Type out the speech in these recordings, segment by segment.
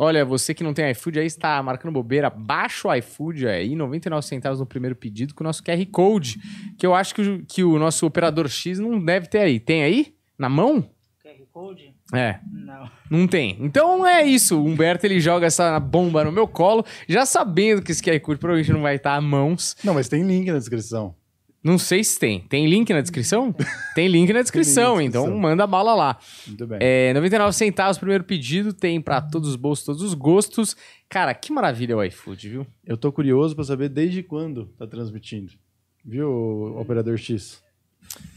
Olha, você que não tem iFood aí está marcando bobeira, baixa o iFood aí, 99 centavos no primeiro pedido com o nosso QR Code, que eu acho que o, que o nosso operador X não deve ter aí. Tem aí? Na mão? QR Code? É, Não. não tem. Então é isso. O Humberto ele joga essa bomba no meu colo, já sabendo que esse QR Code provavelmente não vai estar a mãos. Não, mas tem link na descrição. Não sei se tem. Tem link na descrição? tem link na descrição, na então descrição. manda bala lá. Muito bem. É, 99 centavos, primeiro pedido, tem pra todos os bolsos, todos os gostos. Cara, que maravilha o iFood, viu? Eu tô curioso pra saber desde quando tá transmitindo. Viu, operador X?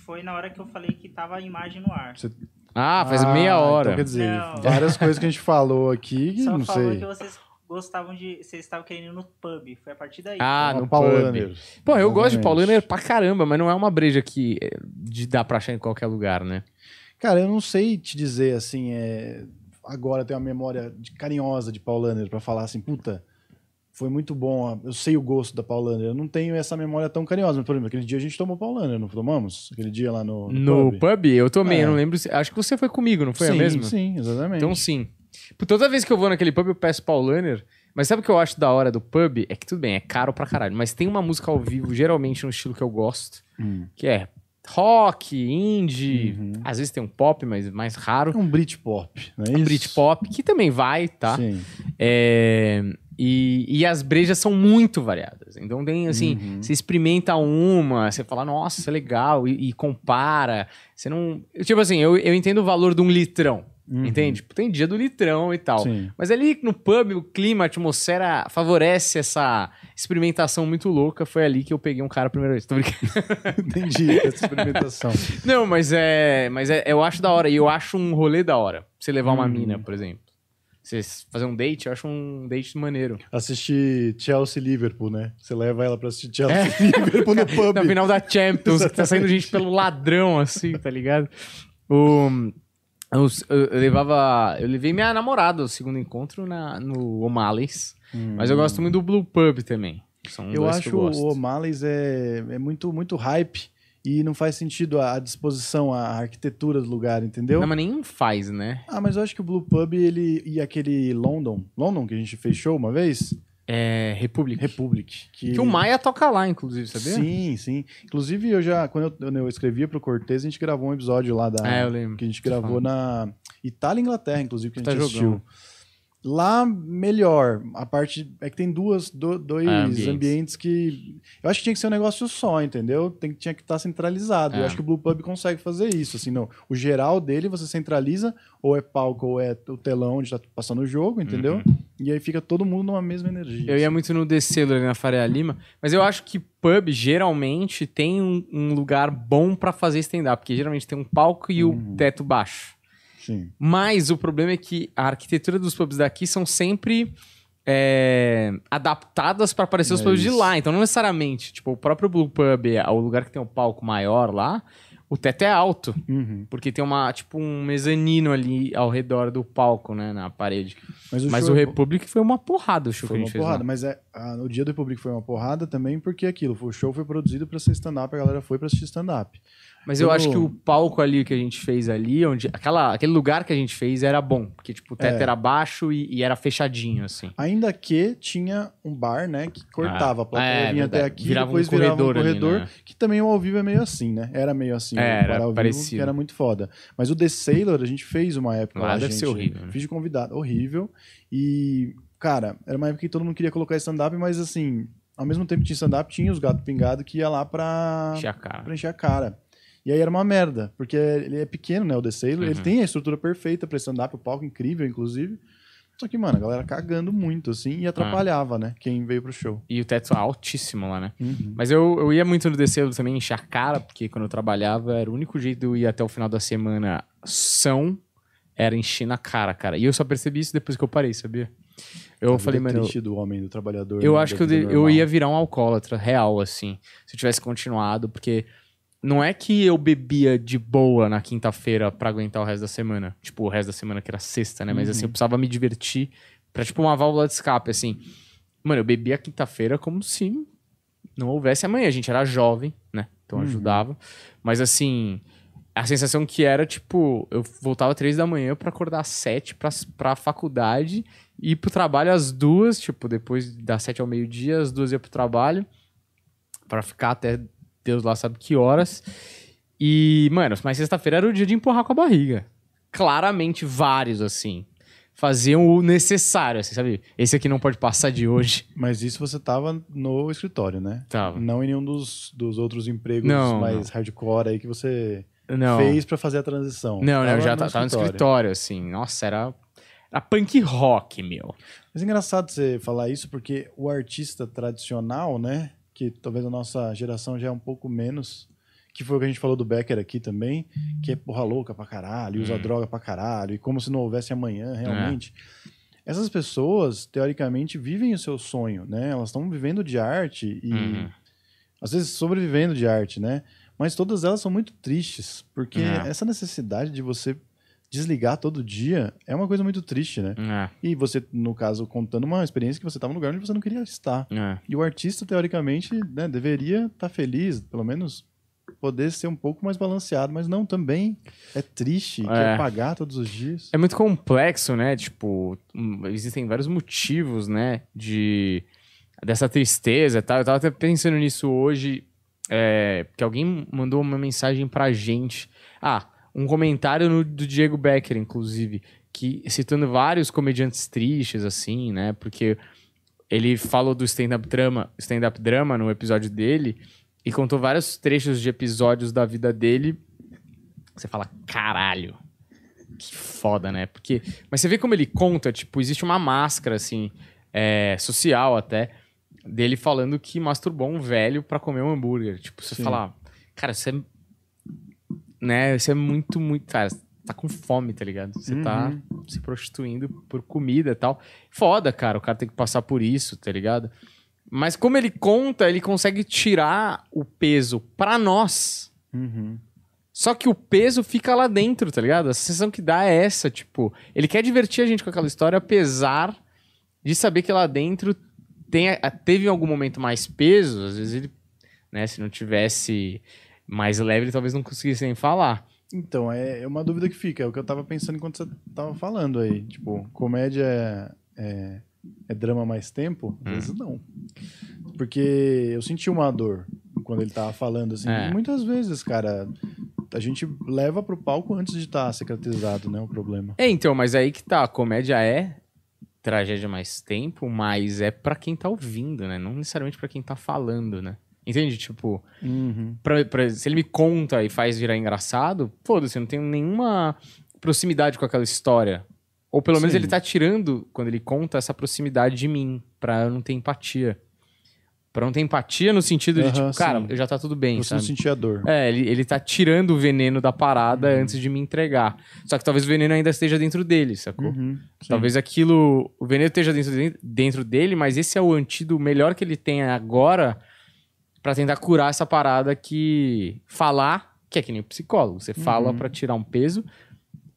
Foi na hora que eu falei que tava a imagem no ar. Você- Ah, faz meia hora. Então quer dizer, Não. várias coisas que a gente falou aqui, que Só não falou sei. que vocês gostavam de. Vocês estavam querendo ir no pub. Foi a partir daí. Ah, no Paulaner. pub. Pô, eu gosto de. Paulaner pra caramba, mas não é uma breja que é, de dar pra achar em qualquer lugar, né? Cara, eu não sei te dizer assim, é... agora tenho uma memória de- carinhosa de Paulaner pra falar assim, puta, foi muito bom, eu sei o gosto da Paulaner. Eu não tenho essa memória tão carinhosa, mas por exemplo, aquele dia a gente tomou Paulaner, não tomamos? Aquele dia lá no, No pub, eu tomei, É. eu não lembro. se- Acho que você foi comigo, não foi sim, a mesma? Sim, exatamente. Então sim. Por Toda vez que eu vou naquele pub, eu peço Paulaner. Mas sabe o que eu acho da hora do pub? É que tudo bem, é caro pra caralho. Mas tem uma música ao vivo, geralmente no estilo que eu gosto, Hum. que é rock, indie. Uhum. Às vezes tem um pop, mas mais raro. É um Britpop, não é Um isso? Britpop, que também vai, tá? Sim. É, e, e as brejas são muito variadas. Então tem assim, Uhum. você experimenta uma, você fala, nossa, é legal, e, e compara. Você não. Tipo assim, eu, eu entendo o valor de um litrão. Uhum. Entende? Tipo, tem dia do litrão e tal. Sim. Mas ali no pub, o clima, a atmosfera favorece essa experimentação muito louca. Foi ali que eu peguei um cara a primeira vez. Tô brincando. Entendi essa experimentação. Não, mas é. Mas é, eu acho da hora. E eu acho um rolê da hora. Você levar uma Uhum. mina, por exemplo. Você fazer um date, eu acho um date maneiro. Assistir Chelsea Liverpool, né? Você leva ela pra assistir Chelsea Liverpool no pub. Na final da Champions, que tá saindo gente pelo ladrão, assim, tá ligado? O, eu, eu- eu levava. Eu levei minha namorada ao segundo encontro na, no O'Malley's. Mas eu gosto muito do Blue Pub também. São Eu dois acho que eu o O'Malley's é, é muito, muito hype e não faz sentido a, a disposição, a arquitetura do lugar, entendeu? Não, mas nenhum faz, né? Ah, mas eu acho que o Blue Pub ele, e aquele London, London que a gente fez show uma vez, É. Republic. Republic. Que, Que o Maia toca lá, inclusive, sabia? Sim, sim. Inclusive, eu já, quando eu, eu escrevia pro Cortez, a gente gravou um episódio lá da. É, eu lembro. Que a gente gravou na Itália e Inglaterra, inclusive, que a Tá gente jogando. assistiu. Lá, melhor. A parte. É que tem duas, do- dois Ah, ambientes. ambientes. que. Eu acho que tinha que ser um negócio só, entendeu? Tem, tinha que estar centralizado. Eu É. acho que o Blue Pub consegue fazer isso. Assim, não. O geral dele você centraliza, ou é palco, ou é o telão onde tá passando o jogo, entendeu? E aí fica todo mundo numa mesma energia. Eu ia muito no Decelo ali na Faria Lima, mas eu acho que pub geralmente tem um, um lugar bom pra fazer stand-up, porque geralmente tem um palco e Uhum. o teto baixo. Sim. Mas o problema é que a arquitetura dos pubs daqui são sempre é, adaptadas pra parecer os É pubs de isso. lá. Então, não necessariamente, tipo, o próprio Blue Pub, é o lugar que tem um palco maior lá, o teto é alto. Uhum. Porque tem uma, tipo, um mezanino ali ao redor do palco, né, na parede. Mas o, Mas show o é- Republic foi uma porrada o show Foi que a uma gente fez porrada, lá. mas é, a- o dia do Republic foi uma porrada também porque aquilo, o show foi produzido pra ser stand-up, a galera foi pra assistir stand-up. Mas eu Quando- acho que o palco ali que a gente fez ali, onde aquela, aquele lugar que a gente fez era bom, porque tipo, o teto É. era baixo e, e era fechadinho assim. Ainda que tinha um bar, né, que cortava, a plateia é, vinha até aqui, Virava um depois virava um corredor ali, corredor, né? que também o ao vivo é meio assim, né? Era meio assim, É, o era ao vivo, parecido. que era muito foda. Mas o The Sailor a gente fez uma época Lá lá, deve gente, ser horrível, né? Fiz de convidado, horrível. E, cara, era uma época que todo mundo queria colocar stand-up, mas assim, ao mesmo tempo que tinha stand-up, tinha os gatos pingados que ia lá pra... Encher a cara. pra encher a cara. E aí era uma merda, porque ele é pequeno, né, o The Sailor, ele Uhum. tem a estrutura perfeita pra stand-up, o palco incrível, inclusive. Só que, mano, a galera cagando muito, assim, e atrapalhava, né, quem veio pro show. E o teto altíssimo lá, né? Mas eu, eu ia muito no descelo também encher a cara, porque quando eu trabalhava, era o único jeito de eu ir até o final da semana são, era encher na cara, cara. E eu só percebi isso depois que eu parei, sabia? Eu A falei, mano, eu- do homem, do trabalhador. Eu acho que eu, de- eu ia virar um alcoólatra real, assim, se eu tivesse continuado, porque não é que eu bebia de boa na quinta-feira pra aguentar o resto da semana. Tipo, o resto da semana que era sexta, né? Mas assim, eu precisava me divertir pra, tipo, uma válvula de escape, assim. Mano, eu bebia quinta-feira como se não houvesse amanhã. A gente era jovem, né? Então ajudava. Mas assim, a sensação que era, tipo, eu voltava três da manhã pra acordar às sete pra, pra faculdade ir pro trabalho às duas, tipo, depois das sete ao meio-dia, às duas ia pro trabalho, pra ficar até Deus lá sabe que horas. E, mano, mas sexta-feira era o dia de empurrar com a barriga. Claramente vários, assim. Faziam o necessário, assim, sabe? Esse aqui não pode passar de hoje. Mas isso você tava no escritório, né? Tava. Não em nenhum dos, dos outros empregos Não, mais hardcore aí que você Não. fez pra fazer a transição. Não, não, já no tá, tava no escritório, assim. Nossa, era. Era punk rock, meu. Mas é engraçado você falar isso porque o artista tradicional, né? Que talvez a nossa geração já é um pouco menos. Que foi o que a gente falou do Becker aqui também, que é porra louca pra caralho, usa Hum. droga pra caralho, e como se não houvesse amanhã, realmente. Essas pessoas, teoricamente, vivem o seu sonho, né? Elas estão vivendo de arte e, Uhum. às vezes, sobrevivendo de arte, né? Mas todas elas são muito tristes, porque É. essa necessidade de você desligar todo dia é uma coisa muito triste, né? É, E você, no caso, contando uma experiência que você estava num lugar onde você não queria estar. é. E o artista, teoricamente, né, deveria estar feliz, pelo menos poder ser um pouco mais balanceado, mas não, também é triste, quer pagar todos os dias. É muito complexo, né? Tipo, hum, existem vários motivos, né? De dessa tristeza e tal. Eu tava até pensando nisso hoje, é, porque alguém mandou uma mensagem pra gente. Ah, um comentário no- do Diego Becker, inclusive, que citando vários comediantes tristes, assim, né? Porque ele falou do stand-up drama, stand-up drama no episódio dele e contou vários trechos de episódios da vida dele. Você fala, caralho, que foda, né? Porque. Mas você vê como ele conta, tipo, existe uma máscara, assim, é, social até, dele falando que masturbou um velho pra comer um hambúrguer. Tipo, você Sim. fala, cara, você é. Né, você é muito, muito. Cara, tá com fome, tá ligado? Você tá Uhum. se prostituindo por comida e tal. Foda, cara, o cara tem que passar por isso, tá ligado? Mas como ele conta, ele consegue tirar o peso pra nós. Uhum. Só que o peso fica lá dentro, tá ligado? A sensação que dá é essa, tipo, ele quer divertir a gente com aquela história, apesar de saber que lá dentro tem, teve em algum momento mais peso, às vezes ele, né, se não tivesse mais leve, ele talvez não conseguisse nem falar. Então, é é uma dúvida que fica. É o que eu tava pensando enquanto você tava falando aí. Tipo, comédia é, é, é drama mais tempo? Às Hum. vezes não. Porque eu senti uma dor quando ele tava falando, assim. É. Muitas vezes, cara, a gente leva pro palco antes de estar cicatrizado, né? O problema. É, então, mas aí que tá, a comédia é tragédia mais tempo, mas é pra quem tá ouvindo, né? Não necessariamente pra quem tá falando, né? Entende? Tipo, Uhum. pra- pra- se ele me conta e faz virar engraçado, foda-se, eu não tenho nenhuma proximidade com aquela história. Ou pelo menos Sim. ele tá tirando, quando ele conta, essa proximidade de mim, pra eu não ter empatia. Pra não ter empatia no sentido de, tipo, cara, sim. já tá tudo bem, Você não sentir a dor. É, ele, ele tá tirando o veneno da parada Uhum. antes de me entregar. Só que talvez o veneno ainda esteja dentro dele, sacou? Uhum. Talvez aquilo. O veneno esteja dentro, de- dentro dele, mas esse é o antídoto melhor que ele tem agora pra tentar curar essa parada que. Falar, que é que nem psicólogo. Você fala Uhum. pra tirar um peso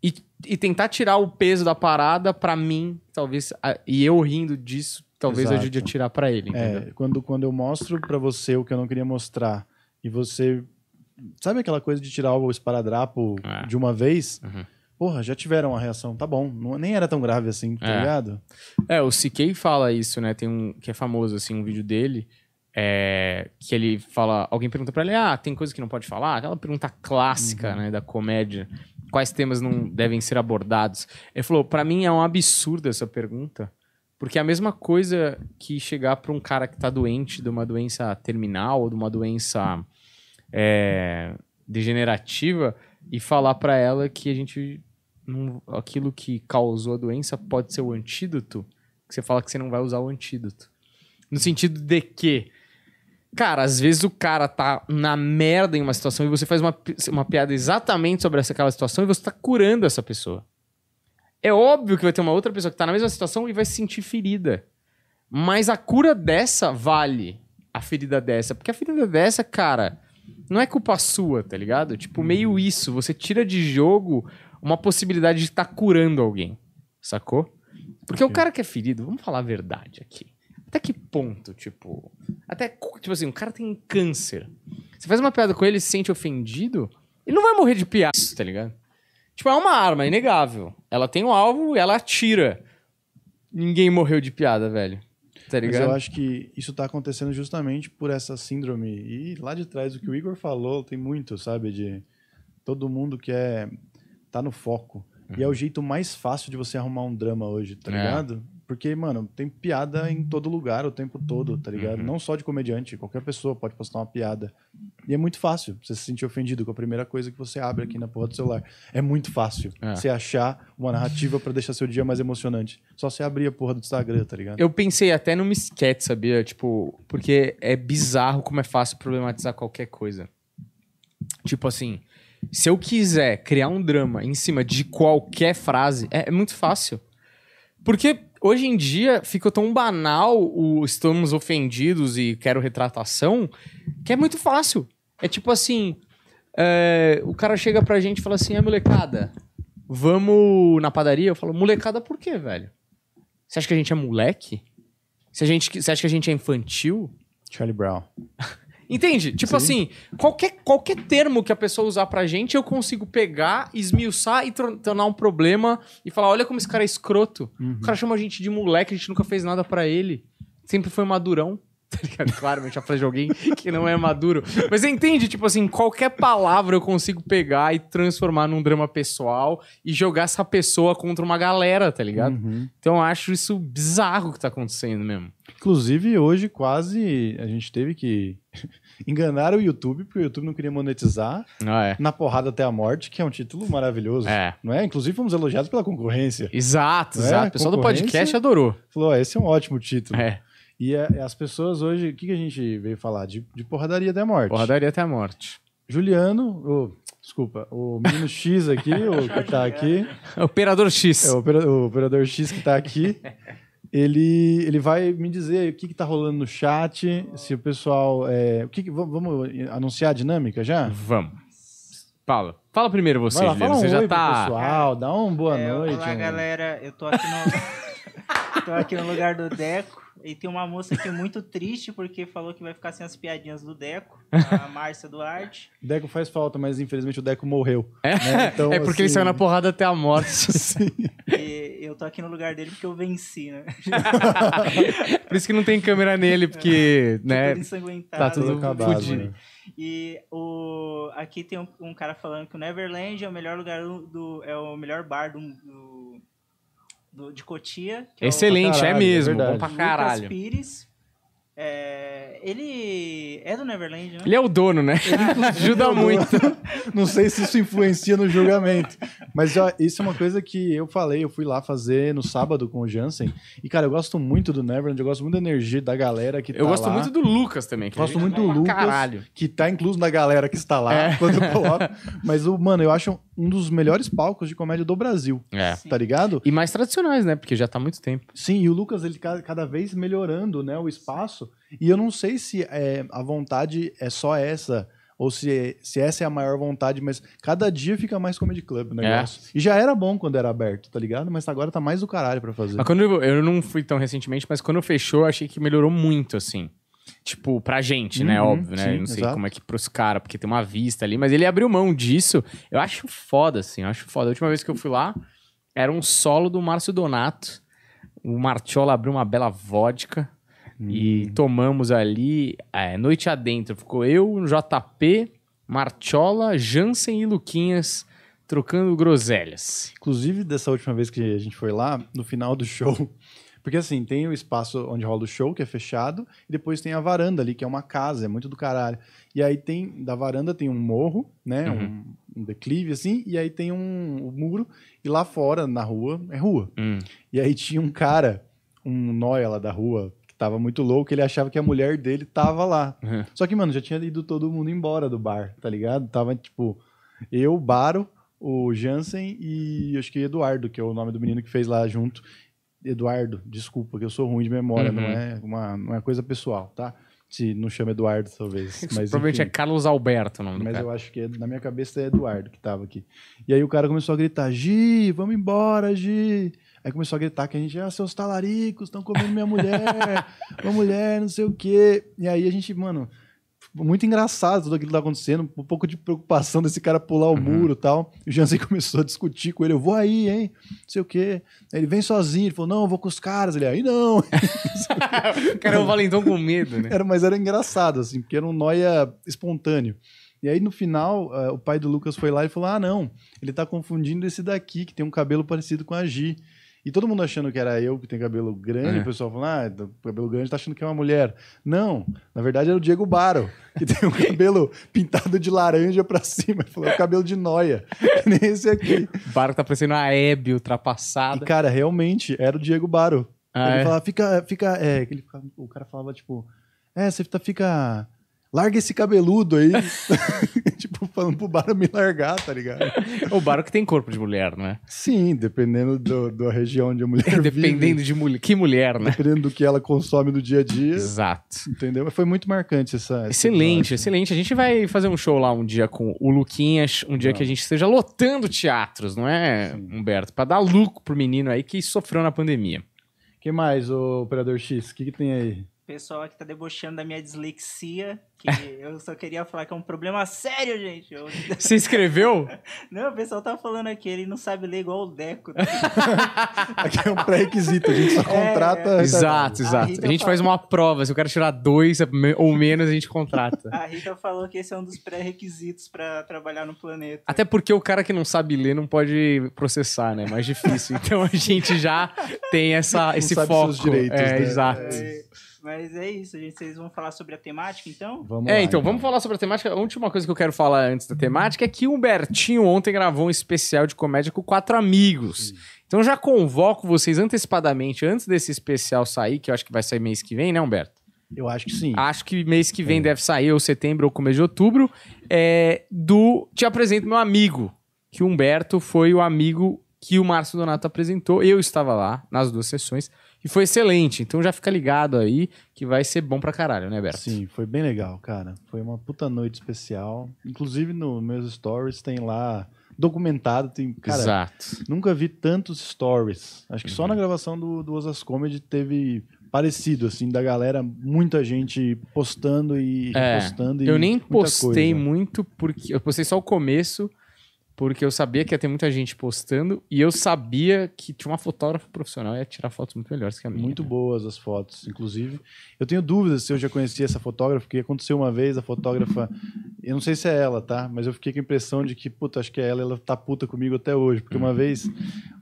e, e tentar tirar o peso da parada pra mim, talvez. e eu rindo disso, talvez Exato. ajude a tirar pra ele, entendeu? É, quando, quando eu mostro pra você o que eu não queria mostrar e você. Sabe aquela coisa de tirar o esparadrapo É. de uma vez? Uhum. Porra, já tiveram a reação, tá bom. Não, nem era tão grave assim, tá É. ligado? É, o CK fala isso, né? Tem um que é famoso, assim, um vídeo dele. é, que ele fala. Alguém pergunta pra ele: Ah, tem coisa que não pode falar? Aquela pergunta clássica, Uhum. né, da comédia. Quais temas não devem ser abordados? Ele falou: Pra mim é um absurdo essa pergunta. Porque é a mesma coisa que chegar pra um cara que tá doente de uma doença terminal ou de uma doença é, degenerativa e falar pra ela que a gente. não- aquilo que causou a doença pode ser o antídoto. Que você fala que você não vai usar o antídoto. No sentido de que, cara, às vezes o cara tá na merda em uma situação e você faz uma, uma piada exatamente sobre essa, aquela situação e você tá curando essa pessoa. É óbvio que vai ter uma outra pessoa que tá na mesma situação e vai se sentir ferida. Mas a cura dessa vale a ferida dessa. Porque a ferida dessa, cara, não é culpa sua, tá ligado? Tipo, meio isso. Você tira de jogo uma possibilidade de estar curando alguém. Sacou? Porque o cara que é ferido, vamos falar a verdade aqui. Até que ponto, tipo. Até, tipo assim, o cara tem câncer. Você faz uma piada com ele e se sente ofendido, ele não vai morrer de piada, tá ligado? Tipo, é uma arma, é inegável. Ela tem um alvo e ela atira. ninguém morreu de piada, velho. Tá Mas ligado? eu acho que isso tá acontecendo justamente por essa síndrome. E lá de trás, o que o Igor falou, tem muito, sabe? De todo mundo quer tá no foco. E é o jeito mais fácil de você arrumar um drama hoje, tá É. ligado? Porque, mano, tem piada em todo lugar o tempo todo, tá ligado? Uhum. Não só de comediante, qualquer pessoa pode postar uma piada. E é muito fácil você se sentir ofendido com a primeira coisa que você abre aqui na porra do celular. É muito fácil É. você achar uma narrativa pra deixar seu dia mais emocionante. Só você abrir a porra do Instagram, tá ligado? Eu pensei até numa sketch, sabia? Tipo, porque é bizarro como é fácil problematizar qualquer coisa. Tipo assim, se eu quiser criar um drama em cima de qualquer frase, é, é muito fácil. Porque hoje em dia ficou tão banal o estamos ofendidos e quero retratação, que é muito fácil. É tipo assim, é, o cara chega pra gente e fala assim, é molecada, vamos na padaria? Eu falo, molecada por quê, velho? Você acha que a gente é moleque? Se a gente, você acha que a gente é infantil? Charlie Brown. Entende? Tipo assim, qualquer, qualquer termo que a pessoa usar pra gente, eu consigo pegar, esmiuçar e tornar um problema e falar: olha como esse cara é escroto. O cara chama a gente de moleque, a gente nunca fez nada pra ele. Sempre foi madurão. Tá ligado? Claramente a frase de alguém que não é maduro. Mas você entende? Tipo assim, qualquer palavra eu consigo pegar e transformar num drama pessoal e jogar essa pessoa contra uma galera, tá ligado? Uhum. Então eu acho isso bizarro que tá acontecendo mesmo. Inclusive, hoje quase a gente teve que enganar o YouTube, porque o YouTube não queria monetizar. Ah, é. Na porrada até a morte, que é um título maravilhoso. É. Não é? Inclusive, fomos elogiados pela concorrência. Exato, É, exato. O pessoal do podcast adorou. Falou, esse é um ótimo título. É. E é- as pessoas hoje, o que, que a gente veio falar? De, de porradaria até a morte. Porradaria até a morte. Juliano, o- desculpa, o menino X aqui, o que tá aqui, Operador X. é o, opera- o operador X que tá aqui, ele, ele vai me dizer o que, que tá rolando no chat, se o pessoal. é, o que que- vamos, anunciar a dinâmica já? Vamos. Fala. Fala primeiro você, Vai lá, Juliano. fala um Você já oi pro tá. pessoal, dá uma boa É, noite. Olá, um- galera. Eu tô aqui no. tô aqui no lugar do Deco. E tem uma moça aqui muito triste porque falou que vai ficar sem as piadinhas do Deco, a Márcia Duarte. Deco faz falta, mas infelizmente o Deco morreu. É, né? Então, é porque ele assim, saiu na porrada até a morte. E eu tô aqui no lugar dele porque eu venci, né? Por isso que não tem câmera nele, porque, né? Todo ensanguentado. tá tudo Tudo acabado, fudido. né? E o, aqui tem um, um cara falando que o Neverland é o melhor lugar do, do- é o melhor bar do, do- do- de Cotia. Que Excelente, é caralho, é mesmo. verdade. bom pra é o caralho. Lucas Pires. É, ele é do Neverland, né? Ele é o dono, né? Ajuda muito. Não sei se isso influencia no julgamento. Mas ó, isso é uma coisa que eu falei, eu fui lá fazer no sábado com o Jansen. E, cara, eu gosto muito do Neverland, eu gosto muito da energia da galera que Eu tá gosto lá, muito do Lucas também. que Gosto é muito gente do Lucas. Caralho. que tá incluso na galera que está lá É. quando eu coloco. Mas, o, mano, eu acho um dos melhores palcos de comédia do Brasil, É. tá ligado? E mais tradicionais, né? Porque já tá há muito tempo. Sim, e o Lucas, ele ca- cada vez melhorando, né, o espaço. E eu não sei se é, a vontade é só essa, ou se, se essa é a maior vontade, mas cada dia fica mais Comedy Club o negócio. E já era bom quando era aberto, tá ligado? Mas agora tá mais do caralho pra fazer. Mas quando eu, eu não fui tão recentemente, mas quando fechou, eu achei que melhorou muito, assim. Tipo, pra gente, né? Uhum, Óbvio, né? sim, não sei exato. como é que pros caras, porque tem uma vista ali, mas ele abriu mão disso. Eu acho foda, assim, eu acho foda. A última vez que eu fui lá, era um solo do Márcio Donato. O Martiola abriu uma bela vodka e tomamos ali, é, noite adentro. Ficou eu, JP, Martiola, Jansen e Luquinhas trocando groselhas. Inclusive, dessa última vez que a gente foi lá, no final do show. Porque assim, tem o espaço onde rola o show, que é fechado, e depois tem a varanda ali, que é uma casa, é muito do caralho. E aí tem, da varanda tem um morro, né? Uhum. Um, um declive, assim, e aí tem um, um muro, e lá fora, na rua, é rua. Hum. E aí tinha um cara, um nóia lá da rua, tava muito louco, ele achava que a mulher dele tava lá. Uhum. Só que, mano, já tinha ido todo mundo embora do bar, tá ligado? Tava, tipo, eu, Baro, o Jansen e acho que Eduardo, que é o nome do menino que fez lá junto. Eduardo, desculpa, que eu sou ruim de memória, Uhum. não, é uma, não é coisa pessoal, tá? Se não chama Eduardo, talvez. Mas, Provavelmente é enfim. Carlos Alberto o nome Mas eu acho que é- na minha cabeça é Eduardo que tava aqui. E aí o cara começou a gritar: Gi, vamos embora, Gi. Aí começou a gritar que a gente, ah, seus talaricos, estão comendo minha mulher, uma mulher, não sei o quê. E aí a gente, mano, muito engraçado tudo aquilo que tá acontecendo, um pouco de preocupação desse cara pular o Uhum. muro e tal. E o Jansen começou a discutir com ele, eu vou aí, hein? Não sei o quê. Aí ele vem sozinho, ele falou, não, eu vou com os caras. Ele, aí não. o cara é o Valentão com medo, né? Era, mas era engraçado, assim, porque era um noia espontâneo. E aí, no final, eh, o pai do Lucas foi lá e falou: Ah, não, ele tá confundindo esse daqui, que tem um cabelo parecido com a Gi. E todo mundo achando que era eu que tem cabelo grande, É. o pessoal falou: Ah, do cabelo grande tá achando que é uma mulher. Não, na verdade era o Diego Baro, que tem um cabelo pintado de laranja pra cima. Ele falou: é cabelo de noia, que nem esse aqui. O barco tá parecendo a Hebe E, ultrapassada. cara, realmente era o Diego Baro. Ah, ele é? falava, fica, fica, é, ele ficava- o cara falava, tipo, é, você tá, fica, larga esse cabeludo aí. falando pro Baro me largar, tá ligado? O barco tem corpo de mulher, não é? Sim, dependendo do, da região onde a mulher Dependendo vive, de mulher. Que mulher, né? dependendo do que ela consome no dia a dia, Exato. entendeu? Foi muito marcante essa... Excelente, excelente. A gente vai fazer um show lá um dia com o Luquinhas, um dia que a gente esteja lotando teatros, não é, Humberto? Pra dar lucro pro menino aí que sofreu na pandemia. que mais, o Operador X? O que, que tem aí? O pessoal aqui tá debochando da minha dislexia, que eu só queria falar que é um problema sério, gente. Eu- Você escreveu? Não, o pessoal tá falando aqui, ele não sabe ler igual o Deco. né? Aqui é um pré-requisito, a gente só contrata... exato, A exato. Rita A gente fala- faz uma prova. Se o cara tirar dois ou menos, a gente contrata. A Rita falou que esse é um dos pré-requisitos pra trabalhar no planeta. Até porque o cara que não sabe ler não pode processar, né? Mais difícil. Então a gente já tem essa, esse sabe foco. seus direitos, é, né? exato. É, Mas é isso, gente. Vocês vão falar sobre a temática, então? Vamos É, lá, então, vamos falar sobre a temática. A última coisa que eu quero falar antes da temática é que o Humbertinho ontem gravou um especial de comédia com quatro amigos. Então já convoco vocês antecipadamente, antes desse especial sair, que eu acho que vai sair mês que vem, né, Humberto? Eu acho que sim. Acho que mês que vem deve sair, ou setembro, ou começo de outubro. É, do Te Apresento Meu Amigo, que o Humberto foi o amigo que o Márcio Donato apresentou. Eu estava lá nas duas sessões e foi excelente. Então já fica ligado aí que vai ser bom pra caralho, né, Berto? Sim, foi bem legal, cara. Foi uma puta noite especial. Inclusive, nos meus stories tem lá documentado. Tem, cara, Exato. nunca vi tantos stories. Acho que Uhum. só na gravação do, do Osas Comedy teve parecido, assim, da galera, muita gente postando e É, repostando. e Eu nem postei coisa. muito porque eu postei só o começo, porque eu sabia que ia ter muita gente postando e eu sabia que tinha uma fotógrafa profissional e ia tirar fotos muito melhores que a minha. Muito né? boas as fotos, inclusive. Eu tenho dúvidas se eu já conhecia essa fotógrafa, porque aconteceu uma vez, a fotógrafa. Eu não sei se é ela, tá? Mas eu fiquei com a impressão de que, puta, acho que é ela, ela tá puta comigo até hoje. Porque uma vez,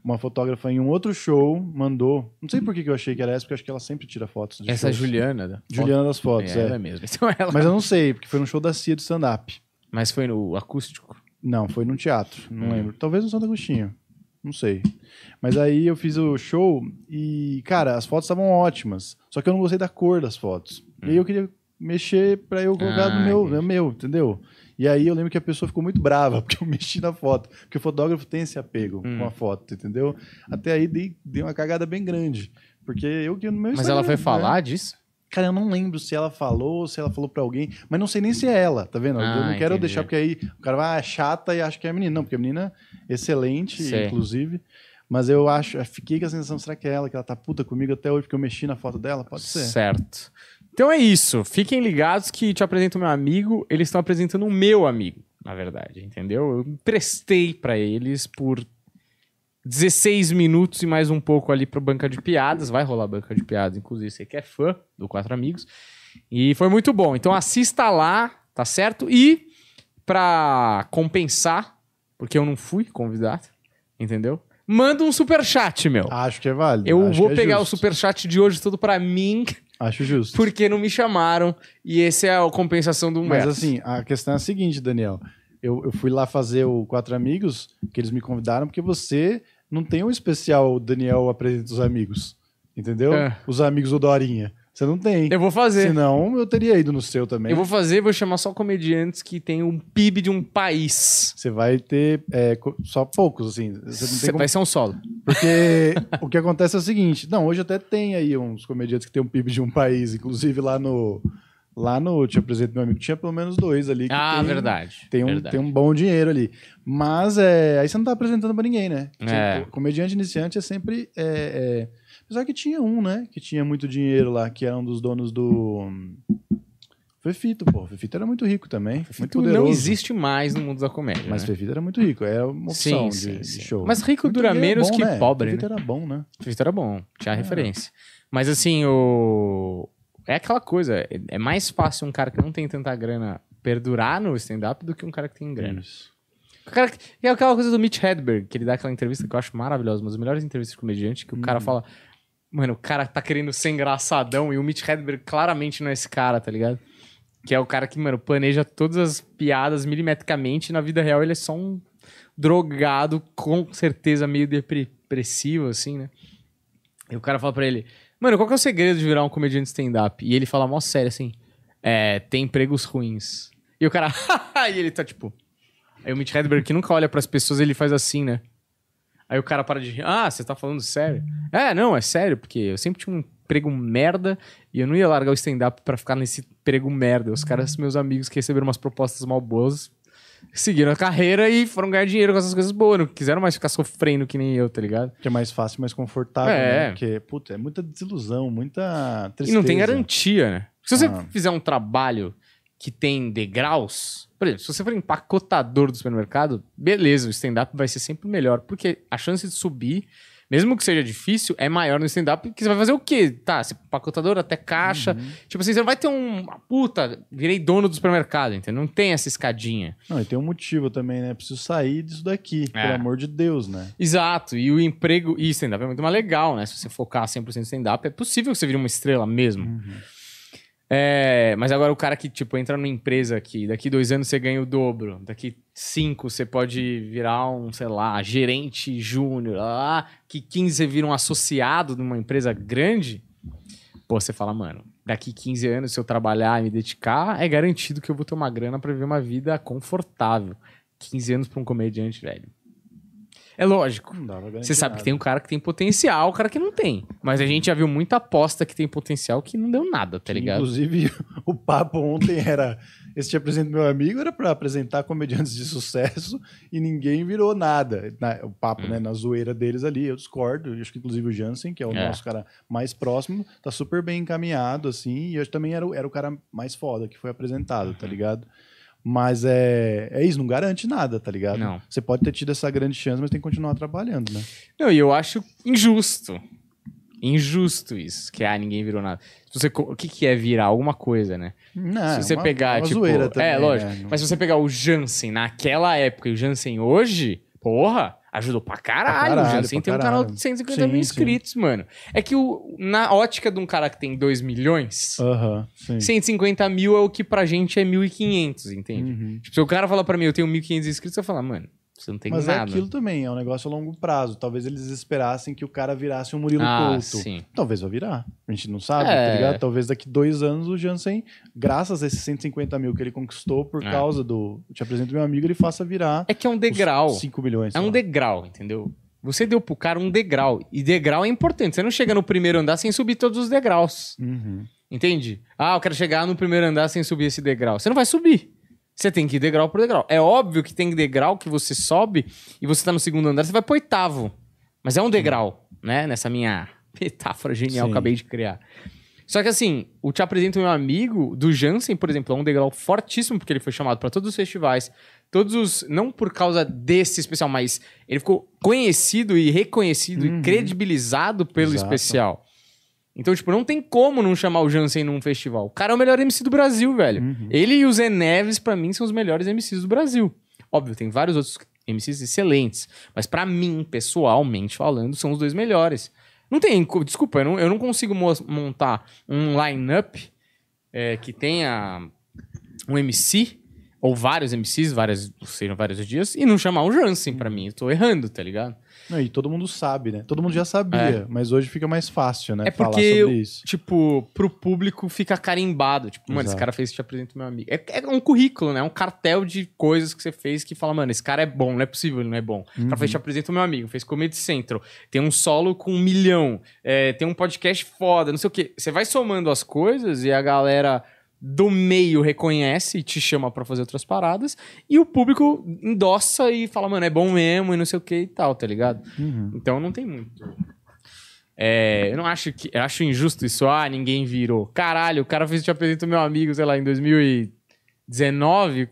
uma fotógrafa em um outro show mandou. Não sei por que eu achei que era essa, porque eu acho que ela sempre tira fotos de Essa é a shows. Juliana. da Juliana das foto. fotos, é, é. ela mesmo. Então ela... Mas eu não sei, porque foi no show da Cia do stand-up. Mas foi no acústico. Não, foi num teatro, não Hum. lembro. Talvez no Santo Agostinho. Não sei. Mas aí eu fiz o show e, cara, as fotos estavam ótimas. Só que eu não gostei da cor das fotos. E aí eu queria mexer pra eu colocar Ah, no meu, no meu, entendeu? E aí eu lembro que a pessoa ficou muito brava porque eu mexi na foto. Porque o fotógrafo tem esse apego Hum. com a foto, entendeu? Até aí dei, dei uma cagada bem grande. Porque eu que no meu Mas ela foi né? falar disso? Cara, eu não lembro se ela falou, se ela falou pra alguém, mas não sei nem se é ela, tá vendo? Ah, eu não quero entendi. deixar, porque aí o cara vai, ah, é chata e acha que é a menina. Não, porque a menina é excelente, Sei. inclusive. Mas eu acho, eu fiquei com a sensação, será que é ela, que ela tá puta comigo até hoje, porque eu mexi na foto dela? Pode ser. Certo. Então é isso. Fiquem ligados que te apresento meu amigo. Eles estão apresentando o meu amigo, na verdade, entendeu? Eu emprestei pra eles por 16 minutos e mais um pouco ali pro Banca de Piadas. Vai rolar Banca de Piadas, inclusive você que é fã do Quatro Amigos. E foi muito bom. Então assista lá, tá certo? E pra compensar, porque eu não fui convidado, entendeu? Manda um superchat, meu. Acho que é válido. eu acho vou é pegar justo. o superchat de hoje todo pra mim, Acho justo. porque não me chamaram. E essa é a compensação do Mas Humberto. assim, a questão é a seguinte, Daniel. Eu, eu fui lá fazer o Quatro Amigos, que eles me convidaram, porque você não tem um especial Daniel apresenta os amigos. Entendeu? É. Os amigos do Dorinha. Você não tem. Eu vou fazer. Senão, eu teria ido no seu também. Eu vou fazer, vou chamar só comediantes que têm um PIB de um país. Você vai ter é, só poucos, assim. Você tem como- Vai ser um solo. Porque o que acontece é o seguinte. Não, hoje até tem aí uns comediantes que têm um PIB de um país. Inclusive lá no... Lá no Te Apresento Meu Amigo, tinha pelo menos dois ali. Que Ah, tem, verdade. Tem um, verdade. tem um bom dinheiro ali. Mas é, aí você não tá apresentando pra ninguém, né? É. Tipo, comediante iniciante é sempre. É, é... Apesar que tinha um, né? Que tinha muito dinheiro lá, que era um dos donos do. Fefito, pô. Fefito era muito rico também. muito Fefito poderoso. não existe mais no mundo da comédia. Mas né? Fefito era muito rico. Era uma opção Sim, de, sim, de show. Mas rico Muito dura menos bom, que né? pobre, Fefito né? era bom, né? Fefito era bom, É. tinha referência. Mas assim, o. É aquela coisa, é- é mais fácil um cara que não tem tanta grana perdurar no stand-up do que um cara que tem grana. Isso. Cara é aquela coisa do Mitch Hedberg, que ele dá aquela entrevista que eu acho maravilhosa, uma das melhores entrevistas de comediante, que o Uhum. cara fala, mano, o cara tá querendo ser engraçadão e o Mitch Hedberg claramente não é esse cara, tá ligado? Que é o cara que, mano, planeja todas as piadas milimetricamente e na vida real ele é só um drogado, com certeza meio depressivo, assim, né? E o cara fala pra ele, mano, qual que é o segredo de virar um comediante stand-up? E ele fala mó sério, assim, é, tem empregos ruins. E o cara, e ele tá tipo... Aí o Mitch Hedberg, que nunca olha pras pessoas, ele faz assim, né? Aí o cara para de rir. Ah, você tá falando sério? É, não, é sério, porque eu sempre tinha um emprego merda e eu não ia largar o stand-up pra ficar nesse emprego merda. Os caras, meus amigos que receberam umas propostas mal boas, seguiram a carreira e foram ganhar dinheiro com essas coisas boas. Não quiseram mais ficar sofrendo que nem eu, tá ligado? Que é mais fácil, mais confortável, É. né? Porque, puta, é muita desilusão, muita E tristeza. não tem garantia, né? Se você Ah. fizer um trabalho que tem degraus, por exemplo, se você for empacotador do supermercado, beleza, o stand-up vai ser sempre melhor, porque a chance de subir, mesmo que seja difícil, é maior no stand-up, porque você vai fazer o quê? Tá, você empacotador até caixa, Uhum. tipo assim, você não vai ter um, uma puta, virei dono do supermercado, entendeu? Não tem essa escadinha. Não, e tem um motivo também, né? Preciso sair disso daqui, É. pelo amor de Deus, né? Exato, e o emprego, e stand-up é muito mais legal, né? Se você focar 100% em stand-up, é possível que você vire uma estrela mesmo. Uhum. É, mas agora o cara que, tipo, entra numa empresa que daqui dois anos você ganha o dobro, daqui cinco você pode virar um, sei lá, gerente júnior, lá, que 15 você vira um associado de uma empresa grande, pô, você fala, mano, daqui 15 anos se eu trabalhar e me dedicar, é garantido que eu vou ter uma grana pra viver uma vida confortável. 15 anos pra um comediante, velho. É lógico. Você sabe que nada. tem um cara que tem potencial, o cara que não tem. Mas a gente já viu muita aposta que tem potencial que não deu nada, tá ligado? Inclusive, o papo ontem era. Esse te apresento meu amigo era pra apresentar comediantes de sucesso e ninguém virou nada. Na- o papo, Hum. né? Na zoeira deles ali, eu discordo. Eu acho que inclusive o Jansen, que é o É. nosso cara mais próximo, tá super bem encaminhado, assim. E eu também era, o- era o cara mais foda que foi apresentado, Uhum. tá ligado? Mas é, é isso, não garante nada, tá ligado? Não. Você pode ter tido essa grande chance, mas tem que continuar trabalhando, né? Não, e eu acho injusto. Injusto isso, que ah, ninguém virou nada. Se você, o que, que é virar alguma coisa, né? Não, se você uma- pegar, uma tipo. zoeira também, é, lógico. né? Mas se você pegar o Jansen naquela época e o Jansen hoje, porra, ajudou pra caralho. Pra caralho, o Jansen tem um canal caralho. de 150 Sim, mil sim. inscritos, mano. É que o, na ótica de um cara que tem 2 milhões, Aham, sim. 150 mil é o que pra gente é 1.500, entende? Uhum. Tipo, se o cara fala pra mim, eu tenho 1.500 inscritos, eu falo, mano, você não tem Mas é nada. aquilo também, é um negócio a longo prazo. Talvez eles esperassem que o cara virasse um Murilo ah, Couto. sim. Talvez vai virar. A gente não sabe, É. tá ligado? Talvez daqui dois anos o Jansen, graças a esses 150 mil que ele conquistou por É. causa do Te Apresento Meu Amigo, ele faça virar É que é um degrau. 5 milhões. É um lá. degrau, entendeu? Você deu pro cara um degrau. E degrau é importante. Você não chega no primeiro andar sem subir todos os degraus. Uhum. Entende? Ah, eu quero chegar no primeiro andar sem subir esse degrau. Você não vai subir. Você tem que ir degrau por degrau. É óbvio que tem degrau que você sobe e você tá no segundo andar, você vai pro oitavo. Mas é um degrau, né? Nessa minha metáfora genial que eu acabei de criar. Só que assim, o Te Apresento Meu Amigo, do Jansen, por exemplo, é um degrau fortíssimo, porque ele foi chamado pra todos os festivais. Todos os. Não por causa desse especial, mas ele ficou conhecido e reconhecido Uhum. e credibilizado pelo Exato. especial. Então, tipo, não tem como não chamar o Jansen num festival. O cara é o melhor MC do Brasil, velho. Uhum. Ele e o Zé Neves, pra mim, são os melhores MCs do Brasil. Óbvio, tem vários outros MCs excelentes. Mas pra mim, pessoalmente falando, são os dois melhores. Não tem. Desculpa, eu não, eu não consigo mo- montar um line-up é, que tenha um MC, ou vários MCs, várias, sejam vários dias, e não chamar um Jansen pra mim. Eu tô errando, tá ligado? Não, e todo mundo sabe, né? Todo mundo já sabia, mas hoje fica mais fácil, né? É falar porque sobre isso. tipo, pro público fica carimbado. Tipo, mano, esse Exato. cara fez Te Apresento Meu Amigo. É, é um currículo, né? É um cartel de coisas que você fez que fala, mano, esse cara é bom, não é possível, ele não é bom. O cara Uhum. fez Te Apresento Meu Amigo, fez Comedy Central, tem um solo com um milhão, é, tem um podcast foda, não sei o quê. Você vai somando as coisas e a galera do meio reconhece e te chama pra fazer outras paradas e o público endossa e fala, mano, é bom mesmo e não sei o que e tal, tá ligado? Uhum. Então não tem muito. É, eu não acho que. Eu acho injusto isso. Ah, ninguém virou. Caralho, o cara fez Te Apresento Meu Amigo, sei lá, em 2019.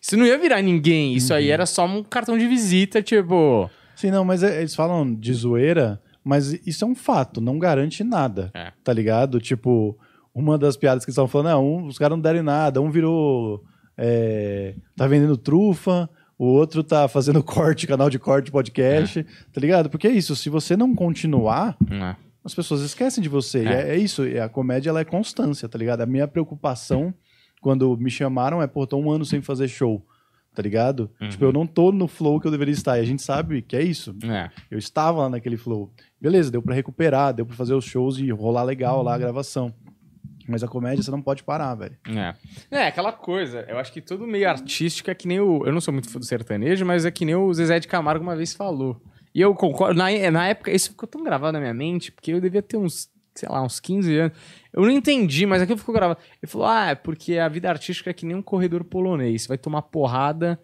Isso não ia virar ninguém. Isso Uhum. aí era só um cartão de visita, tipo. Sim, não, mas é- eles falam de zoeira, mas isso é um fato, não garante nada. É. Tá ligado? Tipo, uma das piadas que eles estavam falando, não, um, os caras não deram em nada, um virou. é, tá vendendo trufa, o outro tá fazendo corte, canal de corte, podcast, tá ligado? Porque é isso, se você não continuar, É. as pessoas esquecem de você. E É. É, é isso, e a comédia ela é constância, tá ligado? A minha preocupação quando me chamaram é, pô, tô um ano sem fazer show, tá ligado? Uhum. Tipo, eu não tô no flow que eu deveria estar. E a gente sabe que é isso. É. Eu estava lá naquele flow. Beleza, deu pra recuperar, deu pra fazer os shows e rolar legal lá a gravação. Mas a comédia você não pode parar, velho. É. É, aquela coisa. Eu acho que todo meio artístico é que nem o. Eu não sou muito fã do sertanejo, mas é que nem o Zezé de Camargo uma vez falou. E eu concordo. Na, na época, isso ficou tão gravado na minha mente, porque eu devia ter uns, sei lá, uns 15 anos. Eu não entendi, mas aquilo ficou gravado. Ele falou: ah, é porque a vida artística é que nem um corredor polonês. Você vai tomar porrada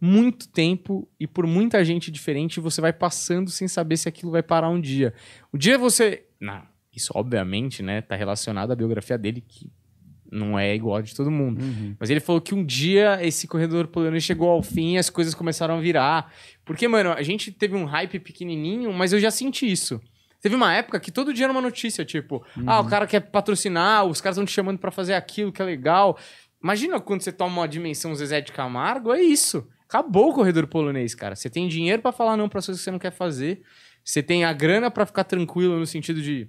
muito tempo e por muita gente diferente, você vai passando sem saber se aquilo vai parar um dia. O dia você. Não, isso obviamente, né, tá relacionado à biografia dele, que não é igual a de todo mundo. Mas ele falou que um dia esse corredor polonês chegou ao fim e as coisas começaram a virar. Porque, mano, a gente teve um hype pequenininho, mas eu já senti isso. Teve uma época que todo dia era uma notícia, tipo, ah, o cara quer patrocinar, os caras estão te chamando pra fazer aquilo que é legal. Imagina quando você toma uma dimensão Zezé de Camargo, é isso. Acabou o corredor polonês, cara. Você tem dinheiro pra falar não pra coisas que você não quer fazer. Você tem a grana pra ficar tranquilo no sentido de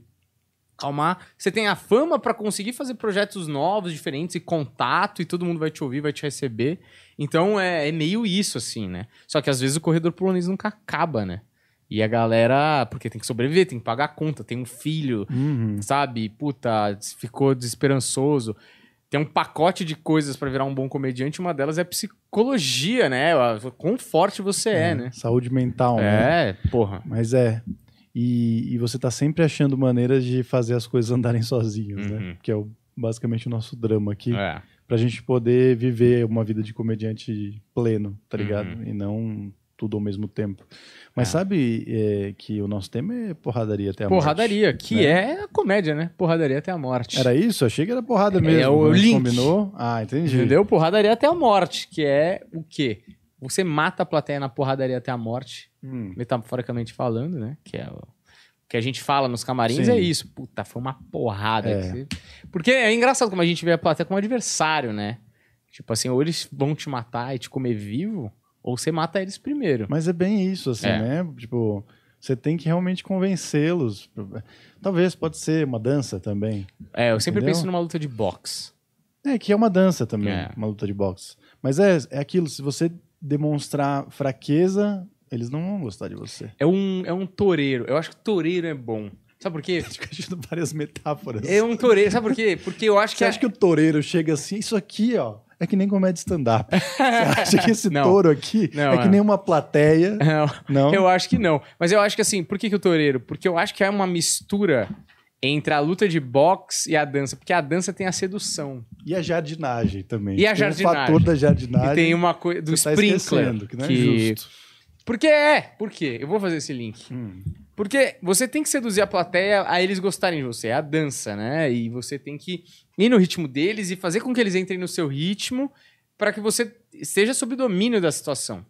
calmar. Você tem a fama pra conseguir fazer projetos novos, diferentes e contato e todo mundo vai te ouvir, vai te receber. Então é, é meio isso assim, né? Só que às vezes o corredor polonês nunca acaba, né? E a galera, porque tem que sobreviver, tem que pagar a conta, tem um filho, Uhum. sabe? Puta, ficou desesperançoso. Tem um pacote de coisas pra virar um bom comediante, uma delas é psicologia, né? Quão forte você é, né? Saúde mental, né? É, porra. Mas é. E, e você tá sempre achando maneiras de fazer as coisas andarem sozinhas, Uhum. né? Que é o- basicamente o nosso drama aqui. É. Pra gente poder viver uma vida de comediante pleno, tá ligado? Uhum. E não tudo ao mesmo tempo. Mas É. sabe é, que o nosso tema é porradaria até a morte? Porradaria, que né? é a comédia, né? Porradaria até a morte. Era isso? Achei que era porrada mesmo. É o link. combinou. Ah, entendi. Entendeu? Porradaria até a morte, que é o quê? Você mata a plateia na porradaria até a morte, Hum. metaforicamente falando, né? Que é o que a gente fala nos camarins Sim. é isso. Puta, foi uma porrada. É. você- Porque é engraçado como a gente vê a plateia como adversário, né? Tipo assim, ou eles vão te matar e te comer vivo, ou você mata eles primeiro. Mas é bem isso, assim, É. né? Tipo, você tem que realmente convencê-los. Talvez pode ser uma dança também. É, eu sempre Entendeu? penso numa luta de boxe. É, que é uma dança também, É. uma luta de boxe. Mas é, é aquilo, se você demonstrar fraqueza, eles não vão gostar de você. É um, é um toureiro. Eu acho que toureiro é bom. Sabe por quê? Fica achando várias metáforas. É um toureiro. Sabe por quê? Porque eu acho que. Você é- acha que o toureiro chega assim, isso aqui, ó, é que nem comédia stand-up. Você acha que esse Não. touro aqui Não, é que é. nem uma plateia? Não, Não? eu acho que não. Mas eu acho que assim, por que, que o toureiro? Porque eu acho que é uma mistura entre a luta de boxe e a dança. Porque a dança tem a sedução. E a jardinagem também. E a Tem jardinagem. O fator da jardinagem. E tem uma coisa do que tá sprinkler. esquecendo, que não é justo. Porque é. Por quê? Eu vou fazer esse link. Hum. Porque você tem que seduzir a plateia a eles gostarem de você. É a dança, né? E você tem que ir no ritmo deles e fazer com que eles entrem no seu ritmo para que você esteja sob domínio da situação.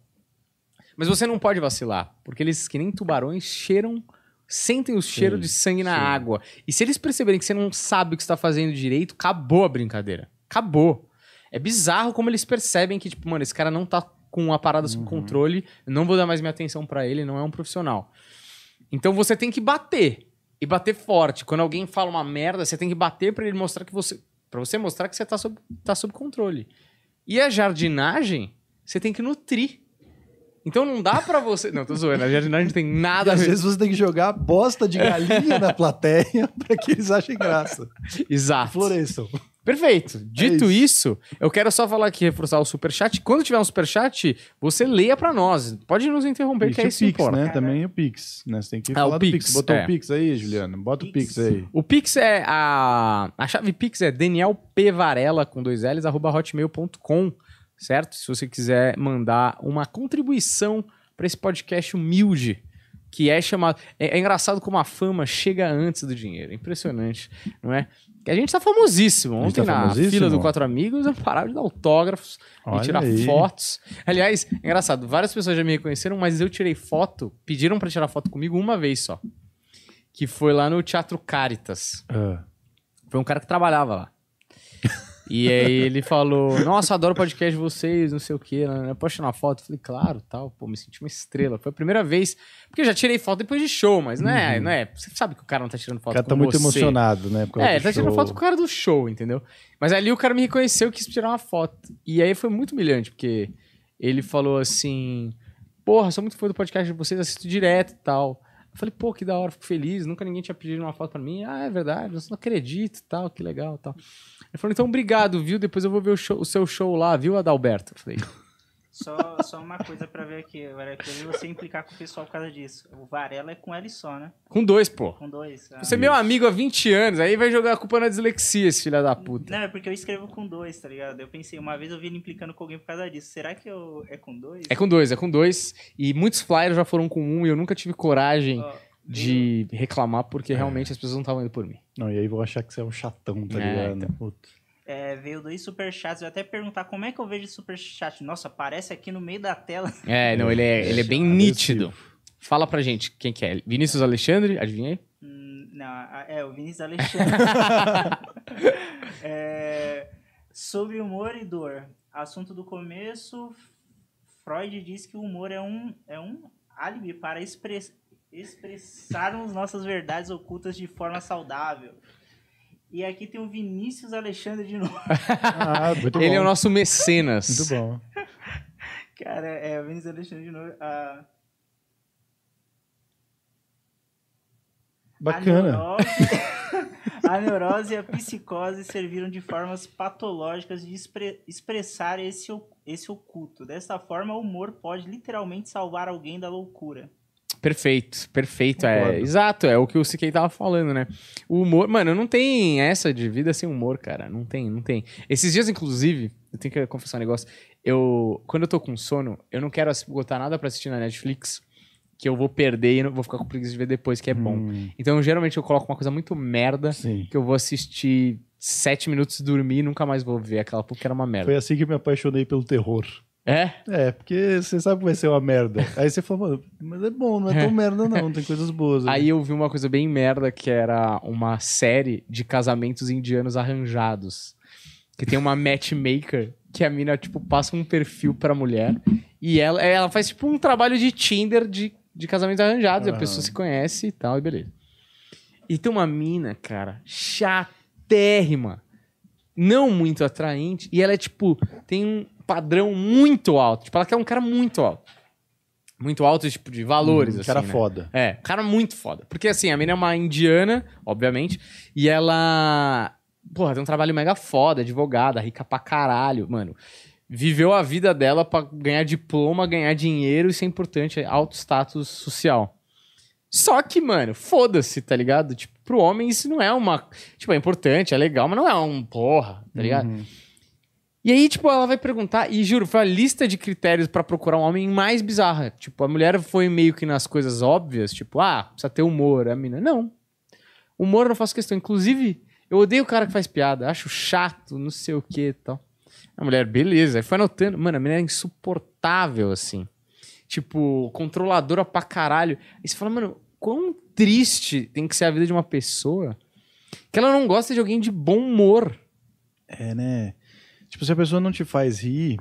Mas você não pode vacilar, porque eles, que nem tubarões, cheiram, sentem o cheiro Sim, de sangue na sim. água. E se eles perceberem que você não sabe o que está fazendo direito, acabou a brincadeira. Acabou. É bizarro como eles percebem que, tipo, mano, esse cara não tá com a parada sob Uhum. controle, eu não vou dar mais minha atenção pra ele, não é um profissional. Então você tem que bater. E bater forte. Quando alguém fala uma merda, você tem que bater pra ele mostrar que você. Pra você mostrar que você tá sob, tá sob controle. E a jardinagem, você tem que nutrir. Então não dá pra você. Não, tô zoando. A jardinagem não tem E nada a às ver. vezes você tem que jogar bosta de galinha na plateia pra que eles achem graça. Exato. Floresçam. Perfeito. Dito isso. isso. eu quero só falar aqui, reforçar o superchat. Quando tiver um superchat, você leia pra nós. Pode nos interromper, que é E isso que o Pix, importa. né? Também o Pix, né? Você tem que Ah, falar o Pix, Pix. Botou é. o Pix aí, Juliano? Bota o Pix. Pix aí. O Pix é a. A chave Pix é Daniel P. Varela com dois L's, arroba hotmail.com, certo? Se você quiser mandar uma contribuição para esse podcast humilde, que é chamado. É, é engraçado como a fama chega antes do dinheiro. Impressionante, não é? Que a gente tá famosíssimo. Ontem tá na famosíssimo? fila do Quatro Amigos, eu parava de dar autógrafos Olha e tirar aí. fotos. Aliás, é engraçado, várias pessoas já me reconheceram, mas eu tirei foto, pediram pra tirar foto comigo uma vez só. Que foi lá no Teatro Caritas. Ah. Foi um cara que trabalhava lá. E aí ele falou, nossa, adoro o podcast de vocês, não sei o quê. né? Posso tirar uma foto? Eu falei, claro, tal. Pô, me senti uma estrela. Foi a primeira vez. Porque eu já tirei foto depois de show, mas não é, não é. Você sabe que o cara não tá tirando O foto cara com tá muito você. emocionado, né? É, ele tá tirando foto com o cara do show, entendeu? Mas ali o cara me reconheceu e quis tirar uma foto. E aí foi muito humilhante, porque ele falou assim: Porra, sou muito fã do podcast de vocês, assisto direto e tal. Eu falei, pô, que da hora, fico feliz. Nunca ninguém tinha pedido uma foto pra mim. Ah, é verdade, eu não acredito e tal, que legal e tal. Ele falou, então obrigado, viu? Depois eu vou ver o, show- o seu show lá, viu, Adalberto? Eu falei, Só, só uma coisa pra ver aqui, que eu vi você implicar com o pessoal por causa disso. O Varela é com L só, né? com dois, pô. Com dois. Ah. Você é meu amigo há 20 anos, aí vai jogar a culpa na dislexia, esse filho da puta. Não, é porque eu escrevo com dois, tá ligado? Eu pensei, uma vez eu vi ele implicando com alguém por causa disso. Será que eu, é com dois? É com dois, é com dois. E muitos flyers já foram com um e eu nunca tive coragem Ó, de reclamar porque realmente as pessoas não estavam indo por mim. Não, e aí vou achar que você é um chatão, tá É, ligado? então. Puta. é, veio dois superchats. Eu ia até perguntar como é que eu vejo superchat. Nossa, aparece aqui no meio da tela. É, não, ele é, ele é bem nítido. Fala pra gente quem que é. Vinícius Alexandre, adivinhei? Hum, não, a- é o Vinícius Alexandre. É, sobre humor e dor. Assunto do começo. Freud diz que o humor é um, é um álibi para express, expressarmos nossas verdades ocultas de forma saudável. E aqui tem o Vinícius Alexandre de novo. Ah, muito ele bom. é o nosso mecenas. Muito bom. Cara, é o Vinícius Alexandre de novo. Ah, Bacana. A neurose, a neurose e a psicose serviram de formas patológicas de expre- expressar esse, esse oculto. Dessa forma, o humor pode literalmente salvar alguém da loucura. Perfeito, perfeito. É, exato, é o que o CK tava falando, né? O humor, mano, não tem essa de vida sem humor, cara. Não tem, não tem. Esses dias, inclusive, eu tenho que confessar um negócio. Eu, quando eu tô com sono, eu não quero botar nada pra assistir na Netflix que eu vou perder e não vou ficar com preguiça de ver depois, que é bom. Hum, Então, geralmente, eu coloco uma coisa muito merda sim. que eu vou assistir sete minutos, dormir e nunca mais vou ver aquela porque era uma merda. Foi assim que eu me apaixonei pelo terror. É? É, porque você sabe que vai ser uma merda. Aí você mano, mas é bom, não é tão merda não, tem coisas boas. ali. Aí eu vi uma coisa bem merda que era uma série de casamentos indianos arranjados. Que tem uma matchmaker que a mina, tipo, passa um perfil pra mulher e ela, ela faz, tipo, um trabalho de Tinder de, de casamentos arranjados. E a Aham. pessoa se conhece e tal, e beleza. E tem uma mina, cara, chatérrima. Não muito atraente. E ela é, tipo, tem um padrão muito alto. Tipo, ela quer um cara muito alto. Muito alto, tipo, de valores, Hum, assim, cara né? foda. É, cara muito foda. Porque assim, a menina é uma indiana, obviamente, e ela. Porra, tem um trabalho mega foda, advogada, rica pra caralho, mano. Viveu a vida dela pra ganhar diploma, ganhar dinheiro, isso é importante, é alto status social. Só que, mano, foda-se, tá ligado? Tipo, pro homem isso não é uma. Tipo, é importante, é legal, mas não é um porra, tá ligado? Uhum. E aí, tipo, ela vai perguntar, e juro, foi a lista de critérios pra procurar um homem mais bizarra. Tipo, a mulher foi meio que nas coisas óbvias, tipo, ah, precisa ter humor. A mina, não. Humor não faço questão. Inclusive, eu odeio o cara que faz piada, acho chato, não sei o que e tal. A mulher, beleza. Aí foi anotando. Mano, a menina é insuportável, assim. Tipo, controladora pra caralho. Aí você fala, mano, quão triste tem que ser a vida de uma pessoa que ela não gosta de alguém de bom humor. É, né? Tipo, se a pessoa não te faz rir,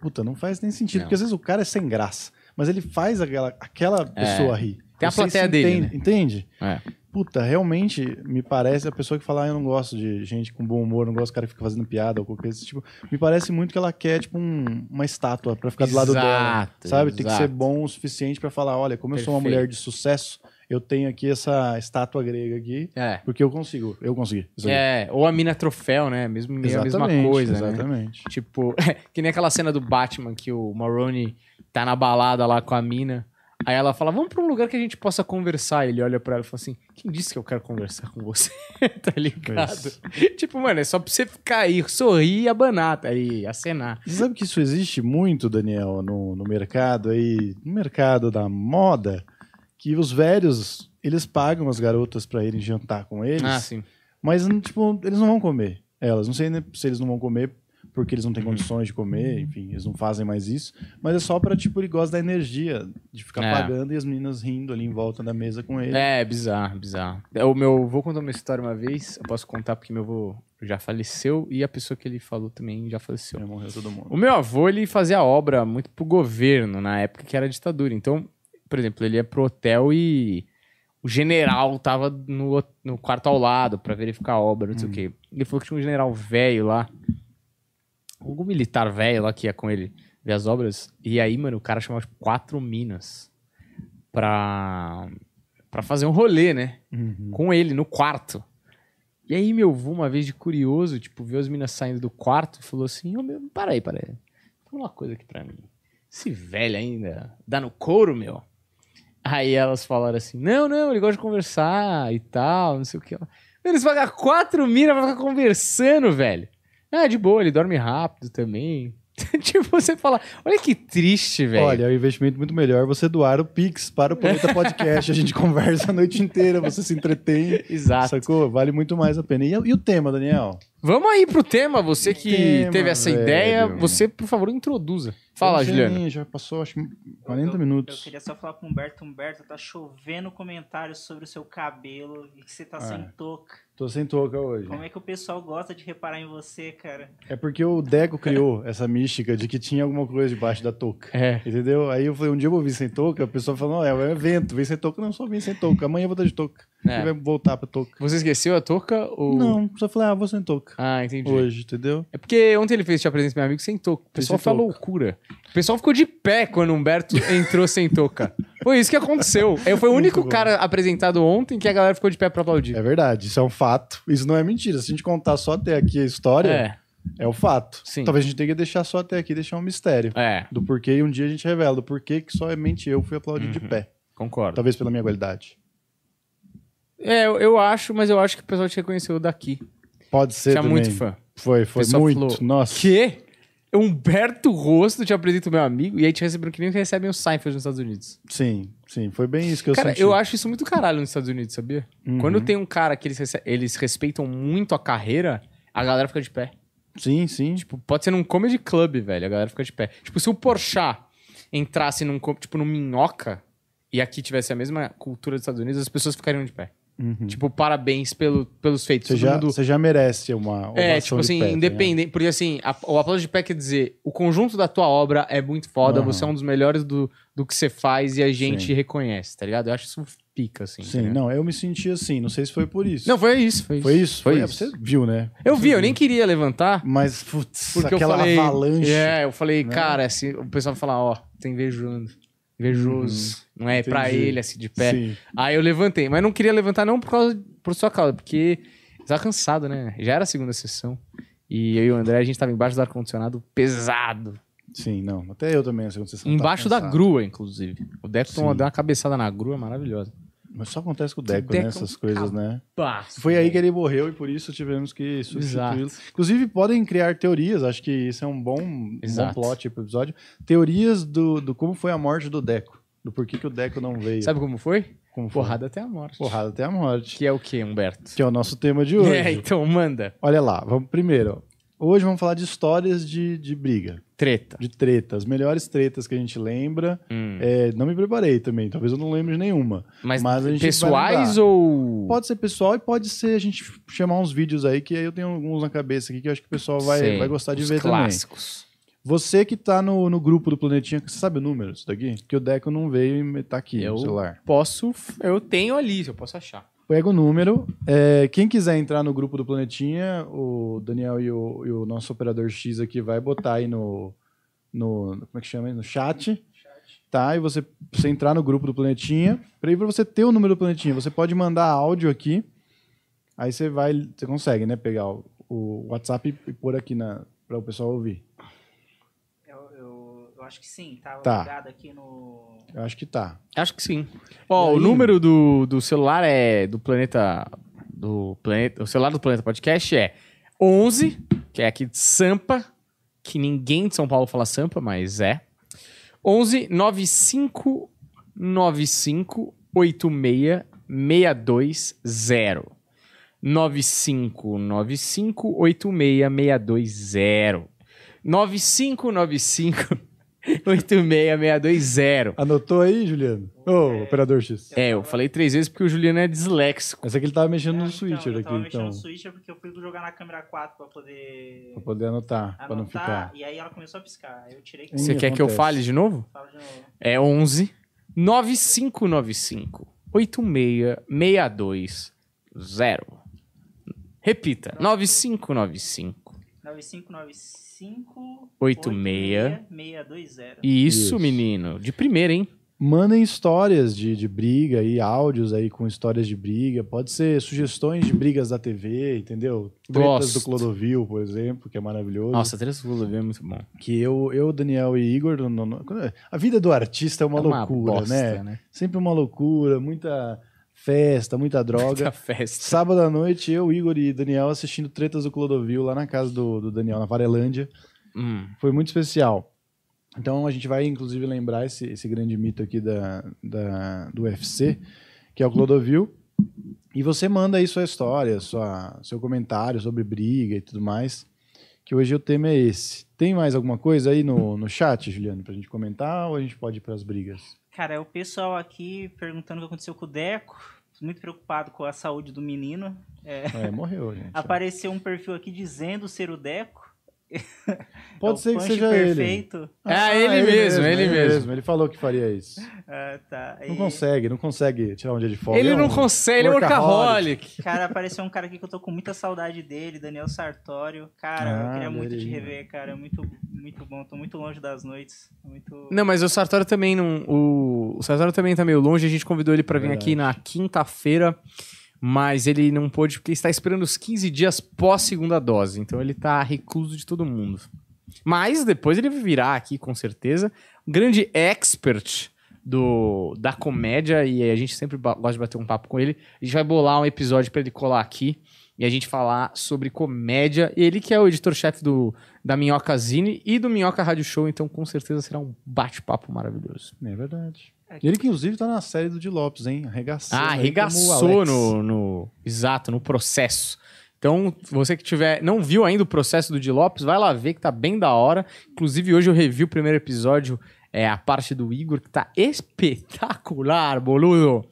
puta, não faz nem sentido. Não. Porque às vezes o cara é sem graça. Mas ele faz aquela, aquela pessoa rir. É. Tem a plateia dele, Entende? né? entende? É. Puta, realmente me parece a pessoa que fala, ah, eu não gosto de gente com bom humor, não gosto do cara que fica fazendo piada ou qualquer coisa. Tipo, me parece muito que ela quer, tipo, um- uma estátua pra ficar do lado dela. Exato, Sabe? Tem que ser exato. bom o suficiente pra falar, olha, como eu sou uma Perfeito. mulher de sucesso, eu tenho aqui essa estátua grega aqui, É. porque eu consigo, eu consegui. É, ou a mina troféu, né? Mesmo meio a mesma Exatamente, coisa, né? Exatamente. Tipo, que nem aquela cena do Batman que o Maroni tá na balada lá com a mina. Aí ela fala, vamos pra um lugar que a gente possa conversar. Ele olha pra ela e fala assim, quem disse que eu quero conversar com você? tá ligado? Tipo, mano, é só pra você ficar aí, sorrir e abanar, tá aí, acenar. Você sabe que isso existe muito, Daniel, no, no mercado aí, no mercado da moda, que os velhos, eles pagam as garotas pra irem jantar com eles, Ah, sim. mas, tipo, eles não vão comer elas. Não sei se eles não vão comer porque eles não Uhum. têm condições de comer, enfim, eles não fazem mais isso, mas é só pra, tipo, ele gosta da energia de ficar É. pagando e as meninas rindo ali em volta da mesa com ele. É, bizarro, bizarro. É, O meu vou contar uma história uma vez. Eu posso contar porque meu avô já faleceu e a pessoa que ele falou também já faleceu. Já morreu todo mundo. O meu avô, ele fazia obra muito pro governo na época que era ditadura. Então, por exemplo, ele ia pro hotel e o general tava no, no quarto ao lado pra verificar a obra, não sei o quê. Ele falou que tinha um general velho lá, algum militar velho lá que ia com ele ver as obras. E aí, mano, o cara chamava tipo, quatro minas pra, pra fazer um rolê, né? Uhum. com ele no quarto. E aí, meu avô, uma vez de curioso, tipo, viu as minas saindo do quarto e falou assim: Ô meu, para aí, para aí. Fala uma coisa aqui pra mim. Esse velho ainda dá no couro, meu. Aí elas falaram assim: Não, não, ele gosta de conversar e tal, não sei o que. Eles pagam quatro minas pra ficar conversando, velho. Ah, de boa, ele dorme rápido também. tipo, você fala: Olha que triste, velho. Olha, é um investimento muito melhor você doar o Pix para o Planeta Podcast. a gente conversa a noite inteira, você se entretém. Exato. Sacou? Vale muito mais a pena. E, e o tema, Daniel? Vamos aí pro tema, você que Tema, teve essa velho. ideia, você, por favor, introduza. Fala, Sim, Juliano. Já passou, acho que 40 Eu- Eu minutos. queria só falar pro Humberto. Humberto, tá chovendo comentários sobre o seu cabelo e que você tá sem Ah. touca. Tô sem touca hoje. Como é que o pessoal gosta de reparar em você, cara? É porque o Deco criou essa mística de que tinha alguma coisa debaixo da touca. É. Entendeu? Aí eu falei, um dia eu vou vir sem touca, a pessoa falou, não, é um evento, vem sem touca. Não, só vim sem touca. Amanhã eu vou estar de touca. É. E vai voltar pra touca. Você esqueceu a touca ou... Não, só falei, ah, vou sem touca. Ah, entendi. Hoje, entendeu? É porque ontem ele fez te apresentar meu amigo sem touca. O pessoal foi touca. loucura. O pessoal ficou de pé quando o Humberto entrou sem touca. Foi isso que aconteceu. Eu fui o único cara apresentado ontem que a galera ficou de pé pra aplaudir. É verdade, isso é um fato. Isso não é mentira. Se a gente contar só até aqui a história, É, é, o fato. Sim. Talvez a gente tenha que deixar só até aqui, deixar um mistério. é, Do porquê, e um dia a gente revela do porquê que somente eu fui aplaudido de Uhum. pé. concordo. Talvez pela minha qualidade. É, eu, eu acho, mas eu acho que o pessoal te reconheceu daqui. Pode ser Tinha também. muito fã. Foi, foi pessoal muito. falou, Nossa. Que? Humberto Rosto te apresenta o meu amigo e aí te recebendo que nem recebem o Seinfeld nos Estados Unidos. Sim, sim. Foi bem isso que eu cara, senti. eu acho isso muito caralho nos Estados Unidos, sabia? Uhum. Quando tem um cara que eles, rece- eles respeitam muito a carreira, a galera fica de pé. Sim, sim. Tipo, pode ser num comedy club, velho, a galera fica de pé. Tipo, se o Porchat entrasse num, co- tipo, num minhoca e aqui tivesse a mesma cultura dos Estados Unidos, as pessoas ficariam de pé. Uhum. Tipo, parabéns pelo, pelos feitos. Você já, mundo- já merece uma É, tipo assim, pé, tá independente. Porque assim, a- o aplauso de pé quer dizer, o conjunto da tua obra é muito foda, Aham. você é um dos melhores do, do que você faz e a gente Sim. reconhece, tá ligado? Eu acho isso pica, assim. tá Sim, ligado? não, eu me senti assim. Não sei se foi por isso. Não, foi isso, foi isso. Foi isso? Foi É, isso. Você viu, né? Eu vi, eu nem queria levantar, Mas, putz, porque aquela eu falei... avalanche. É, eu falei, né? cara, assim, o pessoal vai falar, ó, tá invejando. Invejoso. Não é pra Uhum. Entendi. ele, assim, de pé. Sim. Aí eu levantei, mas não queria levantar não por causa por sua causa, porque eu tava cansado, né? Já era a segunda sessão. E eu e o André, a gente tava embaixo do ar-condicionado pesado. Sim, não. Até eu também, a segunda sessão. Embaixo da grua, inclusive. O Deco tomou- deu uma cabeçada na grua maravilhosa. Mas só acontece com o Deco, Deco né? é Essas coisas, né? Foi aí que ele morreu e por isso tivemos que substituí-lo. Inclusive, podem criar teorias, acho que isso é um bom, um bom plot pro episódio. Teorias do, do como foi a morte do Deco. Do porquê que o Deco não veio. Sabe como foi? como foi? Porrada até a morte. Porrada até a morte. Que é o quê, Humberto? Que é o nosso tema de hoje. É, então manda. Olha lá, vamos primeiro. Hoje vamos falar de histórias de, de briga, Treta. de treta. As melhores tretas que a gente lembra. Hum. É, não me preparei também, talvez eu não lembre de nenhuma. Mas, mas a gente vai pessoais ou. Pode ser pessoal e pode ser a gente chamar uns vídeos aí, que aí eu tenho alguns na cabeça aqui que eu acho que o pessoal vai, Sei, vai gostar de os ver clássicos. também. Você que tá no, no grupo do Planetinha, você sabe o número disso daqui? Que o Deco não veio e tá aqui Eu no celular. posso. Eu tenho ali, eu posso achar. O número. É, quem quiser entrar no grupo do Planetinha, o Daniel e o, e o nosso operador X aqui vai botar aí no, no. Como é que chama? No chat. Tá? E você, você entrar no grupo do Planetinha. Pra você ter o número do Planetinha, você pode mandar áudio aqui. Aí você vai. Você consegue, né? Pegar o, o WhatsApp e pôr aqui na, para o pessoal ouvir. Acho que sim, tava Tá. ligado aqui no. Eu acho que tá. Acho que sim. Ó, E o aí? número do, do celular é do planeta. Do planeta. O celular do Planeta Podcast é 11, que é aqui de Sampa, que ninguém de São Paulo fala Sampa, mas é. 11 95 95 86620. 9595 86620. 9595 86620. Anotou aí, Juliano? Ô, operador X. É, eu falei três vezes porque o Juliano é disléxico. Essa aqui ele tava mexendo no Então, switcher eu aqui, tava mexendo então. no switcher porque eu fui jogar na câmera 4 pra poder Pra poder anotar, pra não anotar, ficar. e aí ela começou a piscar. Aí eu tirei Ih, Você quer que eu acontece. fale de novo? Fala de novo. É 11 9595 86620. Repita. 9595. 9595 86. 620. Isso, Isso. menino. De primeira, hein? Mandem histórias de, de briga aí, áudios aí com histórias de briga. Pode ser sugestões de brigas da TV, entendeu? Tretas Gosto. do Clodovil, por exemplo, que é maravilhoso. Nossa, Três Lula é muito bom. Que eu, eu Daniel e Igor. no- no- a vida do artista é uma É uma loucura, bosta, né? né? Sempre uma loucura, muita festa, muita droga. Muita festa. Sábado à noite, eu, Igor e Daniel assistindo Tretas do Clodovil lá na casa do, do Daniel, na Varelândia. Hum. Foi muito especial. Então a gente vai, inclusive, lembrar esse, esse grande mito aqui da, da- do UFC, que é o Clodovil. E você manda aí sua história, sua, seu comentário sobre briga e tudo mais. Que hoje o tema é esse. Tem mais alguma coisa aí no, no chat, Juliano, pra gente comentar ou a gente pode ir pras brigas? Cara, é o pessoal aqui perguntando o que aconteceu com o Deco. Muito preocupado com a saúde do menino. É, morreu, gente. Apareceu um perfil aqui dizendo ser o Deco. Pode É ser que seja ele. perfeito. É, ele mesmo, ele mesmo. Ele falou que faria isso. Ah, tá. Não E- consegue, não consegue tirar um dia de folga. Ele É não um consegue, ele é workaholic. Cara, apareceu um cara aqui que eu tô com muita saudade dele, Daniel Sartório. Cara, eu Ah, queria muito te rever, cara. É muito, muito bom. Tô muito longe das noites. Muito... Não, mas o Sartório também não. O, o Sartório também tá meio longe. A gente convidou ele pra vir Verdade. aqui na quinta-feira, mas ele não pôde porque está esperando os 15 dias pós segunda dose. Então ele tá recluso de todo mundo. Mas depois ele virá aqui, com certeza. Um grande expert do, da comédia e a gente sempre gosta de bater um papo com ele. A gente vai bolar um episódio pra ele colar aqui e a gente falar sobre comédia. Ele que é o editor-chefe do da Minhoca Zine e do Minhoca Rádio Show, então com certeza será um bate-papo maravilhoso. É verdade. E ele que inclusive tá na série do Di Lopes, hein? Arregaçou. Ah, arregaçou no, no. Exato, no processo. Então, você que tiver. Não viu ainda o processo do Di Lopes, vai lá ver que tá bem da hora. Inclusive, hoje eu revi o primeiro episódio, é a parte do Igor, que tá espetacular, boludo.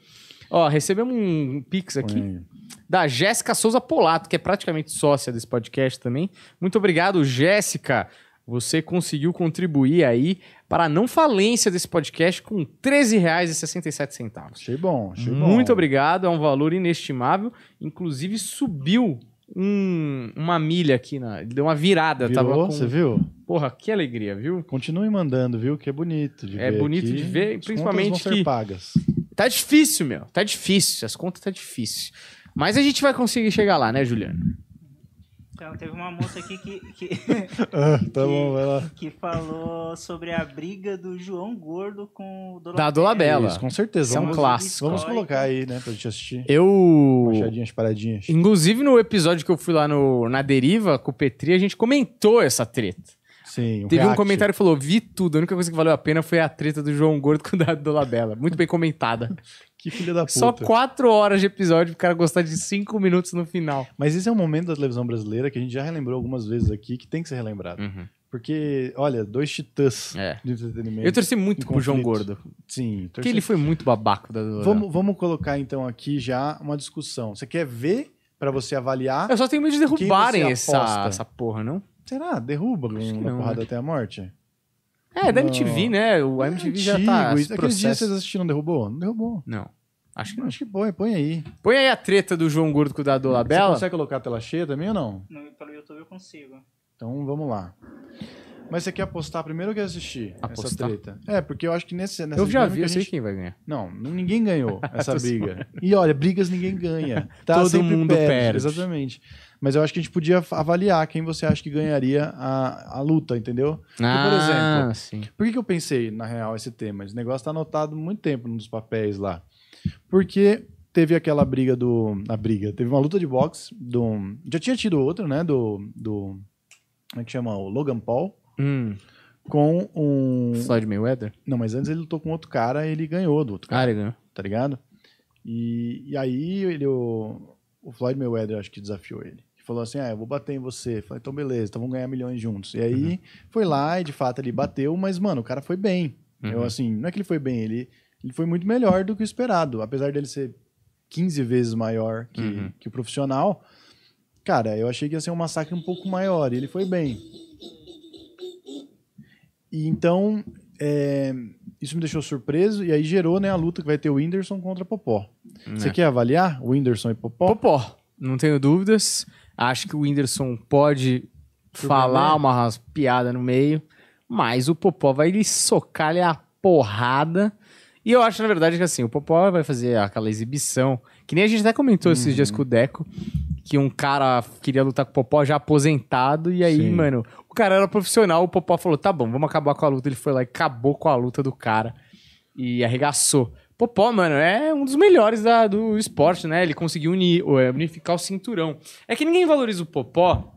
Ó, recebemos um pix aqui aí. da Jéssica Souza Polato, que é praticamente sócia desse podcast também. Muito obrigado, Jéssica. Você conseguiu contribuir aí para a não falência desse podcast com R$ 13,67. Achei bom, achei bom. Muito obrigado, é um valor inestimável. Inclusive subiu um- uma milha aqui na. Deu uma virada. Virou, tava com... você viu? Porra, que alegria, viu? Continue mandando, viu? Que é bonito de É ver. bonito aqui. de ver, As principalmente contas vão ser que- pagas. Tá difícil, meu. Tá difícil. As contas tá difícil. Mas a gente vai conseguir chegar lá, né, Juliano? Então, teve uma moça aqui que, que, Ah, tá Que- bom, vai lá. que falou sobre a briga do João Gordo com o Da Dolabella. Isso, com certeza. Isso é um vamos, clássico. Vamos colocar aí, né, pra gente assistir. Eu. Machadinhas, paradinhas. Inclusive, no episódio que eu fui lá no, na Deriva com o Petri, a gente comentou essa treta. Sim, um Teve um react. comentário que falou: vi tudo, a única coisa que valeu a pena foi a treta do João Gordo com o da Dolabella. Muito bem comentada. Que filha da puta. Só quatro horas de episódio pro cara gostar de cinco minutos no final. Mas esse é um momento da televisão brasileira que a gente já relembrou algumas vezes aqui, que tem que ser relembrado. Porque, olha, dois titãs É. de entretenimento. Eu torci muito pro João. Gordo. Sim, Porque ele foi muito babaco da Dolabella. Vamos, vamos colocar então aqui já uma discussão. Você quer ver pra você avaliar? Eu só tenho medo de derrubarem essa, essa porra, não? Será? Derruba Acho com na não, porrada né? até a morte? É, da Não. MTV, né? O É MTV já antigo, tá. Aqueles dias processo. vocês assistiram, derrubou? Não derrubou. Não. Acho que não. Acho que põe, põe aí. Põe aí a treta do João Gordo com o da Você Dolabella. consegue colocar a tela cheia também ou não? No, pelo YouTube eu consigo. Então vamos lá. Mas você quer apostar primeiro ou quer assistir Apostar? essa treta? É, porque eu acho que nesse, nessa Eu já vi, eu sei gente- quem vai ganhar. Não, ninguém ganhou essa briga. E olha, brigas ninguém ganha. Tá? Todo Sempre mundo perde. Exatamente. Mas eu acho que a gente podia avaliar quem você acha que ganharia a, a luta, entendeu? Ah, por exemplo, sim. Por que, que eu pensei, na real, esse tema? Esse negócio tá anotado há muito tempo nos papéis lá. Porque teve aquela briga do. A briga. Teve uma luta de boxe do. Já tinha tido outra, né? Do. do como é que chama? O Logan Paul. Hum, Com um. Floyd Mayweather? Não, mas antes ele lutou com outro cara e ele ganhou do outro cara, Ah, ele ganhou. tá ligado? E, e aí ele, o, o Floyd Mayweather acho que desafiou ele. Falou assim: ah, eu vou bater em você. Falei, então beleza, então vamos ganhar milhões juntos. E aí Uhum. foi lá e de fato ele bateu, mas, mano, o cara foi bem. Eu, Uhum. assim, não é que ele foi bem, ele, ele foi muito melhor do que o esperado. Apesar dele ser 15 vezes maior que, Uhum. que o profissional, cara, eu achei que ia ser um massacre um pouco maior. E ele foi bem. E então, é, isso me deixou surpreso. E aí gerou né, a luta que vai ter o Whindersson contra Popó. Você É. quer avaliar o Whindersson e Popó? Popó, não tenho dúvidas. Acho que o Whindersson pode falar umas piadas no meio, mas o Popó vai lhe socar-lhe a porrada. E eu acho, na verdade, que assim, o Popó vai fazer aquela exibição, que nem a gente até comentou esses dias com o Deco, que um cara queria lutar com o Popó já aposentado, e aí, Sim. mano, o cara era profissional, o Popó falou, tá bom, vamos acabar com a luta. Ele foi lá e acabou com a luta do cara e arregaçou. Popó, mano, é um dos melhores da- do esporte, né? Ele conseguiu unir, é, unificar o cinturão. É que ninguém valoriza o Popó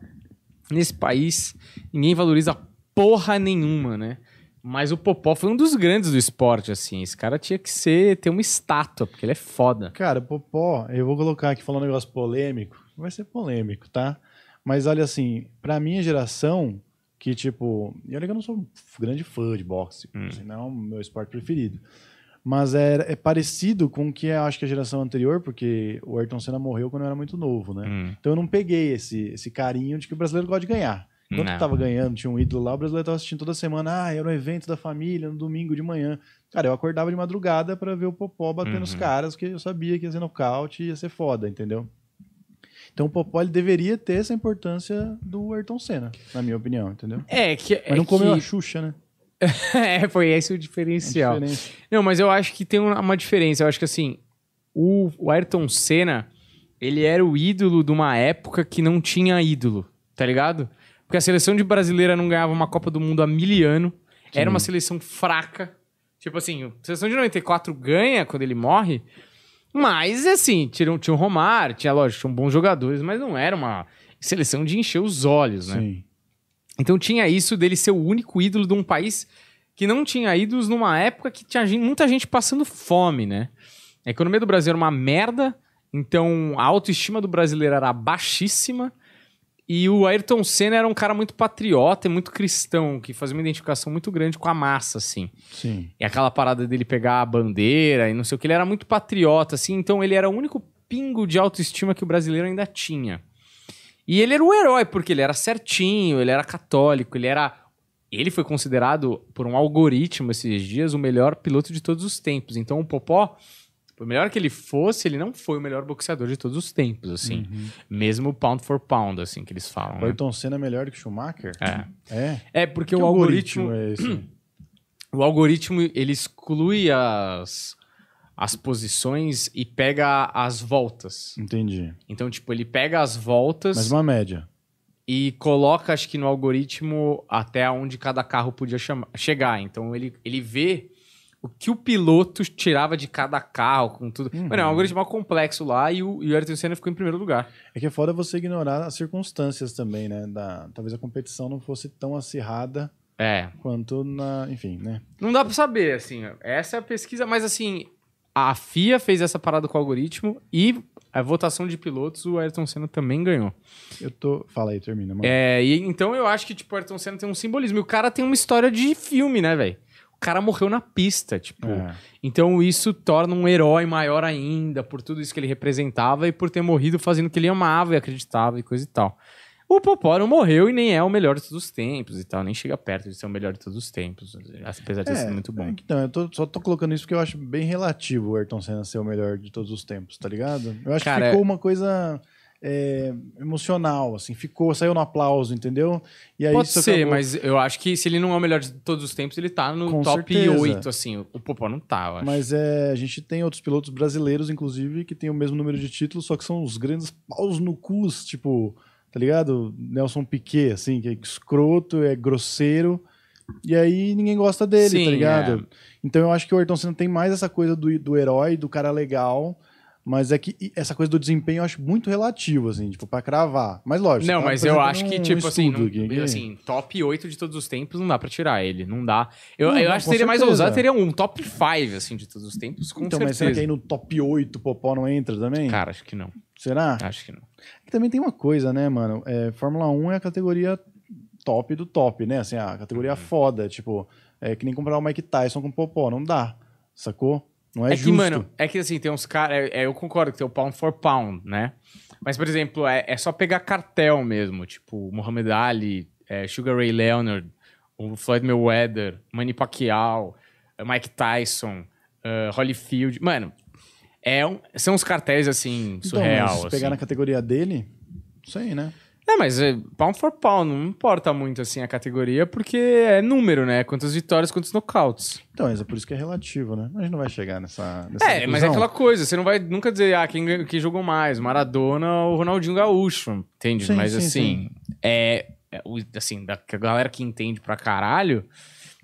nesse país, ninguém valoriza porra nenhuma, né? Mas o Popó foi um dos grandes do esporte, assim. Esse cara tinha que ser, ter uma estátua, porque ele é foda. Cara, Popó, eu vou colocar aqui falando um negócio polêmico. Vai ser polêmico, tá? Mas olha assim, pra minha geração, que tipo. E olha que eu não sou um grande fã de boxe, Hum. assim, não é o meu esporte preferido. Mas é, é parecido com o que eu acho que a geração anterior, porque o Ayrton Senna morreu quando eu era muito novo, né? Hum, Então eu não peguei esse, esse carinho de que o brasileiro gosta de ganhar. Enquanto Não. eu tava ganhando, tinha um ídolo lá, o brasileiro tava assistindo toda semana. Ah, era um evento da família, no domingo de manhã. Cara, eu acordava de madrugada pra ver o Popó bater nos Uhum. caras, porque eu sabia que ia ser nocaute e ia ser foda, entendeu? Então o Popó ele deveria ter essa importância do Ayrton Senna, na minha opinião, entendeu? É que. Mas é não comeu a que... Xuxa, né? é, foi esse o É diferencial. diferente. Não, mas eu acho que tem uma uma diferença. Eu acho que assim, o, o Ayrton Senna, ele era o ídolo de uma época que não tinha ídolo, tá ligado? Porque a seleção de brasileira não ganhava uma Copa do Mundo há mil anos. Era uma seleção fraca. Tipo assim, a seleção de 94 ganha quando ele morre. Mas, assim, tinha, tinha o Romário, tinha, lógico, tinham bons jogadores, mas não era uma seleção de encher os olhos, né? Sim. Então tinha isso dele ser o único ídolo de um país que não tinha ídolos numa época que tinha gen- muita gente passando fome, né? A economia do Brasil era uma merda, então a autoestima do brasileiro era baixíssima. E o Ayrton Senna era um cara muito patriota e muito cristão, que fazia uma identificação muito grande com a massa, assim. Sim. E aquela parada dele pegar a bandeira e não sei o que, ele era muito patriota, assim, então ele era o único pingo de autoestima que o brasileiro ainda tinha. E ele era o herói, porque ele era certinho, ele era católico, ele era. Ele foi considerado, por um algoritmo esses dias, o melhor piloto de todos os tempos. Então o Popó, por melhor que ele fosse, ele não foi o melhor boxeador de todos os tempos, assim. Mesmo pound for pound, assim, que eles falam. O Né? Ayrton Senna é melhor do que Schumacher? É. É. É, porque Que o algoritmo é esse? o algoritmo ele exclui as, as posições e pega as voltas. Entendi. Então, tipo, ele pega as voltas Mas uma média. e coloca, acho que no algoritmo, até onde cada carro podia chama- chegar. Então, ele, ele vê o que o piloto tirava de cada carro, com tudo. Uhum. Mano, é um algoritmo complexo lá e o, e o Ayrton Senna ficou em primeiro lugar. É que é foda você ignorar as circunstâncias também, né? Da, talvez a competição não fosse tão acirrada É, quanto na. Enfim, né? Não dá pra saber, assim. Essa é a pesquisa, mas assim, a FIA fez essa parada com o algoritmo e a votação de pilotos, o Ayrton Senna também ganhou. Eu tô. Fala aí, termina, mano. É, e então eu acho que, tipo, o Ayrton Senna tem um simbolismo. E o cara tem uma história de filme, né, velho? O cara morreu na pista, tipo. É. Então isso torna um herói maior ainda por tudo isso que ele representava e por ter morrido fazendo o que ele amava e acreditava e coisa e tal. O Popó não morreu e nem é o melhor de todos os tempos e tal, nem chega perto de ser o melhor de todos os tempos, apesar de ter sido muito bom. é Então, eu tô- só tô colocando isso porque eu acho bem relativo o Ayrton Senna ser o melhor de todos os tempos, tá ligado? Eu acho Cara, que ficou uma coisa é, emocional, assim, ficou, saiu no aplauso, entendeu? E aí Pode ser, acabou- mas eu acho que se ele não é o melhor de todos os tempos, ele tá no Com top certeza. 8, assim. O Popó não tá, eu acho. Mas é, a gente tem outros pilotos brasileiros, inclusive, que tem o mesmo número de títulos, só que são os grandes paus no cus, tipo, tá ligado? Nelson Piquet, assim, que é escroto, é grosseiro, e aí ninguém gosta dele, Sim, tá ligado? é. Então eu acho que o Ayrton Senna tem mais essa coisa do, do herói, do cara legal, Mas é que essa coisa do desempenho eu acho muito relativo, assim, tipo, pra cravar. Mas lógico. Não, tá mas eu acho que, um tipo assim, não- aqui, assim, top 8 de todos os tempos não dá pra tirar ele. Não dá. Eu, Não, eu não, acho que seria mais ousado, teria um top 5, assim, de todos os tempos, com Então, certeza. mas será que aí no top 8 o Popó não entra também? Cara, acho que não. Será? Acho que não. Que também tem uma coisa, né, mano? É, Fórmula 1 é a categoria top do top, né? Assim, a Uhum. categoria foda. Tipo, é que nem comparar o Mike Tyson com o Popó. Não dá. Sacou? Não é, É, justo. que, mano, é que assim, tem uns caras. É, é, eu concordo que tem o pound for pound, né? Mas, por exemplo, é, é só pegar cartel mesmo. Tipo, Muhammad Ali, é, Sugar Ray Leonard, o Floyd Mayweather, Manny Pacquiao, eh, Mike Tyson, eh, Holyfield. Mano, é um- são uns cartéis assim, Então, surreal. mas se pegar assim. na categoria dele, não sei, né? É, mas é, pound for pound, não importa muito assim a categoria, porque é número, né? Quantas vitórias, quantos nocautes. Então, mas é por isso que é relativo, né? A gente não vai chegar nessa. nessa É, mas é conclusão. aquela coisa, você não vai nunca dizer, ah, quem, quem jogou mais, Maradona ou Ronaldinho Gaúcho, entende? Sim, mas sim, assim, é, é o- assim, da galera que entende pra caralho,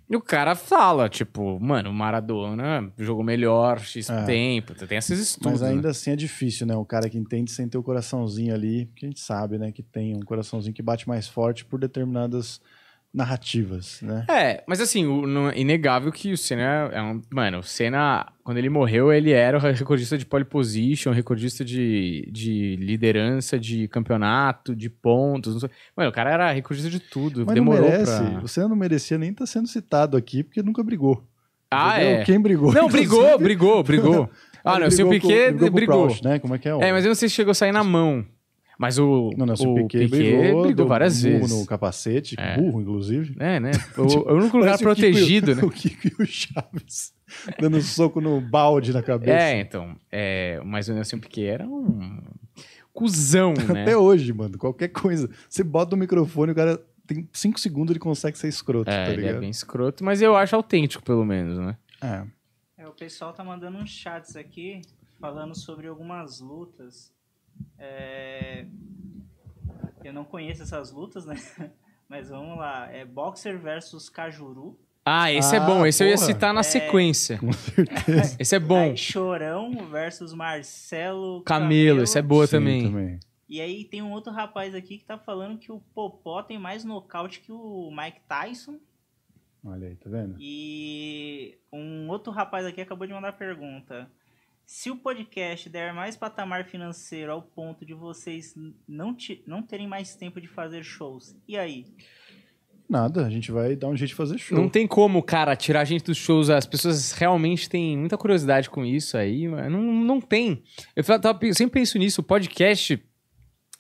e o cara fala, tipo, mano, o Maradona jogou melhor X É. tempo, tem esses estudos. Mas ainda né? assim é difícil, né? O cara que entende sem ter o coraçãozinho ali, porque a gente sabe, né? Que tem um coraçãozinho que bate mais forte por determinadas narrativas, né? É, mas assim, o, é inegável que o Senna é um. Mano, o Senna, quando ele morreu, ele era o recordista de pole position, recordista de, de liderança, de campeonato, de pontos. não sei- Mano, o cara era recordista de tudo. Mas demorou não merece. pra. Você não merecia nem estar sendo citado aqui, porque nunca brigou. Ah, Entendeu? é. Quem brigou? Não, brigou, brigou, brigou. Ah, não, o seu brigou Piquet brigou. com o brigou. Proust, né? Como é que é? o- É, mas eu não sei se chegou a sair na mão. Mas o, Não, não, o o Piquet, Piquet, brigou, brigou, várias burro vezes. no capacete, É. burro, inclusive. É, né? O, o único lugar Parece o Kiko protegido, né? O Kiko e o Chaves dando soco no balde na cabeça. É, então. É, mas o Nelson Piquet era um cuzão, né? Até hoje, mano. Qualquer coisa. Você bota o microfone, o cara tem cinco segundos ele consegue ser escroto, É, tá ele é ligado? bem escroto, mas eu acho autêntico, pelo menos, né? É. É, o pessoal tá mandando uns chats aqui falando sobre algumas lutas. É, Eu não conheço essas lutas, né? Mas vamos lá. É Boxer versus Cajuru. Ah, esse é Ah, bom. Esse eu ia porra. citar na É. sequência. Com certeza. Esse é bom. Aí, Chorão versus Marcelo Camelo, esse é boa Sim, também. E aí tem um outro rapaz aqui que tá falando que o Popó tem mais nocaute que o Mike Tyson. Olha aí, tá vendo? E um outro rapaz aqui acabou de mandar pergunta. Se o podcast der mais patamar financeiro ao ponto de vocês não, ti- não terem mais tempo de fazer shows, e aí? Nada, a gente vai dar um jeito de fazer show. Não tem como, cara, tirar a gente dos shows. As pessoas realmente têm muita curiosidade com isso aí, mas não, não tem. Eu, tava- eu sempre penso nisso. O podcast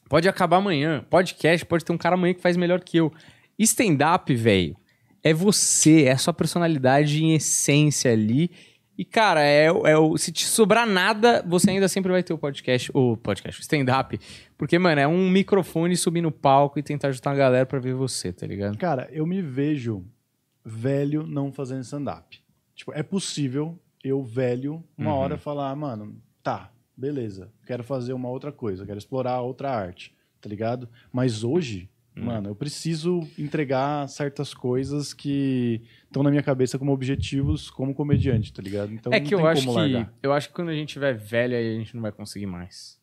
pode acabar amanhã. Podcast pode ter um cara amanhã que faz melhor que eu. Stand-up, velho, é você, é a sua personalidade em essência ali. E, cara, é, o- é o, se te sobrar nada, você ainda sempre vai ter o podcast, o podcast, o stand-up. Porque, mano, é um microfone subir no palco e tentar ajudar a galera pra ver você, tá ligado? Cara, eu me vejo velho não fazendo stand-up. Tipo, é possível eu, velho, uma Uhum. hora falar, mano, tá, beleza, quero fazer uma outra coisa, quero explorar outra arte, tá ligado? Mas hoje, Uhum. mano, eu preciso entregar certas coisas que estão na minha cabeça como objetivos como comediante, tá ligado? Então é que eu acho que largar. eu acho que quando a gente tiver velho aí a gente não vai conseguir mais.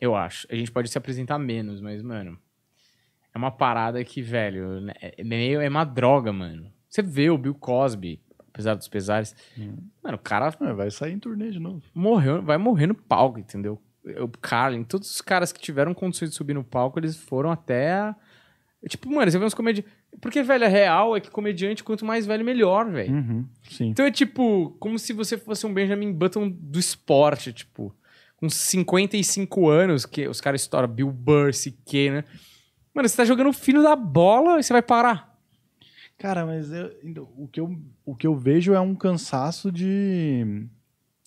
Eu acho. A gente pode se apresentar menos, mas mano, é uma parada que, velho, né, é meio é uma droga, mano. Você vê o Bill Cosby, apesar dos pesares, Hum. mano, o cara Ah, vai sair em turnê de novo. morreu, vai morrer no palco, entendeu? O Carlin, todos os caras que tiveram condições de subir no palco, eles foram até a... Tipo, mano, você vê uns comediantes... Porque, velho, a real é que comediante, quanto mais velho, melhor, velho. Uhum, sim. Então é tipo, como se você fosse um Benjamin Button do esporte, tipo, com 55 anos, que os caras estouram Bill Burr, que, né? Mano, você tá jogando o filho da bola e você vai parar. Cara, mas eu- então, o, que eu, o que eu vejo é um cansaço de,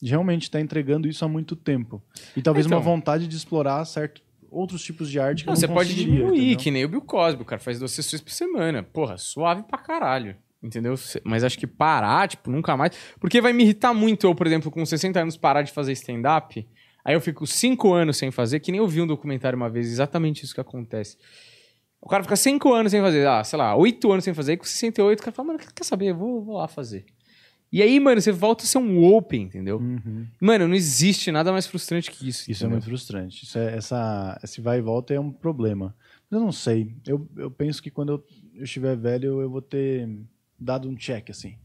de realmente estar entregando isso há muito tempo. E talvez Então. uma vontade de explorar certo, outros tipos de arte que Não, eu não você pode diminuir, entendeu? que nem o Bill Cosby, o cara faz duas sessões por semana. Porra, suave pra caralho. Entendeu? Mas acho que parar, tipo, nunca mais. Porque vai me irritar muito eu, por exemplo, com 60 anos parar de fazer stand-up. Aí eu fico 5 anos sem fazer, que nem eu vi um documentário uma vez, exatamente isso que acontece. O cara fica 5 anos sem fazer, ah, sei lá, 8 anos sem fazer, e com 68 o cara fala, mano, quer saber? Eu vou, vou lá fazer. E aí, mano, você volta a ser um open, entendeu? Uhum. Mano, não existe nada mais frustrante que isso. Isso é entendeu? muito frustrante. Isso é, essa, esse vai e volta é um problema. Eu não sei. Eu, eu penso que quando eu, eu estiver velho, eu vou ter dado um check, assim.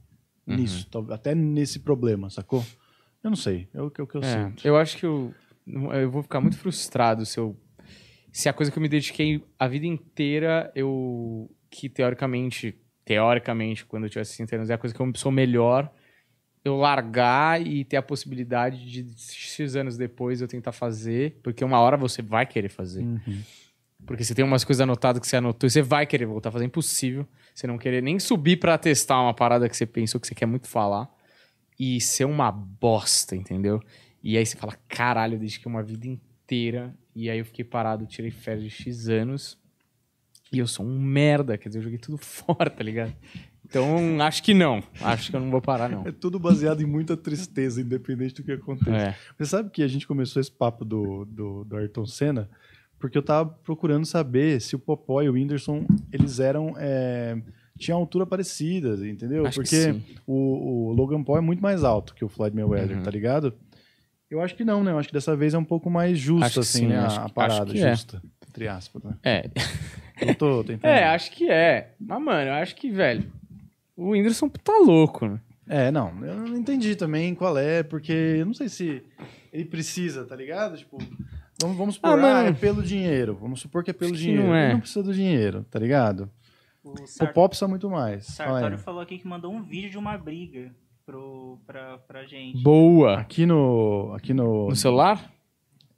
Uhum. Nisso. Até nesse problema, sacou? Eu não sei. É o que, é o que eu É, sinto. eu acho que eu, eu vou ficar muito frustrado se eu. Se a coisa que eu me dediquei a vida inteira, eu. Que teoricamente. Teoricamente, quando eu tiver 60 anos, é a coisa que eu sou melhor. Eu largar e ter a possibilidade de X anos depois eu tentar fazer. Porque uma hora você vai querer fazer. Uhum. Porque você tem umas coisas anotadas que você anotou e você vai querer voltar a fazer. É impossível você não querer nem subir pra testar uma parada que você pensou que você quer muito falar e ser uma bosta, entendeu? E aí você fala, caralho, eu dediquei uma vida inteira e aí eu fiquei parado, tirei férias de X anos e eu sou um merda, quer dizer, eu joguei tudo fora, tá ligado? Então, acho que não. Acho que eu não vou parar, não. É tudo baseado em muita tristeza, independente do que aconteça. É. Você sabe que a gente começou esse papo do, do, do Ayrton Senna porque eu tava procurando saber se o Popó e o Whindersson, eles eram... É, tinham altura parecida, entendeu? Acho que porque o, o Logan Paul é muito mais alto que o Floyd Mayweather, Uhum. tá ligado? Eu acho que não, né? Eu acho que dessa vez é um pouco mais justo, assim, sim, né? a que- parada, é. justa. Entre aspas, né? É, Eu tô tentando... é, acho que é. Mas, mano, eu acho que, velho, o Whindersson tá louco, né? É, não, eu não entendi também qual é, porque eu não sei se ele precisa, tá ligado? Tipo, vamos, vamos supor, Ah, ah, é pelo dinheiro. Vamos supor que é pelo dinheiro. não é. Ele não precisa do dinheiro, tá ligado? O O Sar- Pop precisa muito mais. Sartório falou aqui que mandou um vídeo de uma briga pro, pra, pra gente. Boa. Aqui no. Aqui no. No celular?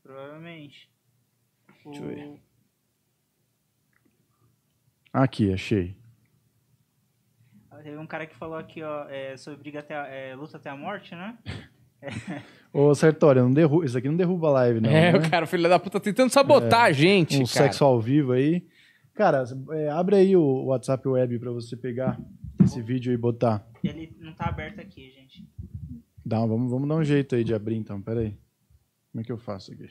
Provavelmente. O- Deixa eu ver. Aqui, achei. Teve um cara que falou aqui, ó, é, sobre briga até a- é, luta até a morte, né? Ô, Sartório, não derruba. Isso aqui não derruba a live, não. é, né? o cara, filho da puta, tentando sabotar a gente, Um cara. sexo ao vivo aí. Cara, é, abre aí o WhatsApp web pra você pegar esse vídeo e botar. Ele não tá aberto aqui, gente. Dá, vamos, vamos dar um jeito aí de abrir então, peraí. Como é que eu faço aqui?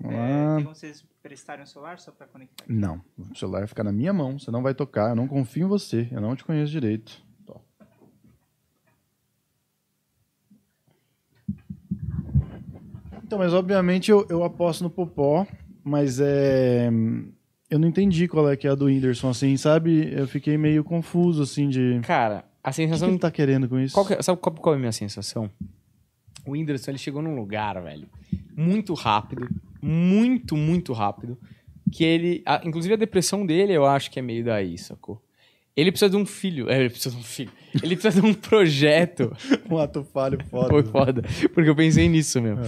Vamos É, lá. tem como vocês prestarem o celular só pra conectar? Não, o celular vai ficar na minha mão, você não vai tocar, eu não confio em você, eu não te conheço direito. Tó. Então, mas obviamente eu, eu aposto no Popó, mas é. Eu não entendi qual é que é a do Whindersson, assim, sabe? Eu fiquei meio confuso, assim, de. Cara, a O que, que sensação. ele tá querendo com isso? Qual que é- sabe qual, qual é a minha sensação? O Whindersson, ele chegou num lugar, velho, muito rápido, muito, muito rápido, que ele... a- inclusive a depressão dele, eu acho que é meio daí, sacou? Ele precisa de um filho, é, ele precisa de um filho, ele precisa de um projeto, Um ato falho foda. foi foda, porque eu pensei nisso mesmo.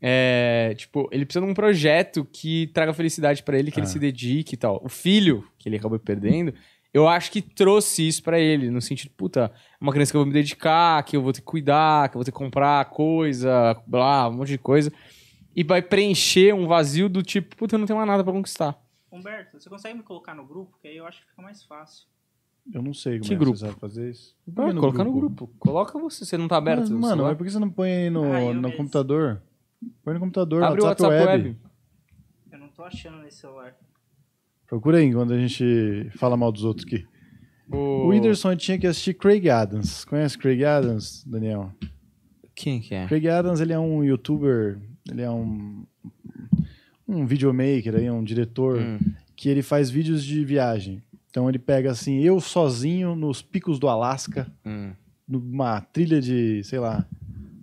É, tipo, ele precisa de um projeto que traga felicidade pra ele, que ele Ah. se dedique e tal. O filho, que ele acabou perdendo, eu acho que trouxe isso pra ele, no sentido, puta, é uma criança que eu vou me dedicar, que eu vou ter que cuidar, que eu vou ter que comprar coisa, blá, um monte de coisa. E vai preencher um vazio do tipo, puta, eu não tenho mais nada pra conquistar. Humberto, você consegue me colocar no grupo? Que aí eu acho que fica mais fácil. Eu não sei como Que é grupo? que você sabe fazer isso. Ah, Põe coloca no grupo. Coloca você, você não tá aberto. Mas, no mano, mas por que você não põe aí no, Ah, no computador? Põe no computador, Abre o WhatsApp, WhatsApp web. web. Eu não tô achando nesse celular. Procura aí quando a gente fala mal dos outros aqui. O Whindersson tinha que assistir Craig Adams. Conhece Craig Adams, Daniel? Quem que é? Craig Adams, ele é um youtuber, ele é um um videomaker aí, um diretor Hum. que ele faz vídeos de viagem. Então ele pega assim, eu sozinho nos picos do Alasca, Hum. numa trilha de, sei lá,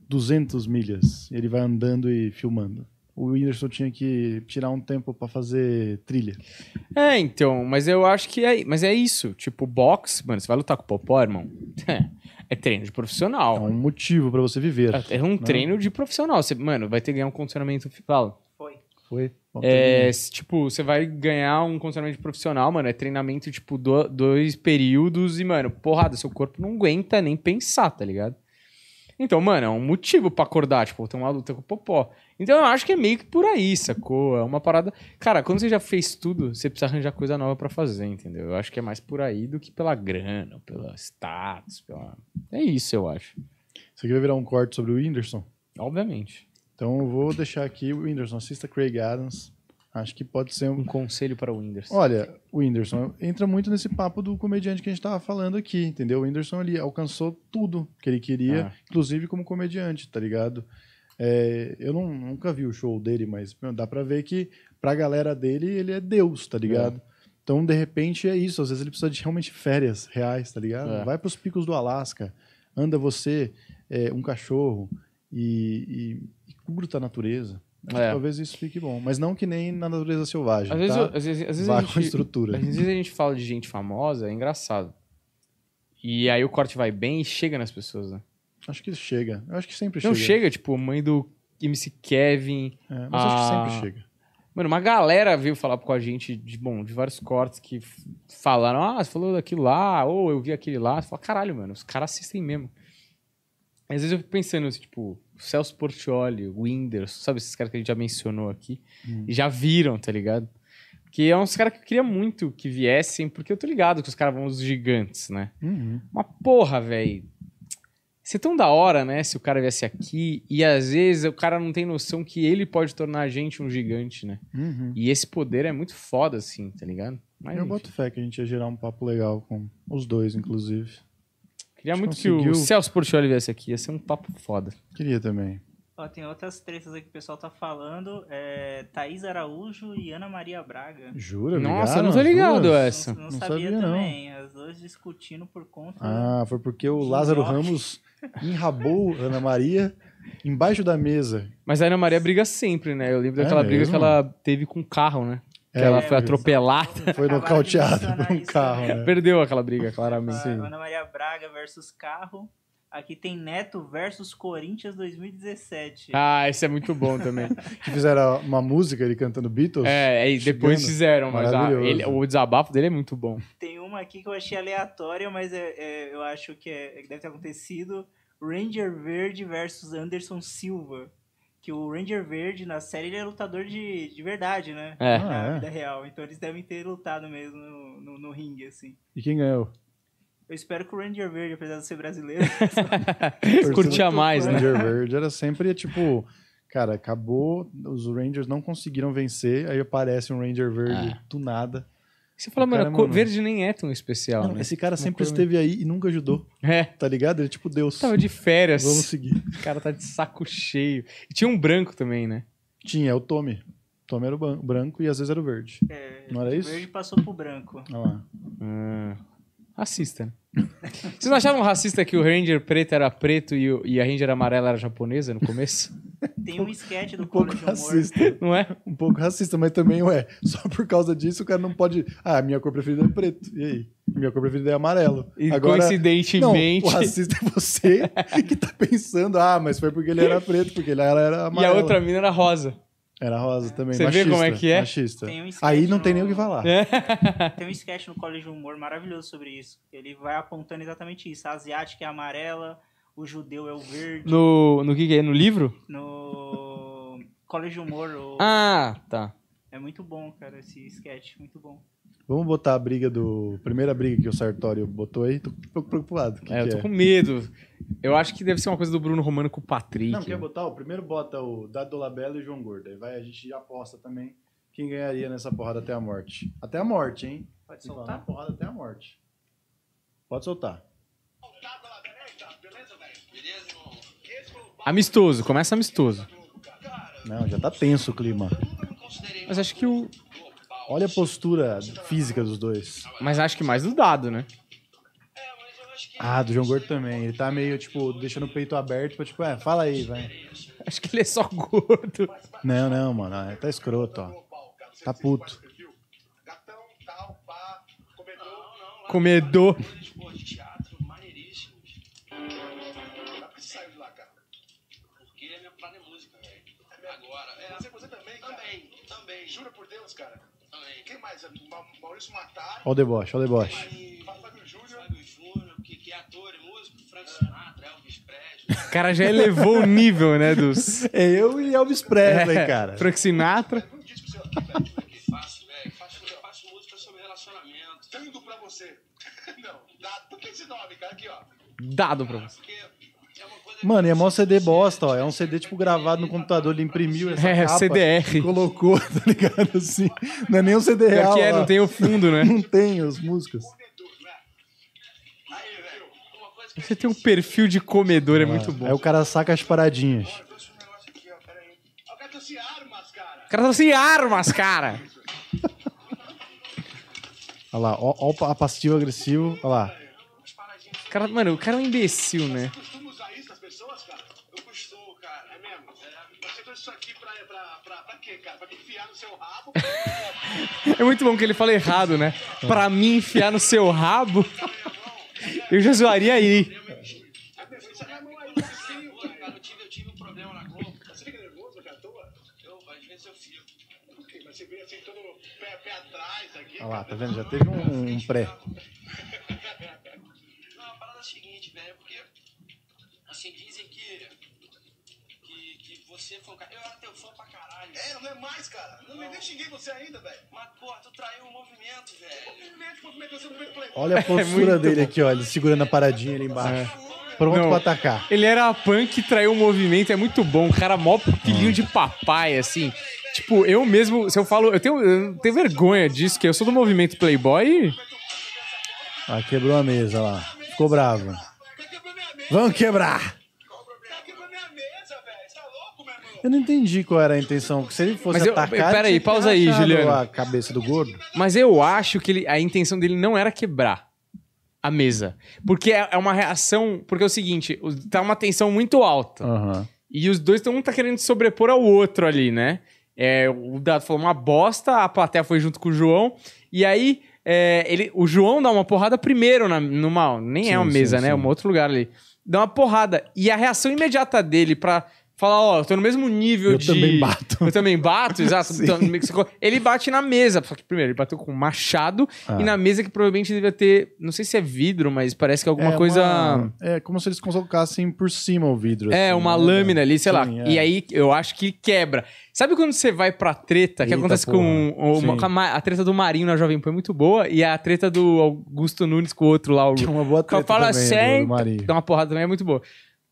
200 milhas. Ele vai andando e filmando. O Whindersson tinha que tirar um tempo pra fazer trilha. É, então, mas eu acho que é, mas é isso. Tipo, boxe, mano, você vai lutar com o Popó, irmão? É, é treino de É profissional. um motivo pra você viver. É, é um treino de profissional. Você, mano, vai ter que ganhar um condicionamento. Fala. Foi. Foi. É, tipo, você vai ganhar um condicionamento profissional, mano. É treinamento, tipo, do- dois períodos e, mano, porrada, seu corpo não aguenta nem pensar, tá ligado? Então, mano, é um motivo pra acordar, tipo, ter uma luta com o Popó. Então eu acho que é meio que por aí, sacou? É uma parada. Cara, quando você já fez tudo, você precisa arranjar coisa nova pra fazer, entendeu? Eu acho que é mais por aí do que pela grana, ou pela status, pela. É isso, eu acho. Aqui vai virar um corte sobre o Whindersson. Obviamente. Então eu vou deixar aqui o Whindersson. Assista Craig Adams. Acho que pode ser um. Um conselho para o Whindersson. Olha, o Whindersson entra muito nesse papo do comediante que a gente tava falando aqui, entendeu? O Whindersson ele alcançou tudo que ele queria, Ah. inclusive como comediante, tá ligado? É, eu não- nunca vi o show dele, mas meu, dá pra ver que pra galera dele ele é Deus, tá ligado? Então, de repente, é isso. Às vezes ele precisa de realmente férias reais, tá ligado? É. Vai pros picos do Alasca, anda você, é, um cachorro e, e, e curta a natureza. É. Talvez isso fique bom. Mas não que nem na natureza selvagem. Às vezes, tá? eu- às vezes, às vezes a com gente, estrutura. às vezes a gente fala de gente famosa, é engraçado. E aí o corte vai bem e chega nas pessoas, né? Acho que chega. Eu acho que sempre Não chega. chega, tipo, mãe do MC Kevin. É, mas acho que sempre chega. Mano, uma galera veio falar com a gente de, bom, de vários cortes que falaram, ah, você falou daquilo lá, ou eu vi aquele lá. Você fala, caralho, mano, os caras assistem mesmo. Às vezes eu fico pensando, assim, tipo, o Celso Portioli, o Whindersson, sabe esses caras que a gente já mencionou aqui? Hum. E já viram, tá ligado? Que é uns caras que eu queria muito que viessem, porque eu tô ligado que os caras vão os gigantes, né? Uhum. Uma porra, velho. Ser tão da hora, né? Se o cara viesse aqui e às vezes o cara não tem noção que ele pode tornar a gente um gigante, né? Uhum. E esse poder é muito foda, assim, tá ligado? Mas Eu enfim, boto fé que a gente ia gerar um papo legal com os dois, inclusive. Queria muito que que o conseguiu. Celso Portioli viesse aqui. Ia ser um papo foda. Queria também. Ó, tem outras tretas aqui que o pessoal tá falando. É, Thaís Araújo e Ana Maria Braga. Jura? Nossa, eu não tô ligado duas? essa. Não, não Não sabia, sabia, não. também. As duas discutindo por conta. Ah, foi porque o Lázaro. Ramos enrabou Ana Maria embaixo da mesa. Mas a Ana Maria briga sempre, né? Eu lembro É daquela briga mesmo? que ela teve com o carro, né? Que É, ela foi atropelada. Foi mencionar por um isso carro, né? Perdeu aquela briga, claramente. A Ana Maria Braga versus Carro. Aqui tem Neto versus Corinthians 2017. Ah, esse é muito bom também. Que fizeram uma música, ele cantando Beatles. É, aí depois Chegando. fizeram, mas a- ele- o desabafo dele é muito bom. Tem uma aqui que eu achei aleatória, mas é- é- eu acho que, é- que deve ter acontecido. Ranger Verde versus Anderson Silva. Que o Ranger Verde, na série, ele é lutador de, de verdade, né? É. Ah, Na é? vida real. Então eles devem ter lutado mesmo no, no, no ringue, assim. E quem ganhou? Eu espero que o Ranger Verde, apesar de ser brasileiro, Curtia mais, né? Ranger Verde era sempre tipo, cara, acabou, os Rangers não conseguiram vencer, aí aparece um Ranger Verde É. do nada. Você fala, O mano, cara, cor mano- verde nem é tão especial, Não, né? esse cara Uma sempre esteve aí e nunca ajudou, É, tá ligado? Ele é tipo Deus. tava de férias. Vamos seguir. O cara tá de saco cheio. E tinha um branco também, né? Tinha, é o Tommy. Tommy era o branco e às vezes era o verde. é, Não era o isso? verde passou pro branco. Olha lá. Ah, racista, né? Vocês não achavam racista que o Ranger preto era preto e, o- e a Ranger amarela era japonesa no começo? Tem um sketch do Um pouco College Humor. racista. Não é? Um pouco racista, mas também, ué, só por causa disso o cara não pode. Ah, minha cor preferida é preto. E aí? Minha cor preferida é amarelo. E Agora, não, coincidentemente. o racista é você que tá pensando, ah, mas foi porque ele era preto, porque ele era e amarelo. a outra mina era rosa. Era rosa também. Você vê machista, como é que é? Machista. Tem um Aí não tem no- nem o que falar. É. Tem um sketch no College Humor maravilhoso sobre isso. Ele vai apontando exatamente isso. A asiática é amarela, o judeu é o verde. No, no que que é? No livro? No College Humor o- Ah, tá. é muito bom, cara, esse sketch. Muito bom. Vamos botar a briga do. Primeira briga que o Sartório botou aí. Tô um pouco preocupado. Que É, eu que tô é? com medo. Eu acho que deve ser uma coisa do Bruno Romano com o Patrick. Não, quer botar? O primeiro bota o Dado Dolabella e o João Gordo. Aí vai, a gente aposta também quem ganharia nessa porrada até a morte. Até a morte, hein? Pode soltar? na porrada até a morte. Pode soltar. Amistoso, começa amistoso. Não, já tá tenso o clima. Mas acho que o. Olha a postura física dos dois. Mas acho que mais do dado, né? Ah, do João Gordo também. Ele tá meio, tipo, deixando o peito aberto pra, tipo, é, fala aí, vai. Acho que ele é só gordo. Não, não, mano. é, Tá escroto, ó. Tá puto. Gatão, tal, pá, comedor. Maurício Matar Ó o deboche, ó o deboche. Fábio Júnior. Fábio Júnior, que, que é ator músico. Frank Sinatra, Elvis Presley. O cara já elevou o nível, né? Dos. É eu e Elvis Presley, É, cara. Frank Sinatra. Um disco seu aqui, velho. que faço, velho. Faço, eu faço música sobre relacionamento. Dando pra você. Não, dá. Por que esse nome, cara? Aqui, ó. Dado pra você. Porque É Mano, e é mó CD bosta, ó. É um CD, tipo, gravado no computador. Ele imprimiu essa É, capa. CDR. Colocou, tá ligado? Assim. Não é nem um CD Pior real. que é, ó. não tem o fundo, né? Não tem as músicas. Aí, Você tem um perfil de comedor, é muito Aí bom. o cara saca as paradinhas. O cara tá sem armas, cara. Olha lá, ó, ó a passivo agressivo. Olha lá. Cara, mano, o cara é um imbecil, né? Quê, cara? Pra me enfiar no seu rabo? É muito bom que ele fala errado, né? Pra mim enfiar no seu rabo, eu já zoaria aí. É mesmo? Isso é minha mão aí, vizinho, cara. Você foi um cara. Eu era teu fã pra caralho. É, não é mais, cara. Não, nem xinguei você ainda, velho. Mas, porra, tu traiu o movimento, velho. Movimento, movimento, você movimento play. Olha a postura É muito dele aqui, ó. Ele segurando a paradinha ali embaixo. Pronto Não. pra atacar. Ele era punk, traiu o movimento, é muito bom. Um cara mó filhinho de papai, assim. Tipo, eu mesmo, se eu falo, eu tenho, eu tenho vergonha disso, que eu sou do movimento Playboy. Ah, quebrou a mesa lá. Ficou bravo. Vamos quebrar! Eu não entendi qual era a intenção. Se ele fosse Mas eu- atacar. pera ele aí, tinha que ter pausa aí, Juliano. A cabeça do gordo. Mas eu acho que ele, a intenção dele não era quebrar a mesa. Porque é é uma reação. Porque é o seguinte, tá uma tensão muito alta. Aham. E os dois, um tá querendo sobrepor ao outro ali, né? É, o Dado falou uma bosta, a plateia foi junto com o João. E aí, é, ele, o João dá uma porrada primeiro na, numa. Nem Sim, é uma sim, mesa, né? É sim. um outro lugar ali. Dá uma porrada. E a reação imediata dele pra falar: Ó, eu tô no mesmo nível Eu de. também bato. Eu também bato, exato. Então, ele bate na mesa. Só que primeiro, ele bateu com um machado Ah. e na mesa que provavelmente devia ter. Não sei se é vidro, mas parece que é alguma É coisa. uma- É como se eles colocassem por cima o vidro. É, assim, uma né? lâmina ali, sei lá. Sim, é. E aí eu acho que quebra. Sabe quando você vai pra treta, que Eita, acontece porra. com, Sim. com a, a treta do Marinho na Jovem Pan é muito boa, e a treta do Augusto Nunes com o outro lá, o Tinha uma boa eu treta falo também assim, do, do Marinho. dá uma porrada também, é muito boa.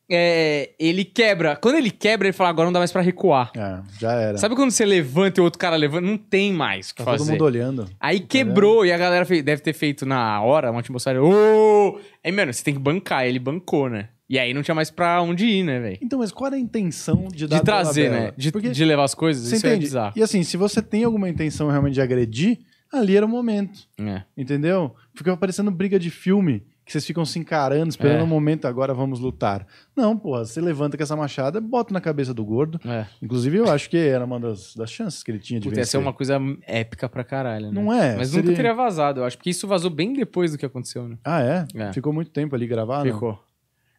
É, ele quebra. Quando ele quebra, ele fala, agora não dá mais pra recuar. É, já era. Sabe quando você levanta e o outro cara levanta? Não tem mais o que tá todo fazer. mundo olhando. Aí quebrou e a galera fe- deve ter feito na hora uma atmosfera. Ô! Aí, mano, você tem que bancar. Ele bancou, né? E aí não tinha mais pra onde ir, né, velho? Então, mas qual era a intenção de dar De trazer, né? De, Porque de levar as coisas. você isso é entende? bizarro. e assim, se você tem alguma intenção realmente de agredir, ali era o momento. É. Entendeu? Fica parecendo briga de filme, que vocês ficam se encarando, esperando É. o momento, agora vamos lutar. Não, porra, você levanta com essa machada, bota na cabeça do gordo. É. Inclusive, eu acho que era uma das, das chances que ele tinha de Puta, ia vencer. ser uma coisa épica pra caralho, né? Não é? Mas Seria- nunca teria vazado, eu acho. Porque isso vazou bem depois do que aconteceu, né? Ah, é? É. Ficou muito tempo ali gravado? Ficou.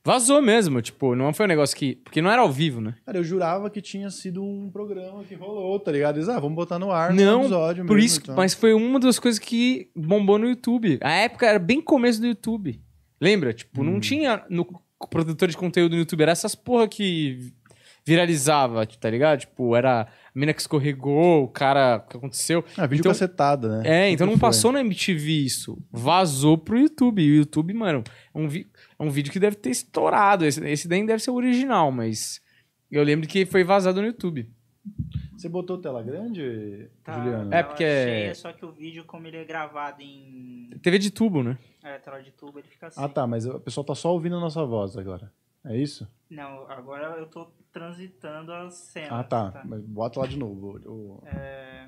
Vazou mesmo, tipo, não foi um negócio que... Porque não era ao vivo, né? Cara, eu jurava que tinha sido um programa que rolou, tá ligado? Eles, ah, vamos botar no ar Não, no episódio Por mesmo, isso, então. mas foi uma das coisas que bombou no YouTube. A época era bem começo do YouTube. Lembra? Tipo, Hum. não tinha no produtor de conteúdo no YouTube, era essas porra que viralizava, tá ligado? Tipo, era a mina que escorregou, o cara, o que aconteceu. Ah, vídeo Então- cacetada, né? É, então não passou na MTV isso. Vazou pro YouTube. E o YouTube, mano, é um, vi- é um vídeo que deve ter estourado. Esse, esse daí deve ser o original, mas eu lembro que foi vazado no YouTube. Você botou tela grande, Tá, Juliano? É, porque é- cheia, só que o vídeo, como ele é gravado em TV de tubo, né? é, tela de tubo, ele fica assim. Ah, tá, mas o pessoal tá só ouvindo a nossa voz agora. É isso? Não, agora eu tô transitando as cenas. Ah, tá. Mas bota lá de novo. É,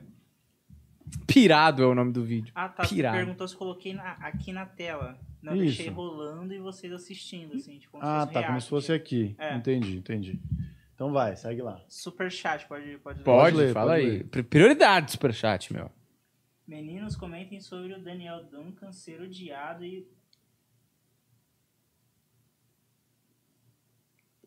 Pirado é o nome do vídeo. Ah, tá. Você Pirado. perguntou se coloquei na- aqui na tela. Não, Isso. deixei rolando e vocês assistindo, assim, tipo, como Ah, tá, como react. se fosse aqui. É. Entendi, entendi. Então vai, segue lá. Super chat, pode, pode ler. Pode, ler, fala pode aí. ler. Pri- Prioridade do Superchat, meu. Meninos, comentem sobre o Daniel Duncan ser odiado e.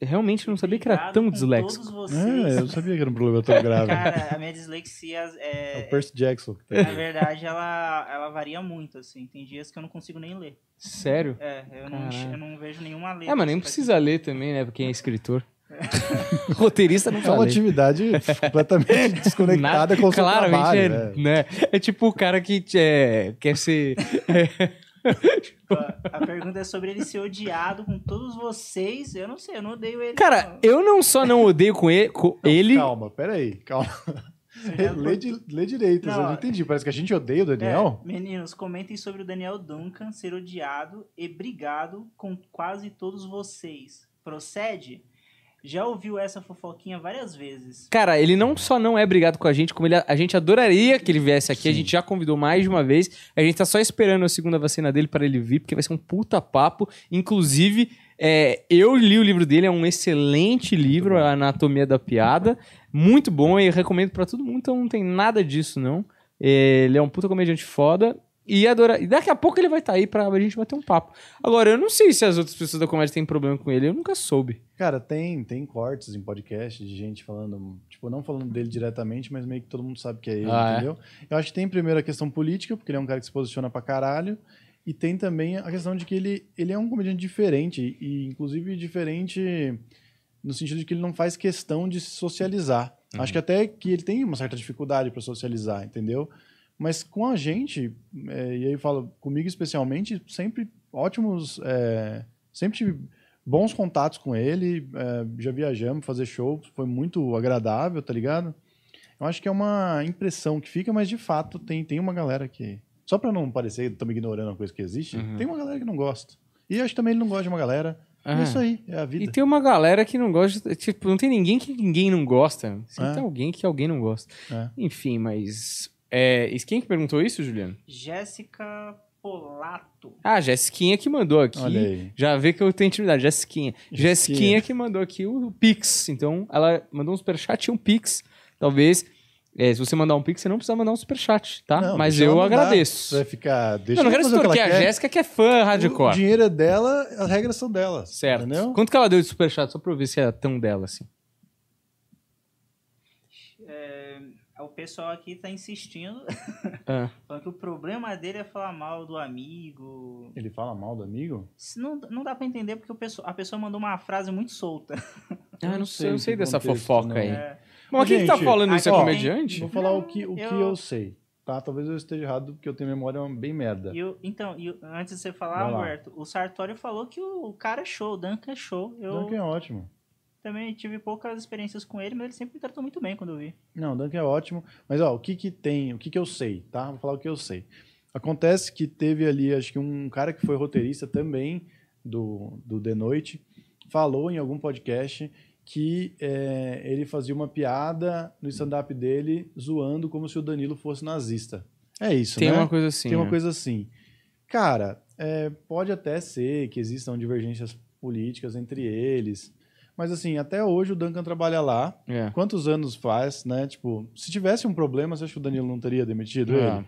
Eu realmente não sabia que era tão disléxico. Todos vocês. É, eu sabia que era um problema tão grave. Cara, a minha dislexia É é. o Percy Jackson. que tem. Na verdade, ela, ela varia muito, assim. Tem dias que eu não consigo nem ler. Sério? É, eu não, eu não vejo nenhuma letra. É, mas nem assim, precisa ler também, né? Porque quem é escritor. Roteirista não É uma atividade completamente desconectada com o seu Claramente trabalho. é, né? né? É tipo o cara que é, quer ser. A pergunta é sobre ele ser odiado com todos vocês. Eu não sei, eu não odeio ele. Cara, não. eu não só não odeio com ele, com Não, ele Calma, peraí, calma. lê, di- lê direito, Não, eu não entendi. Parece que a gente odeia o Daniel. É, meninos, comentem sobre o Daniel Duncan ser odiado e brigado com quase todos vocês. Procede? Já ouviu essa fofoquinha várias vezes. Cara, ele não só não é brigado com a gente, como ele, a gente adoraria que ele viesse aqui. A gente já convidou mais de uma vez. A gente tá só esperando a segunda vacina dele para ele vir, porque vai ser um puta papo. Inclusive, é, eu li o livro dele, é um excelente livro, A Anatomia da Piada. Muito bom e eu recomendo para todo mundo, então não tem nada disso, não. Ele é um puta comediante foda. E, adora... e daqui a pouco ele vai estar aí pra gente bater um papo. Agora, eu não sei se as outras pessoas da comédia têm problema com ele, eu nunca soube. Cara, tem, tem cortes em podcast de gente falando, tipo, não falando dele diretamente, mas meio que todo mundo sabe que é ele, Ah, é? entendeu? Eu acho que tem primeiro a questão política, porque ele é um cara que se posiciona pra caralho, e tem também a questão de que ele, ele é um comediante diferente, e inclusive diferente no sentido de que ele não faz questão de se socializar. Acho que até que ele tem uma certa dificuldade pra socializar, entendeu? Mas com a gente, é, e aí eu falo comigo especialmente, sempre ótimos, é, sempre tive bons contatos com ele, é, já viajamos fazer show, foi muito agradável, tá ligado? Eu acho que é uma impressão que fica, mas de fato tem, tem uma galera que. Só pra não parecer que estamos ignorando uma coisa que existe, Uhum. tem uma galera que não gosta. E acho que também ele não gosta de uma galera. Ah. É isso aí, é a vida. E tem uma galera que não gosta. Tipo, não tem ninguém que ninguém não gosta. Sempre É. tem alguém que alguém não gosta. É. Enfim, mas. É, e quem que perguntou isso, Juliano? Jéssica Polato. Ah, Jessiquinha que mandou aqui. Olha aí. Já vê que eu tenho intimidade. Jessiquinha. Jessiquinha. Jessiquinha que mandou aqui o, o Pix. Então, ela mandou um superchat e um Pix. Talvez. é, se você mandar um Pix, você não precisa mandar um superchat, tá? Não, Mas eu agradeço. Você vai ficar. Deixa Eu não ela quero o que a. Jéssica que é fã O hardcore. dinheiro é dela, as regras são dela. Certo. Entendeu? Quanto que ela deu de superchat? Só pra eu ver se é tão dela assim. É, o pessoal aqui tá insistindo, Ah. falando que o problema dele é falar mal do amigo. Ele fala mal do amigo? Não, não dá pra entender porque o pessoa- a pessoa mandou uma frase muito solta. Ah, eu não sei, eu não sei dessa contexto, fofoca não. aí. É, Mas quem que tá falando isso? É comediante? Vou falar Não, o, que, o eu- que eu sei. Tá? Talvez eu esteja errado, porque eu tenho memória bem merda. e o- então, e o- antes de você falar. Humberto, o Sartório falou que o, o cara é show, o Duncan é show. Eu Duncan é ótimo. Também tive poucas experiências com ele, mas ele sempre me tratou muito bem quando eu vi. Não, Duncan é ótimo. Mas, ó, o que que tem, o que que eu sei, tá? Vou falar o que eu sei. Acontece que teve ali, acho que um cara que foi roteirista também do, do The Noite, falou em algum podcast que é, ele fazia uma piada no stand-up dele zoando como se o Danilo fosse nazista. É isso, Tem né? uma coisa assim. Tem uma né? coisa assim. Cara, é, pode até ser que existam divergências políticas entre eles, mas assim, até hoje o Duncan trabalha lá. É. Quantos anos faz, né? Tipo, se tivesse um problema, você acha que o Danilo não teria demitido Ah. ele?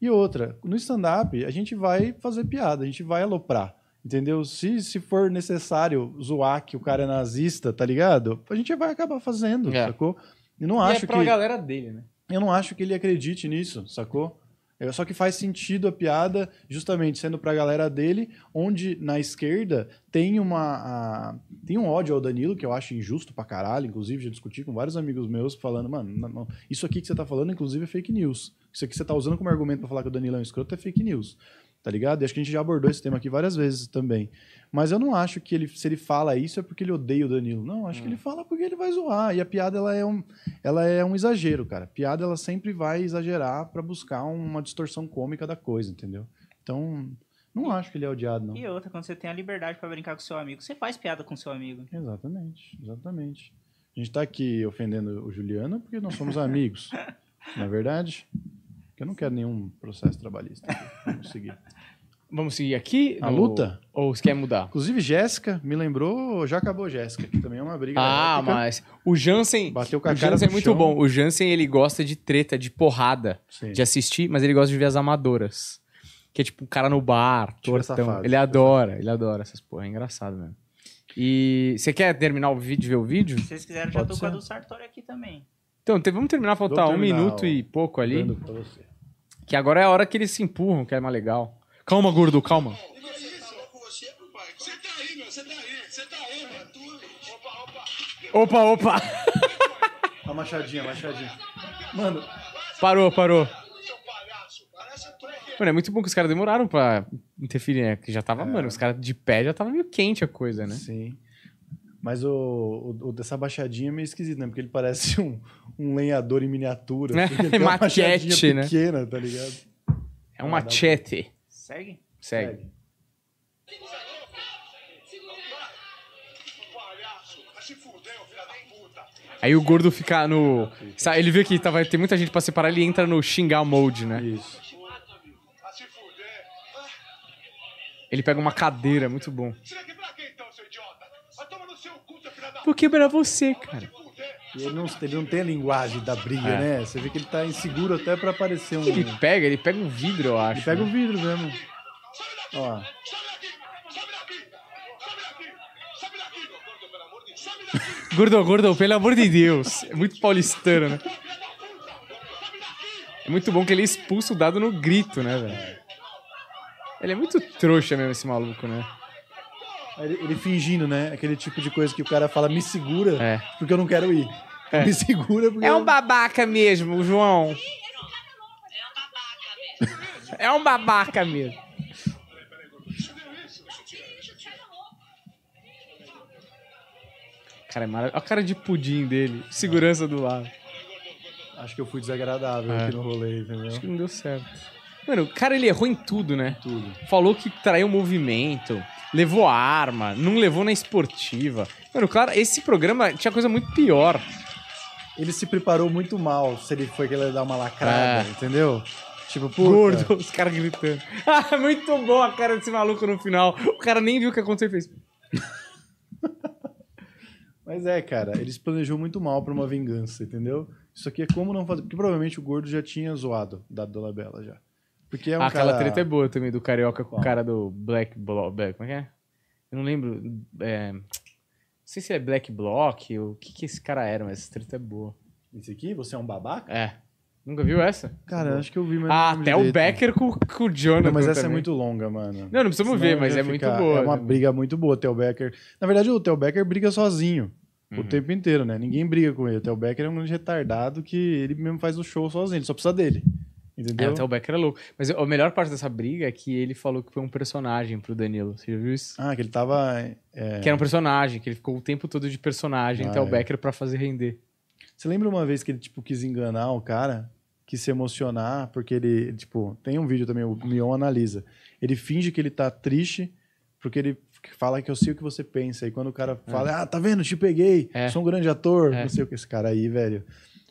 E outra, no stand-up, a gente vai fazer piada, a gente vai aloprar. Entendeu? Se, se for necessário zoar que o cara é nazista, tá ligado? A gente vai acabar fazendo, É. sacou? E não E acho é pra que galera dele, né? eu não acho que ele acredite nisso, sacou? É só que faz sentido a piada, justamente sendo pra galera dele, onde na esquerda tem uma a- tem um ódio ao Danilo que eu acho injusto pra caralho, inclusive já discuti com vários amigos meus falando, mano, não- não, isso aqui que você tá falando inclusive é fake news. Isso aqui que você tá usando como argumento pra falar que o Danilo é um escroto é fake news. Tá ligado? E acho que a gente já abordou esse tema aqui várias vezes também. Mas eu não acho que ele, se ele fala isso é porque ele odeia o Danilo. Não, acho que ele fala porque ele vai zoar. E a piada ela é um, ela é um exagero, cara. Piada ela sempre vai exagerar pra buscar uma distorção cômica da coisa, entendeu? Então, não acho que ele é odiado, não. E outra, quando você tem a liberdade pra brincar com seu amigo, você faz piada com seu amigo. Exatamente, exatamente. A gente tá aqui ofendendo o Juliano porque nós somos amigos. não é verdade? Porque eu não quero nenhum processo trabalhista. Vamos seguir. Vamos seguir aqui? A Ou- luta? Ou você quer mudar? Inclusive, Jéssica me lembrou, já acabou Jéssica, que também é uma briga. Ah, mas o Jansen. Bateu com a o cara Jansen é no muito chão. bom. O Jansen, ele gosta de treta, de porrada, Sim. de assistir, mas ele gosta de ver as amadoras. Que é tipo um cara no bar, tortão. ele adora, ele adora essas porra. É engraçado mesmo. E você quer terminar o vídeo, ver o vídeo? Se vocês quiserem, já Pode tô com a ser. do Sartori aqui também. Então, te- vamos terminar, faltar um minuto ó. e pouco ali. Que agora é a hora que eles se empurram, que é mais legal. Calma, gordo, calma. E você falou com você, papai? Você tá aí, meu, você tá aí, você tá aí, mano. Tu... Opa, opa. Opa, opa! A machadinha, a machadinha. Mano, Parou, parou. Mano, é muito bom que os caras demoraram pra interferir, né? Que já tava, É. mano, os caras de pé já tava meio quente a coisa, né? Sim. Mas o, o, o dessa baixadinha é meio esquisito, né? Porque ele parece um, um lenhador em miniatura. É, assim, ele tem uma machete, né? pequena, tá ligado? É um Ah, dá- machete. Segue? Segue. Palhaço, vai se fuder, ô filha da puta. Aí o gordo fica no. Ele vê que tá, vai ter muita gente pra separar, ele entra no xingar mode, né? Isso. Ele pega uma cadeira, muito bom. você vai quebrar quem então, seu idiota? Vou quebrar você, cara. E ele não, ele não tem a linguagem da briga, É. né? Você vê que ele tá inseguro até pra aparecer um. Ele pega, ele pega um vidro, eu acho. Ele pega né? o vidro mesmo. Ó. daqui. Gordo, pelo amor de Deus. Sobe daqui, Gordo, gordo, pelo amor de Deus. É muito paulistano, né? É muito bom que ele expulsa o dado no grito, né, velho? Ele é muito trouxa mesmo, esse maluco, né? Ele, ele fingindo, né? Aquele tipo de coisa que o cara fala, me segura, É. porque eu não quero ir. Me segura porque. É um babaca mesmo, o João. É um babaca mesmo. Cara, é maravilhoso. Olha a cara de pudim dele. Segurança do lado. Acho que eu fui desagradável É. aqui no rolê, entendeu? Acho que não deu certo. Mano, o cara ele errou em tudo, né? Tudo. Falou que traiu o movimento, levou arma, não levou na esportiva. Mano, claro, esse programa tinha coisa muito pior. Ele se preparou muito mal se ele foi querer dar uma lacrada, É. entendeu? Tipo, puta, Gordo, os caras gritando. Ah, muito bom a cara desse maluco no final. O cara nem viu o que aconteceu e fez. Mas é, cara, ele se planejou muito mal pra uma vingança, entendeu? Isso aqui é como não fazer. Porque provavelmente o gordo já tinha zoado da Dolabella já. Porque é um Ah, Aquela cara... treta é boa também do Carioca com o cara do Black Block. Black, como é que é? Eu não lembro. É, não sei se é Black Block ou o que, que esse cara era, mas essa treta é boa. Esse aqui, você é um babaca? É. Nunca viu essa? Cara, acho que eu vi, mas Ah, até o direito. Becker com, com o Jonathan. Não, mas essa é também. muito longa, mano. Não, não precisamos ver, mas é muito boa. É uma também. briga muito boa, o Theo Becker. Na verdade, o Theo Becker briga sozinho. O Uhum. tempo inteiro, né? Ninguém briga com ele. O Theo Becker é um grande retardado que ele mesmo faz o show sozinho. Ele só precisa dele. É, Entendeu? até o Becker é louco. Mas a melhor parte dessa briga é que ele falou que foi um personagem pro Danilo. Você já viu isso? Ah, que ele tava. é, Que era um personagem, que ele ficou o tempo todo de personagem Ah, até o é. Becker pra fazer render. Você lembra uma vez que ele, tipo, quis enganar o cara? Quis se emocionar, porque ele, tipo, tem um vídeo também, o Mion analisa. Ele finge que ele tá triste, porque ele fala que eu sei o que você pensa. E quando o cara fala, ah, tá vendo, te peguei, É. sou um grande ator, É. não sei o que, esse cara aí, velho.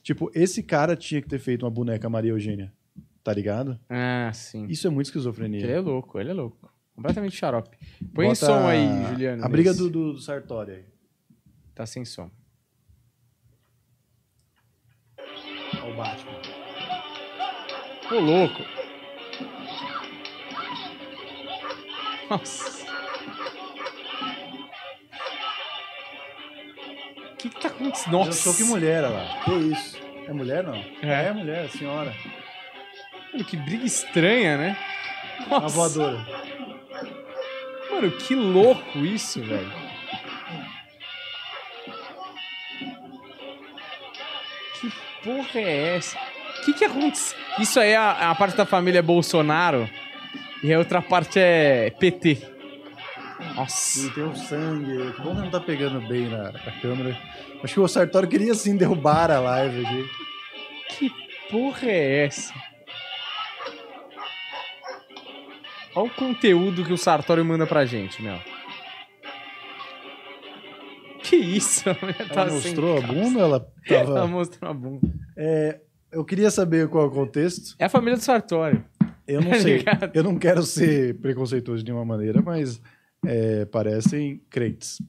Tipo, esse cara tinha que ter feito uma boneca Maria Eugênia, tá ligado? Ah, sim. Isso é muito Ele esquizofrenia. é louco, ele é louco. Completamente xarope. Põe Bota som aí, Juliano. A briga nesse. do, do, do Sartori aí. Tá sem som. Ó, o Batman. Ô, louco. Nossa. O que que tá acontecendo? Eu Nossa. sou que mulher, olha lá. Que isso? É mulher, não? É. É mulher, senhora. Mano, que briga estranha, né? Nossa. voadora. Mano, que louco isso, velho. Que porra é essa? O que que aconteceu? Isso aí é a, a parte da família Bolsonaro e a outra parte é PT. Nossa. E tem o sangue. Que bom que não tá pegando bem na, na câmera. Acho que o Sartori queria sim derrubar a live aqui. Que porra é essa? Olha o conteúdo que o Sartori manda pra gente, meu. Que isso? A mulher Ela tá mostrou a bunda ou ela Ela tava. mostrou a bunda. É, eu queria saber qual é o contexto. É a família do Sartori. Eu não Tá sei. eu não quero ser preconceituoso de nenhuma maneira, mas é, parecem crentes.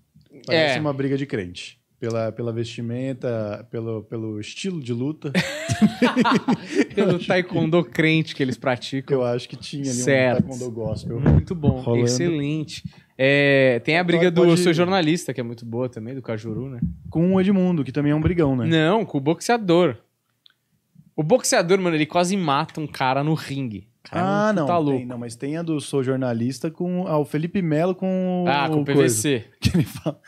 Parece É. uma briga de crente. Pela, pela vestimenta, pelo, pelo estilo de luta. Pelo taekwondo crente que eles praticam. Eu acho que tinha ali Certo. um taekwondo gospel. Muito bom, Rolando. excelente. É, tem a Sartori briga do pode- Sou Jornalista, que é muito boa também, do Cajuru, né? Com o Edmundo, que também é um brigão, né? Não, com o boxeador. O boxeador, mano, ele quase mata um cara no ringue. Cara, é Ah, não, tem, louco. não, mas tem a do Sou Jornalista com ah, o Felipe Melo com Ah, com o coisa. PVC. Que ele fala,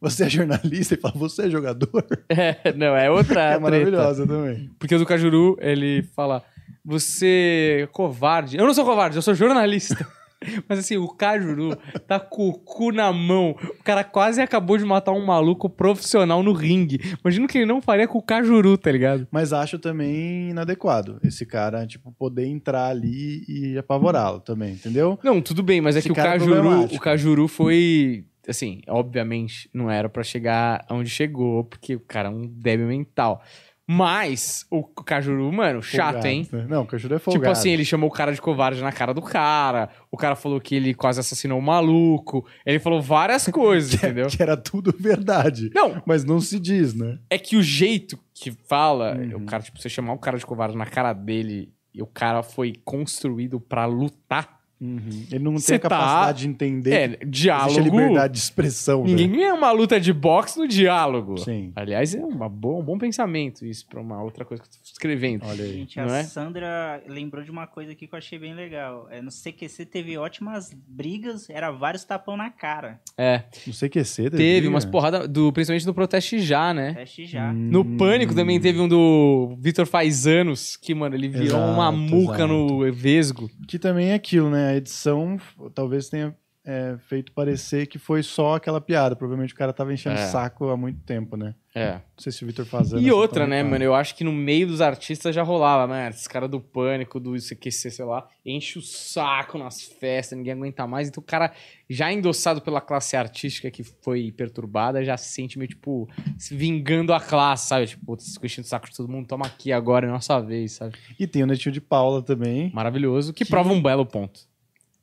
você é jornalista? e fala, você é jogador? É, não, é outra É maravilhosa também. Porque o do Cajuru, ele fala... você é covarde. Eu não sou covarde, eu sou jornalista. Mas assim, o Cajuru tá com o cu na mão. O cara quase acabou de matar um maluco profissional no ringue. Imagina o que ele não faria com o Cajuru, tá ligado? Mas acho também inadequado esse cara, tipo, poder entrar ali e apavorá-lo também, entendeu? Não, tudo bem, mas é Esse que o é Cajuru, o Cajuru foi. Assim, obviamente, não era pra chegar onde chegou, porque o cara é um débil mental. Mas o Cajuru, mano, chato, Folgado, hein? né? Não, o Cajuru é folgado. Tipo assim, ele chamou o cara de covarde na cara do cara. O cara falou que ele quase assassinou um maluco. Ele falou várias coisas, entendeu? Que era tudo verdade. Não, Mas não se diz, né? é que o jeito que fala, Uhum. o cara, tipo, você chamar o cara de covarde na cara dele e o cara foi construído pra lutar. Ele não Cê tem a tá- capacidade de entender É, a diálogo. liberdade de expressão, Ninguém né? ganha uma luta de boxe no diálogo. Sim. Aliás, é uma boa, um bom pensamento isso pra uma outra coisa que eu tô escrevendo. Olha aí. Gente, a Não é? Sandra lembrou de uma coisa aqui que eu achei bem legal. É, no CQC teve ótimas brigas, era vários tapão na cara. É, sei que ser. teve umas porradas, do, principalmente do Proteste Já, né? Teste já. Hum. No Pânico também teve um do Vitor Faz Anos, que, mano, ele virou Exato, uma muca exato. no Vesgo. Que também é aquilo, né? A edição talvez tenha é, feito parecer que foi só aquela piada. Provavelmente o cara tava enchendo É. saco há muito tempo, né? É. Não sei se o Vitor fazendo. E outra, né, mano? Eu acho que no meio dos artistas já rolava, mano. Esses caras do Pânico, do CQC, sei lá, enche o saco nas festas, ninguém aguenta mais. Então o cara, já endossado pela classe artística que foi perturbada, já se sente meio, tipo, se vingando a classe, sabe? Tipo, putz, tô enchendo o saco de todo mundo, toma aqui agora, é nossa vez, sabe? E tem o Netinho de Paula também. Maravilhoso, que, Que- prova um belo ponto.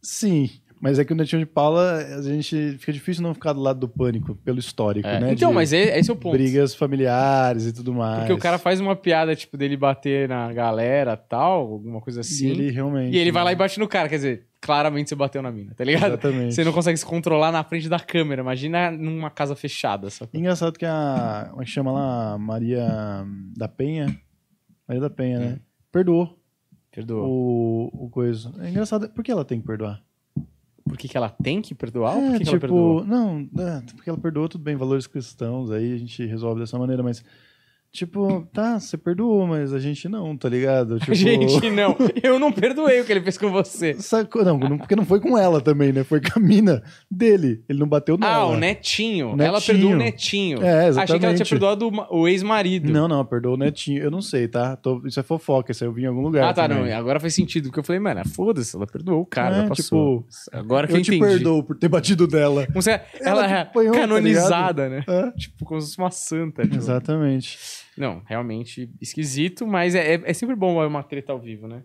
Sim. Mas é que o Netinho de Paula, a gente fica difícil não ficar do lado do pânico, pelo histórico, É. né? Então, de mas é- esse é o ponto. Brigas familiares e tudo mais. Porque o cara faz uma piada, tipo, dele bater na galera tal, alguma coisa assim. E ele realmente. E ele vai lá e né? bate no cara, quer dizer, claramente você bateu na mina, tá ligado? Exatamente. Você não consegue se controlar na frente da câmera. Imagina numa casa fechada, sabe? Engraçado que a. Como é que chama lá? Maria da Penha? Maria da Penha, né? Perdoou Perdoa. o, o coisa. É engraçado. Por que ela tem que perdoar? Por que, que ela tem que perdoar ou por é, que, que ela tipo, perdoou? não, é, porque ela perdoou, tudo bem, valores cristãos, aí a gente resolve dessa maneira, mas. Tipo, tá, você perdoou, mas a gente não, tá ligado? Tipo, Gente, não. Eu não perdoei o que ele fez com você. Sacou? Não, não, porque não foi com ela também, né? Foi com a mina dele. Ele não bateu nela. Ah, o netinho. O Ela netinho. perdoou o netinho. É, Achei que ela tinha exatamente. perdoado o ma- o ex-marido. Não, não, perdoou o netinho. Eu não sei, tá? Tô- isso é fofoca, isso aí eu vi em algum lugar. Ah, tá, também. não. Agora faz sentido. Porque eu falei, mano, foda-se, ela perdoou o cara, É, já passou. Agora que eu, Eu te entendi. perdoo por ter batido dela. Como se ela, Ela é te apanhou, tá canonizada, né? É. Tipo, como se fosse uma santa. tipo. Exatamente. Não, realmente esquisito, mas é, é, é sempre bom uma treta ao vivo, né?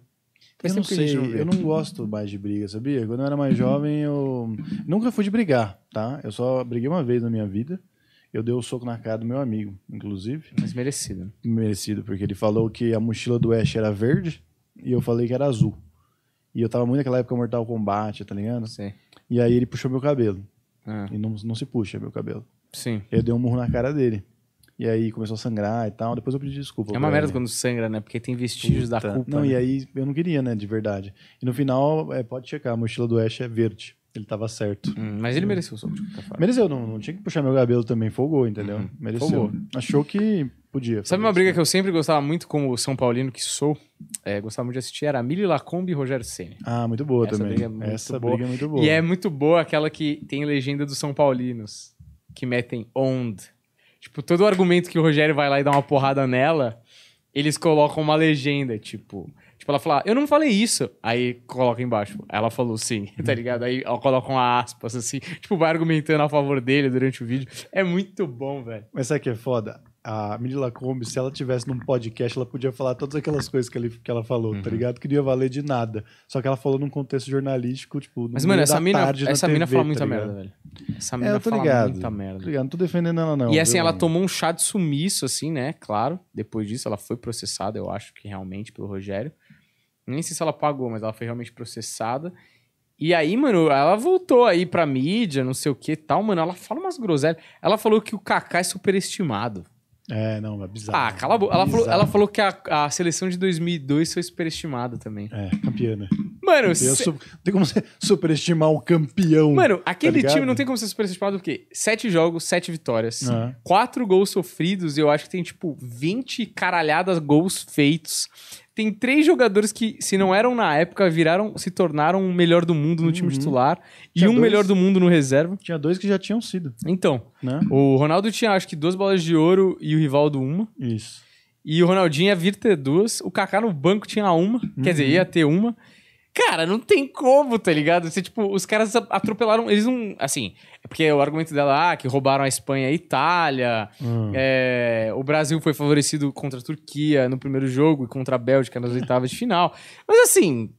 Eu não sei, eu não gosto mais de briga, sabia? Quando eu era mais jovem, eu nunca fui de brigar, tá? Eu só briguei uma vez na minha vida. Eu dei o soco na cara do meu amigo, inclusive. Mas merecido. Merecido, porque ele falou que a mochila do Ash era verde e eu falei que era azul. E eu tava muito naquela época Mortal Kombat, tá ligado? Sim. E aí ele puxou meu cabelo. Ah, E não, não se puxa meu cabelo. sim. Eu dei um murro na cara dele. E aí começou a sangrar e tal. Depois eu pedi desculpa. É uma merda quando sangra, né? Porque tem vestígios da Puta. culpa. Não, né? e aí eu não queria, né, de verdade. E no final, é, pode checar, a mochila do Ash é verde. Ele tava certo. Hum, mas ele mereceu o soco de qualquer forma. Mereceu, não, não tinha que puxar meu cabelo também, folgou, entendeu? Uhum. Mereceu. Folgou. Achou que podia. Sabe uma briga que eu sempre gostava muito como São Paulino que sou? É, gostava muito de assistir, era Mili Lacombe e Rogério Ceni. Ah, muito boa Essa também. briga é muito Essa boa. briga é muito boa. E é muito boa aquela que tem legenda dos São Paulinos, que metem ond. Tipo, todo argumento que o Rogério vai lá e dá uma porrada nela, eles colocam uma legenda, tipo... Tipo, ela fala, eu não falei isso. Aí coloca embaixo, ela falou sim, tá ligado? Aí ela coloca uma aspas, assim. Tipo, vai argumentando a favor dele durante o vídeo. É muito bom, velho. Mas sabe o que é foda? A Mila Kombi, se ela tivesse num podcast, ela podia falar todas aquelas coisas que, ele, que ela falou, Uhum. tá ligado? Que não ia valer de nada. Só que ela falou num contexto jornalístico, tipo, no Mas, mano, essa mina, essa mina TV, fala tá muita ligado? merda, velho. Essa É, mina eu tô fala ligado. muita merda. Tô ligado, não tô defendendo ela, não. e assim, viu? ela tomou um chá de sumiço, assim, né? Claro. Depois disso, ela foi processada, eu acho que realmente, pelo Rogério. Nem sei se ela pagou, mas ela foi realmente processada. E aí, mano, ela voltou aí pra mídia, não sei o que e tal, mano. Ela fala umas groselhas. Ela falou que o Kaká é superestimado. É, não, é bizarro. Ah, cala a boca. Ela falou, ela falou que a, a seleção de 2002 foi superestimada também. É, campeã, né? Mano, Campeã, se- su- Tem como você superestimar um campeão. mano aquele ligado? time não tem como ser superestimado porque sete jogos, sete vitórias. Ah. quatro gols sofridos, eu acho que tem, tipo, 20 caralhadas gols feitos. Tem três jogadores que, se não eram na época, viraram, se tornaram o melhor do mundo no time Uhum. titular e Tinha um dois. melhor do mundo no reserva. Tinha dois que já tinham sido, Então, né? o Ronaldo tinha acho que duas bolas de ouro e o Rivaldo uma. Isso. E o Ronaldinho ia vir ter duas. O Kaká no banco tinha uma. Quer dizer, ia ter uma. Cara, não tem como, tá ligado? Você, tipo, os caras atropelaram. Eles não. Assim, é porque o argumento dela, ah, que roubaram a Espanha e a Itália. Hum. é, o Brasil foi favorecido contra a Turquia no primeiro jogo e contra a Bélgica nas oitavas de final. Mas assim.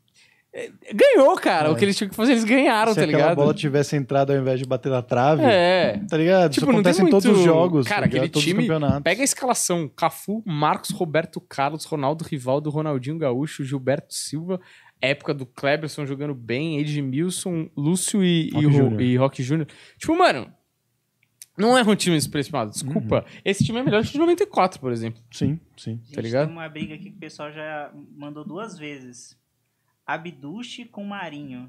é, Ganhou, cara. É. O que eles tinham que fazer, eles ganharam, Se tá ligado? bola tivesse entrado ao invés de bater na trave, É. tá ligado? Tipo, Isso acontece em todos muito- os jogos. Cara, tá aquele time-. Pega a escalação: Cafu, Marcos, Roberto Carlos, Ronaldo Rivaldo, Ronaldinho Gaúcho, Gilberto Silva, época do Kleberson jogando bem, Edmilson, Lúcio e, e, Roque Ro- Júnior. e Roque Júnior. Tipo, mano, não é um time superestimado, desculpa. Uhum. Esse time é melhor que o de 94, por exemplo. Sim, sim. Gente, Tá ligado? Tem uma briga aqui que o pessoal já mandou duas vezes. Abduche com Marinho.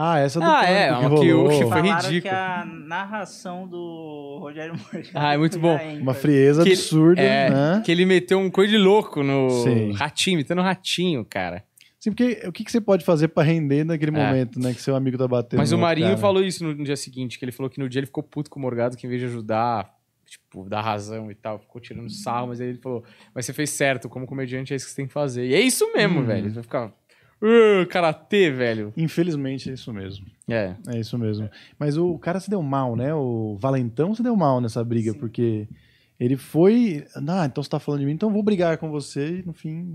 Ah, essa do Ah, é, uma que rolou. que foi ridículo. que a narração do Rogério Morgado Ah, é muito bom. Uma frieza Que- absurda, É, né? que ele meteu um coisa de louco no Sim. ratinho, imitando ratinho, cara. Sim, porque o que, que você pode fazer pra render naquele É. momento, né? Que seu amigo tá batendo. Mas o Marinho cara. falou isso no, no dia seguinte, que ele falou que no dia ele ficou puto com o Morgado, que em vez de ajudar, tipo, dar razão e tal, ficou tirando sarro, mas aí ele falou, mas você fez certo, como comediante é isso que você tem que fazer. E é isso mesmo, Uhum. velho. Ele vai ficar, uh, karatê, velho. Infelizmente é isso mesmo. É. É isso mesmo. Mas o cara se deu mal, né? O Valentão se deu mal nessa briga, Sim. porque ele foi. Ah, então você tá falando de mim, então eu vou brigar com você e no fim.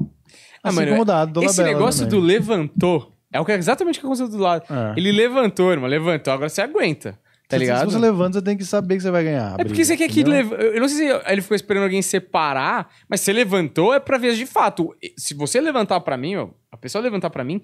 Ah, assim mano, incomodado. Dona Esse Bela negócio do também. levantou, é o que exatamente o que aconteceu do lado. É. Ele levantou, irmão, levantou, agora você aguenta, tá Se- ligado? Se você levanta, você tem que saber que você vai ganhar. É porque briga, você quer que leva... Eu não sei se ele ficou esperando alguém separar, mas você levantou é pra ver de fato. Se você levantar pra mim, ó, a pessoa levantar pra mim,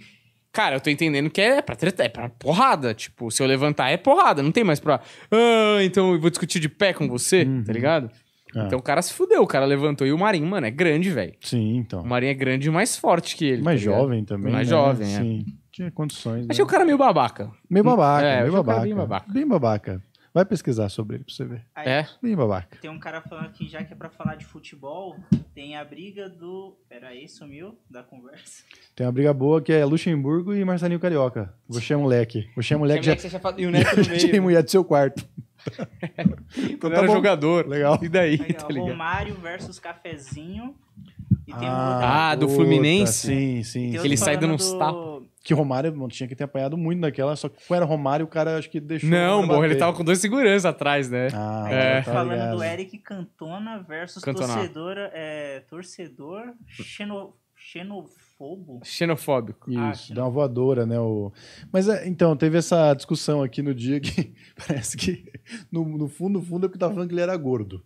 cara, eu tô entendendo que é pra treta, é pra porrada. Tipo, se eu levantar é porrada, não tem mais pra. Ah, então eu vou discutir de pé com você, Uhum. tá ligado? É. Então o cara se fudeu, o cara levantou. E o Marinho, mano, é grande, velho. Sim, então. O Marinho é grande e mais forte que ele. Mais tá jovem também. Mais né? jovem, é. Sim. Tinha condições. Achei né? o cara meio babaca. Meio babaca, É, meio babaca. bem babaca. Bem babaca. Vai pesquisar sobre ele pra você ver. Aí É. Bem babaca. Tem um cara falando aqui, já que é pra falar de futebol, tem a briga do... Peraí, sumiu da conversa. Tem uma briga boa que é Luxemburgo e Marcelinho Carioca. Você é moleque. Você é moleque já. E o Neto no Já meio. mulher do seu quarto. Quando tá era bom. jogador. Legal. E daí, Aí, ó, tá? Romário versus Cafezinho. E tem um Ah, do Fluminense? Sim, sim. tem sim. ele sai dando uns do- Que Romário não tinha que ter apanhado muito naquela, só que era Romário, o cara acho que deixou. Não, ele tava com dois seguranças atrás, né? Ah, É. tá falando ligado. do Eric Cantona versus Cantona. torcedor, é, torcedor xeno, xenofobo. Xenofóbico. Isso, Ah, dá uma voadora, né? O... Mas é, então, teve essa discussão aqui no dia que parece que, no, no fundo, no fundo, é porque tava falando que ele era gordo.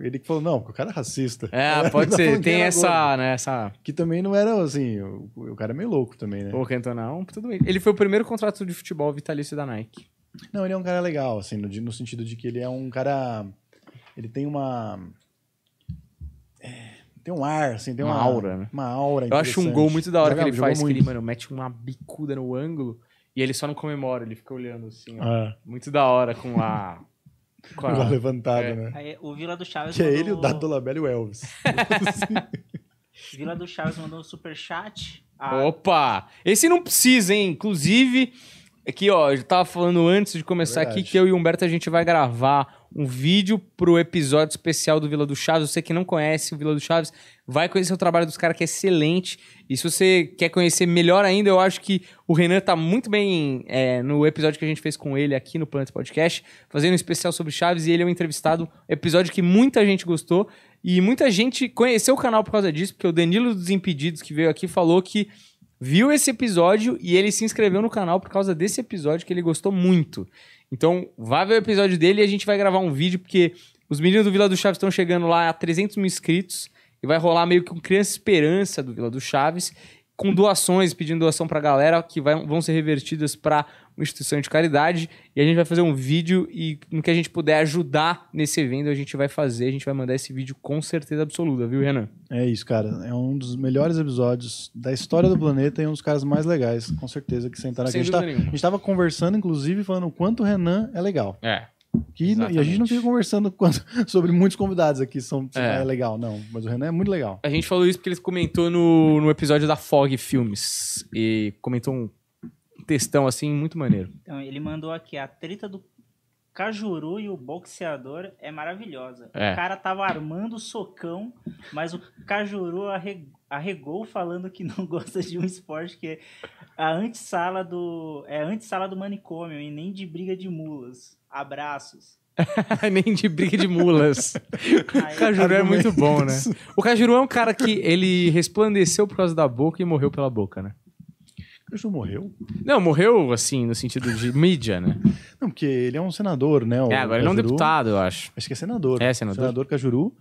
Ele que falou, não, porque o cara é racista. É, pode ser. Tem essa, né? Essa. Que também não era assim, o, o cara é meio louco também, né? Pô, Cantonão, tudo bem. Ele foi o primeiro contrato de futebol vitalício da Nike. Não, ele é um cara legal, assim, no, no sentido de que ele é um cara. Ele tem uma. é, tem um ar, assim, tem Uma uma, aura, né? Uma aura. Eu acho um gol muito da hora Joga- que ele faz, que ele, muito. mano, mete uma bicuda no ângulo e ele só não comemora, ele fica olhando assim, ó. É, Muito da hora com a. Com a a... levantado, é. né? Aí, o Vila do Chaves Que é mandou- ele, o Dado Dolabella e o Elvis. Vila do Chaves mandou um superchat. A- Opa! Esse não precisa, hein? Inclusive, aqui, ó, eu tava falando antes de começar Verdade. aqui que eu e o Humberto a gente vai gravar um vídeo pro episódio especial do Vila do Chaves. Você que não conhece o Vila do Chaves, vai conhecer o trabalho dos caras que é excelente. E se você quer conhecer melhor ainda, eu acho que o Renan tá muito bem é, no episódio que a gente fez com ele aqui no Planet Podcast, fazendo um especial sobre Chaves, e ele é um entrevistado, episódio que muita gente gostou. E muita gente conheceu o canal por causa disso, porque o Danilo dos Impedidos, que veio aqui, falou que viu esse episódio e ele se inscreveu no canal por causa desse episódio que ele gostou muito. Então, vá ver o episódio dele e a gente vai gravar um vídeo, porque os meninos do Vila do Chaves estão chegando lá a 300 mil inscritos e vai rolar meio que um Criança Esperança do Vila do Chaves, com doações, pedindo doação pra galera, que vai- vão ser revertidas pra uma instituição de caridade. E a gente vai fazer um vídeo e no que a gente puder ajudar nesse evento, a gente vai fazer. A gente vai mandar esse vídeo com certeza absoluta, viu, Renan? É isso, cara. É um dos melhores episódios da história do planeta e um dos caras mais legais, com certeza, que sentaram aqui. Sem A gente, tá, dúvida nenhuma. a gente tava conversando, inclusive, falando o quanto o Renan é legal. É. Que, e a gente não fica conversando quando- sobre muitos convidados aqui, são, É. é. legal, não. Mas o Renan é muito legal. A gente falou isso porque ele comentou no, no episódio da Fog Filmes. E comentou um textão assim muito maneiro. Então, ele mandou aqui, a treta do Cajuru e o boxeador é maravilhosa. É. O cara tava armando o socão, mas o Cajuru arre- arregou falando que não gosta de um esporte que é a antessala do, é a antessala do manicômio e nem de briga de mulas. Abraços. Nem de briga de mulas. Aí- O Cajuru é muito bom, né? O Cajuru é um cara que ele resplandeceu por causa da boca e morreu pela boca, né? O Caju morreu? Não, morreu assim, no sentido de mídia, né? Não, porque ele é um senador, né? o É, agora ele é um Cajuru. deputado, eu acho. Acho que é senador. É, senador. Senador Cajuru.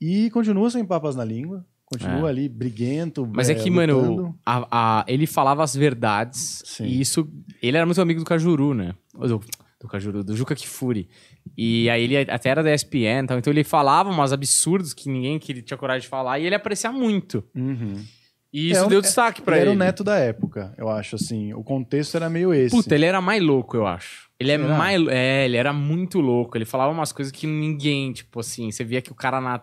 E continua sem papas na língua. Continua É. ali briguento. Mas é, que, lutando. mano, a- a- ele falava as verdades. Sim. E isso. Ele era muito amigo do Cajuru, né? Do, do Cajuru, do Juca Kifuri. E aí ele até era da ESPN, então, então ele falava umas absurdos que ninguém queria, tinha coragem de falar. E ele aparecia muito. Uhum. E isso É, deu é- destaque pra ele ele. era o neto da época, eu acho, assim. O contexto era meio esse. Puta, ele era mais louco, eu acho. Ele é mais. É, ele era muito louco. Ele falava umas coisas que ninguém, tipo assim, você via que o cara na.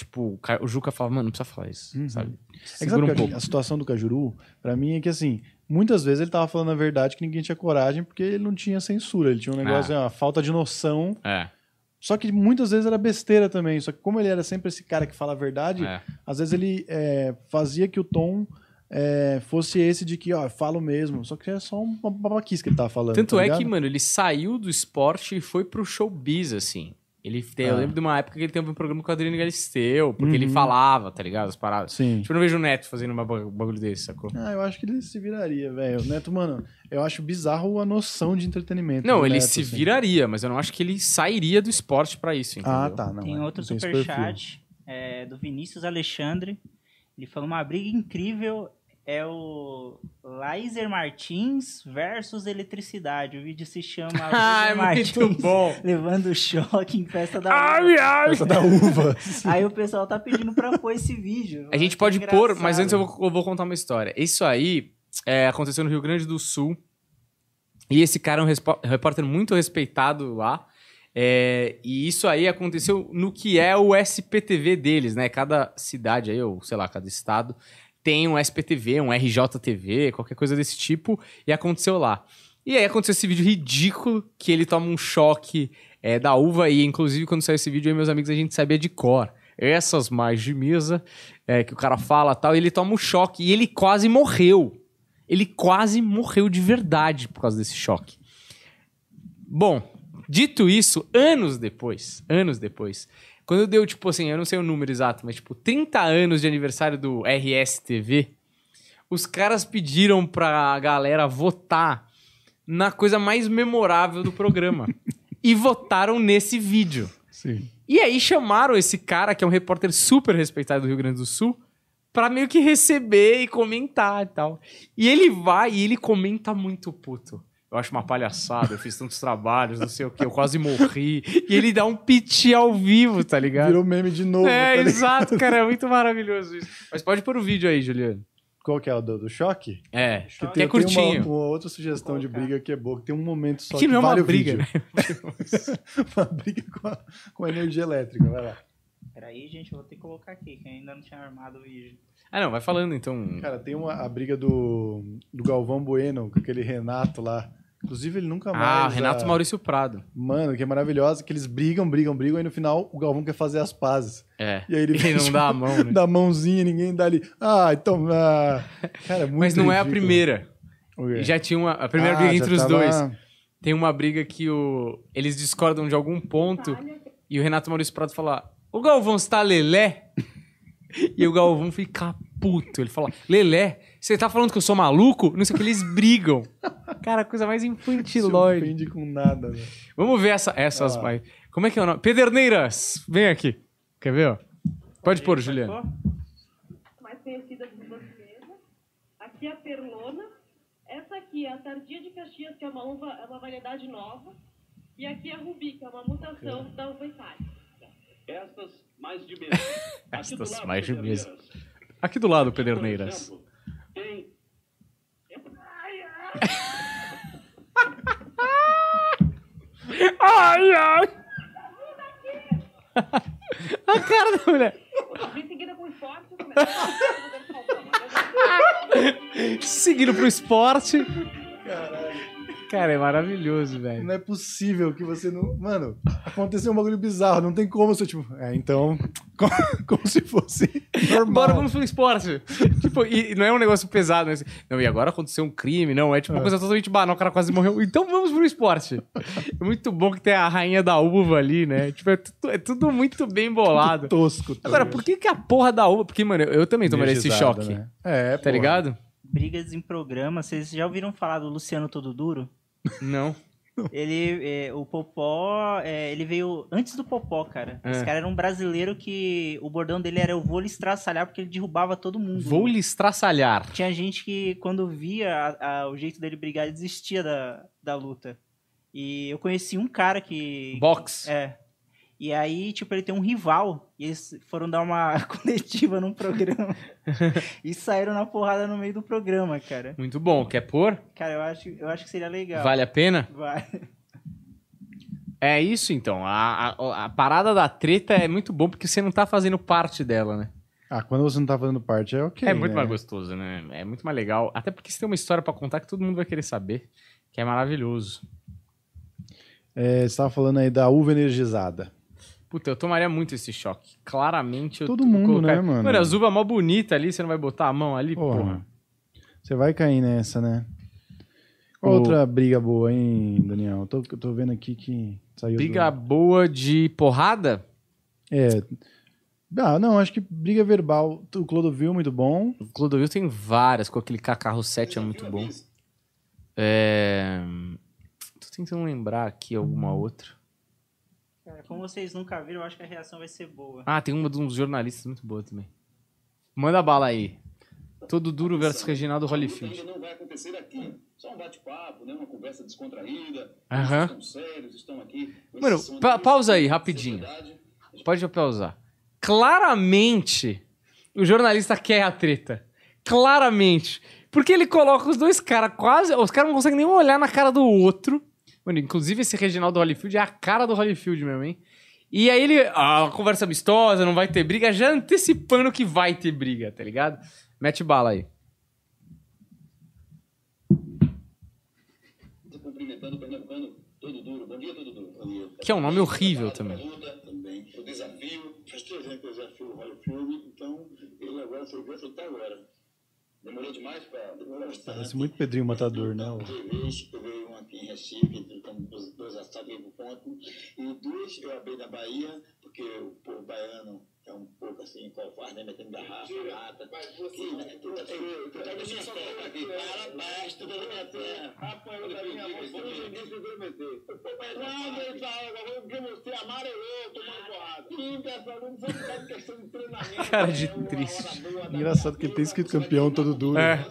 Tipo, o Ca- o Juca falava, mano, não precisa falar isso, Uhum. sabe? É que sabe um que a- a situação do Cajuru, pra mim, é que assim, muitas vezes ele tava falando a verdade que ninguém tinha coragem porque ele não tinha censura. Ele tinha um negócio, uma falta de noção. É, Só que muitas vezes era besteira também. Só que como ele era sempre esse cara que fala a verdade, é. às vezes ele é, fazia que o tom é, fosse esse de que, ó, eu falo mesmo. Só que é só uma babaquice que ele tava falando. Tanto tá é que, mano, ele saiu do esporte e foi pro showbiz, assim. Ele tem, Eu Ah. lembro de uma época que ele teve um programa com a Adriane Galisteu, porque ele Uhum. falava, tá ligado? As paradas. Sim. Tipo, eu não vejo o Neto fazendo um bagulho desse, sacou? Ah, eu acho que ele se viraria, velho. O Neto, mano, eu acho bizarro a noção de entretenimento. Não, ele Neto, se assim. viraria, mas eu não acho que ele sairia do esporte pra isso, entendeu? Ah, tá. Não, Tem é, outro superchat é, do Vinícius Alexandre. Ele falou uma briga incrível é o Laiser Martins versus eletricidade. O vídeo se chama é Laiser muito bom. levando choque em festa da Ai, uva. ai. Essa da uva. Aí o pessoal tá pedindo pra pôr esse vídeo. A gente Eu pode pôr, mas antes eu vou, eu vou contar uma história. Isso aí é, aconteceu no Rio Grande do Sul. E esse cara é um repórter muito respeitado lá. É, e isso aí aconteceu no que é o SPTV deles, né? Cada cidade aí, ou sei lá, cada estado, tem um SPTV, um RJTV, qualquer coisa desse tipo. E aconteceu lá. E aí aconteceu esse vídeo ridículo que ele toma um choque é, da uva. E inclusive, quando saiu esse vídeo, eu meus amigos, a gente sabia de cor. Essas mais de mesa, é, que o cara fala tal, e ele toma um choque. E ele quase morreu. Ele quase morreu de verdade por causa desse choque. Bom, dito isso, anos depois, anos depois, quando deu, tipo assim, eu não sei o número exato, mas tipo, 30 anos de aniversário do RSTV, os caras pediram pra galera votar na coisa mais memorável do programa. e votaram nesse vídeo. Sim. E aí chamaram esse cara, que é um repórter super respeitado do Rio Grande do Sul, pra meio que receber e comentar e tal. E ele vai e ele comenta muito puto. Eu acho uma palhaçada, eu fiz tantos trabalhos, não sei o que, eu quase morri. E ele dá um piti ao vivo, tá ligado? Virou meme de novo. é, tá exato, cara, é muito maravilhoso isso. Mas pode pôr o vídeo aí, Juliano. Qual que é o do, do choque? É, que é Eu tenho curtinho. Uma, uma outra sugestão de briga que é boa, que tem um momento só que não é uma vale briga, né? uma briga com, a, com a energia elétrica, vai lá. Peraí, gente, eu vou ter que colocar aqui, que ainda não tinha armado o vídeo. Ah, não, vai falando então. Cara, tem uma, a briga do, do Galvão Bueno com aquele Renato lá. Inclusive, ele nunca mais. Ah, Renato ah, Maurício Prado. Mano, que é maravilhosa, que eles brigam, brigam, brigam, e no final o Galvão quer fazer as pazes. É. E aí ele, Ele não dá a mão, né? dá a mãozinha, ninguém dá ali. Ah, então. Ah. Cara, é muito Mas não é a ridículo. primeira. O quê? Já tinha uma. A primeira Ah, briga entre os tava- dois. Tem uma briga que o, eles discordam de algum ponto e o Renato Maurício Prado fala: O Galvão está lelé? e o Galvão fica puto. Ele fala: Lelé, você tá falando que eu sou maluco? Não sei o que, eles brigam. Cara, coisa mais infantilóide. ofende com nada, né? Vamos ver essa, essas. Lá. mais- Como é que é o nome? Pederneiras! Vem aqui. Quer ver? ó? Pode pôr, Juliano. mais conhecida dos brasileiros. Aqui é a perlona. Essa aqui é a tardia de Caxias, que é uma uva, é uma variedade nova. E aqui é a rubi, que é uma mutação da uva itálica. Estas mais de mesa. Aqui do Estas lado, mais de mesa. Aqui do lado, Por Pederneiras ai, ai. A cara da mulher. Em seguida com esporte, né? Seguindo pro esporte. Cara, é maravilhoso, velho. Não é possível que você não. Mano, aconteceu um bagulho bizarro. Não tem como você, tipo. É, então. Como, como se fosse normal. Bora, vamos pro esporte. tipo, e e não é um negócio pesado, né? Assim, Não, e agora aconteceu um crime, não. É tipo uma É. coisa totalmente banal, o cara quase morreu. Então vamos pro esporte. É muito bom que tem a rainha da uva ali, né? Tipo, é tudo, é tudo muito bem bolado. tosco. tá Agora, por que, que a porra da uva. Porque, mano, eu, eu também tomaria esse choque. né? É, Tá porra. ligado? Brigas em programa. Vocês já ouviram falar do Luciano Todo Duro? Não. Ele, é, o Popó, é, ele veio antes do Popó, cara. É. Esse cara era um brasileiro que o bordão dele era eu vou lhe estraçalhar porque ele derrubava todo mundo. Vou lhe estraçalhar. Tinha gente que, quando via a- a- o jeito dele brigar, ele desistia da, da luta. E eu conheci um cara que. Box. É. E aí, tipo, ele tem um rival. E eles foram dar uma coletiva num programa. e saíram na porrada no meio do programa, cara. Muito bom. Quer pôr? Cara, eu acho, eu acho que seria legal. Vale a pena? Vai. É isso então. A, a, a parada da treta é muito bom porque você não tá fazendo parte dela, né? Ah, quando você não tá fazendo parte, é ok. é muito né? mais gostoso, né? É muito mais legal. Até porque você tem uma história pra contar que todo mundo vai querer saber. Que é maravilhoso. É, você tava falando aí da uva energizada. Puta, eu tomaria muito esse choque. Claramente eu Todo mundo, colocaria- né, mano? Mano, a uva é mó bonita ali, você não vai botar a mão ali, porra. Porra. Você vai cair nessa, né? Qual O- Outra briga boa, hein, Daniel? Tô, eu tô vendo aqui que saiu. Briga do- boa de porrada? É. Ah, não, acho que briga verbal. O Clodovil, muito bom. O Clodovil tem várias, com aquele Cacarro 7 é muito bom. É... Tô tentando lembrar aqui alguma outra. Cara, como vocês nunca viram, eu acho que a reação vai ser boa. Ah, tem uma de uns jornalistas muito boa também. Manda bala aí. Todo duro versus Reginaldo Holyfield. Ainda não vai acontecer aqui. Só um bate-papo, né? uma conversa descontraída. Aham. Eles estão sérios, estão aqui. Mano, pa- pausa aí, rapidinho. Pode pausar. Claramente, o jornalista quer a treta. Claramente. Porque ele coloca os dois caras quase. Os caras não conseguem nem olhar na cara do outro. Mano, inclusive esse Reginaldo Holyfield é a cara do Holyfield mesmo, hein? E aí ele. Ah, conversa amistosa, não vai ter briga, já antecipando que vai ter briga, tá ligado? Mete bala aí. Cumprimentando o pernambucano todo duro. Bom dia, todo duro. Que é um nome horrível também. O desafio. Faz três anos que eu desafio o Holyfield, então ele agora foi ver até agora. Demorou demais para. Parece muito Pedrinho Matador, né? Eu veio um aqui em Recife, dois, dois assados ponto. E duas eu abri na Bahia, porque o povo baiano é um pouco assim, covarde, né? Metendo garrafa, mata. Mas você, né? Tu tá tu tá na minha terra aqui. Parabéns, tu tá na minha terra. Apanhou da minha mão, disse que eu meter. Não, ele fala agora, porque você amarelou, tomando porrada. Sim, pessoal, não foi por causa de questão de treinamento. Cara de é uma triste. Engraçado que ele tem escrito campeão todo duro. É.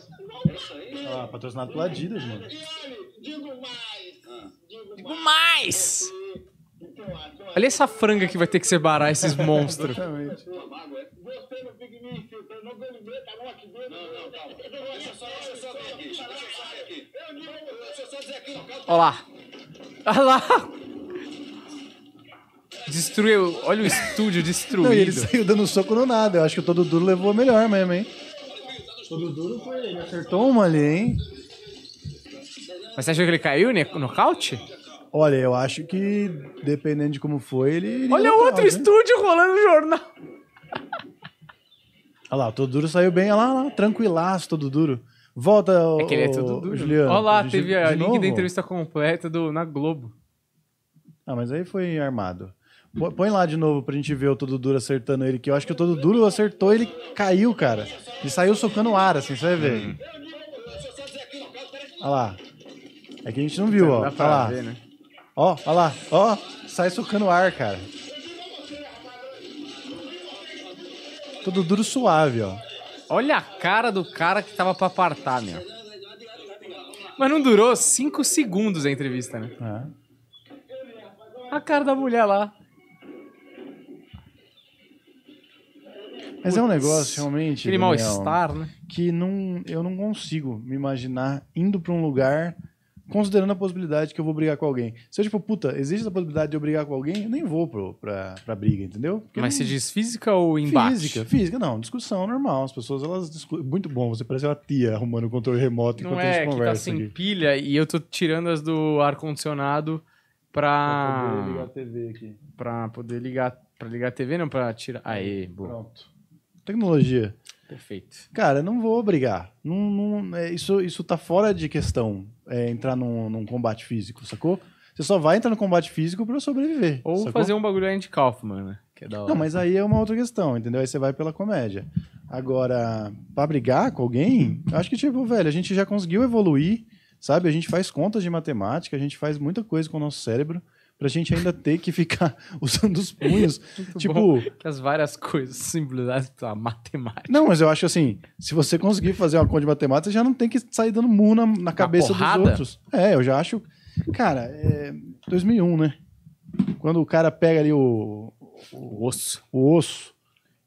Ah, patrocinado pela Adidas, mano. E olha, digo mais. Digo mais. Mais! Olha essa franga que vai ter que separar esses monstros. Exatamente. Olha lá. Olha lá. Destruiu. Olha o estúdio destruído. Não, e ele saiu dando soco no nada. Eu acho que o todo duro levou a melhor mesmo, hein? Todo duro foi ele. Acertou uma ali, hein? Mas você achou que ele caiu né? nocaute? Olha, eu acho que, dependendo de como foi, ele. Olha o outro hein? estúdio rolando no jornal. Olha lá, o todo duro saiu bem. Olha lá, olha lá, tranquilaço, todo duro. Volta, É que ele é duro. Juliano. Olha lá, teve de a link novo? da entrevista completa do, na Globo. Ah, mas aí foi armado. Põe lá de novo pra gente ver o todo duro acertando ele, que eu acho que o todo duro acertou, ele caiu, cara. Ele saiu socando o ar, assim, você vai ver. Uhum. Olha lá. É que a gente não viu, ó. Dá Olha lá. ver, né? Ó, olha lá. Ó, sai socando o ar, cara. Todo duro suave, ó. Olha a cara do cara que tava pra apartar, meu. Mas não durou 5 segundos a entrevista, né? É. A cara da mulher lá. Mas é um negócio, realmente, Aquele mal-estar, né? que não, eu não consigo me imaginar indo pra um lugar considerando a possibilidade que eu vou brigar com alguém. Se eu, tipo, puta, existe essa possibilidade de eu brigar com alguém, eu nem vou pro, pra, pra briga, entendeu? Porque Mas não- você diz física ou embate? Física, física, não, discussão normal. As pessoas, elas discutem. Muito bom, você parece uma tia arrumando o controle remoto Não enquanto a é, gente que tá conversa sem aqui. pilha e eu tô tirando as do ar-condicionado Pra poder ligar pra, a TV aqui. pra poder ligar. Pra ligar a TV, não pra tirar. Aê, boa. Pronto. Tecnologia. Perfeito. Cara, não vou brigar. Não, não- é, isso, isso tá fora de questão é, entrar num, num combate físico, sacou? Você só vai entrar no combate físico pra sobreviver. Ou sacou? fazer um bagulho Andy Kaufman, né? Que é da hora. Não, mas aí é uma outra questão, entendeu? Aí você vai pela comédia. Agora, pra brigar com alguém, eu acho que, tipo, velho, a gente já conseguiu evoluir, sabe? A gente faz contas de matemática, a gente faz muita coisa com o nosso cérebro, pra gente ainda ter que ficar usando os punhos. tipo, bom. Que as várias coisas, simplicidade da matemática. não, mas eu acho assim, se você conseguir fazer uma conta de matemática, você já não tem que sair dando murro na, na cabeça dos outros. É, eu já acho. Cara, é 2001, né? Quando o cara pega ali o, O osso. o osso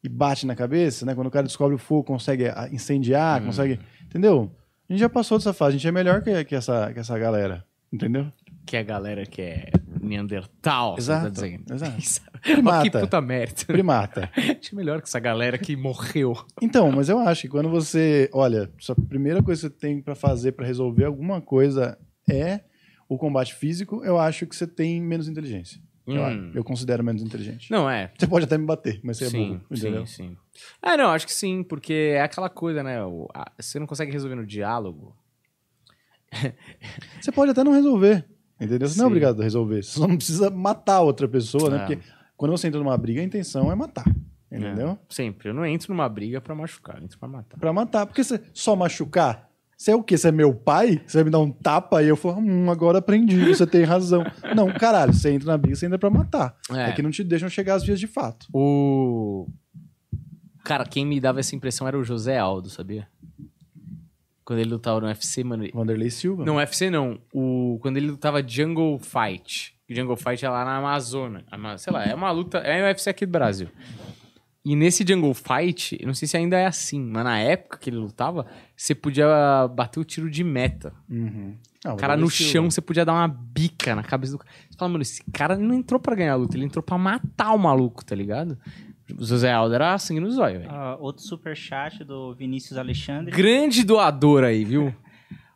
e bate na cabeça, né? Quando o cara descobre o fogo, consegue ah, incendiar, Hum. consegue. Entendeu? A gente já passou dessa fase, a gente é melhor que, que, essa, que essa galera. Entendeu? Que a galera que é Neandertal, Exato, tá dizendo. exato. Primata. Que puta merda. Primata. Acho melhor que essa galera que morreu. Então, mas eu acho que quando você. Olha, a primeira coisa que você tem pra fazer pra resolver alguma coisa é o combate físico, eu acho que você tem menos inteligência. Eu, Hum. eu considero menos inteligente. Não, é. Você pode até me bater, mas você é sim, burro, entendeu? sim, sim. Ah, não, acho que sim, porque é aquela coisa, né? o- a- você não consegue resolver no diálogo. Você pode até não resolver, entendeu? Você não é obrigado a resolver. Você só não precisa matar outra pessoa, né? É. Porque quando você entra numa briga, a intenção é matar, entendeu? É, sempre. Eu não entro numa briga pra machucar, eu entro pra matar. Pra matar. Porque você só machucar, você é o quê? Você é meu pai? Você vai me dar um tapa e eu falo, hum, agora aprendi, você tem razão. Não, caralho, você entra na briga, você entra pra matar. É. É, que não te deixam chegar às vias de fato. O. Cara, quem me dava essa impressão era o José Aldo, sabia? Quando ele lutava no UFC, mano. Vanderlei Silva. Não, UFC não. O... Quando ele lutava Jungle Fight. Jungle Fight é lá na Amazônia. Ama- Sei lá, é uma luta. É o UFC aqui do Brasil. E nesse Jungle Fight, eu não sei se ainda é assim, mas na época que ele lutava, você podia bater o tiro de meta. Uhum. O cara no chão, você podia dar uma bica na cabeça do cara. Você fala, mano, esse cara não entrou pra ganhar a luta, ele entrou pra matar o maluco, tá ligado? O José Aldo era sangue no zóio, velho. Ah, outro superchat do Vinícius Alexandre. Grande doador aí, viu?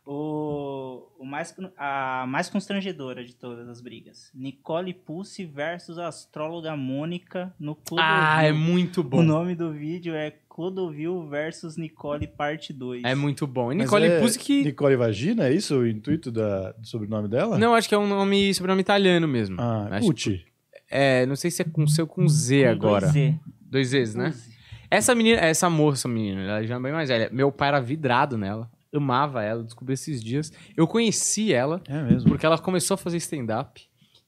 O, o mais, a mais constrangedora de todas as brigas. Nicole Pulse versus a astróloga Mônica no Clodovil. Ah, é muito O bom. nome do vídeo é Clodovil versus Nicole parte 2. É muito bom. E Mas Nicole é que... Nicole Vagina, é isso o intuito da, do sobrenome dela? Não, acho que é um nome, sobrenome italiano mesmo. Ah, Acho- Uchi. É, não sei se é com ou com Z Com agora. dois Z. Dois Zs, né? Essa menina, essa moça, menina, ela já é bem mais velha. Meu pai era vidrado nela. Amava ela, descobri esses dias. Eu conheci ela É mesmo. porque ela começou a fazer stand-up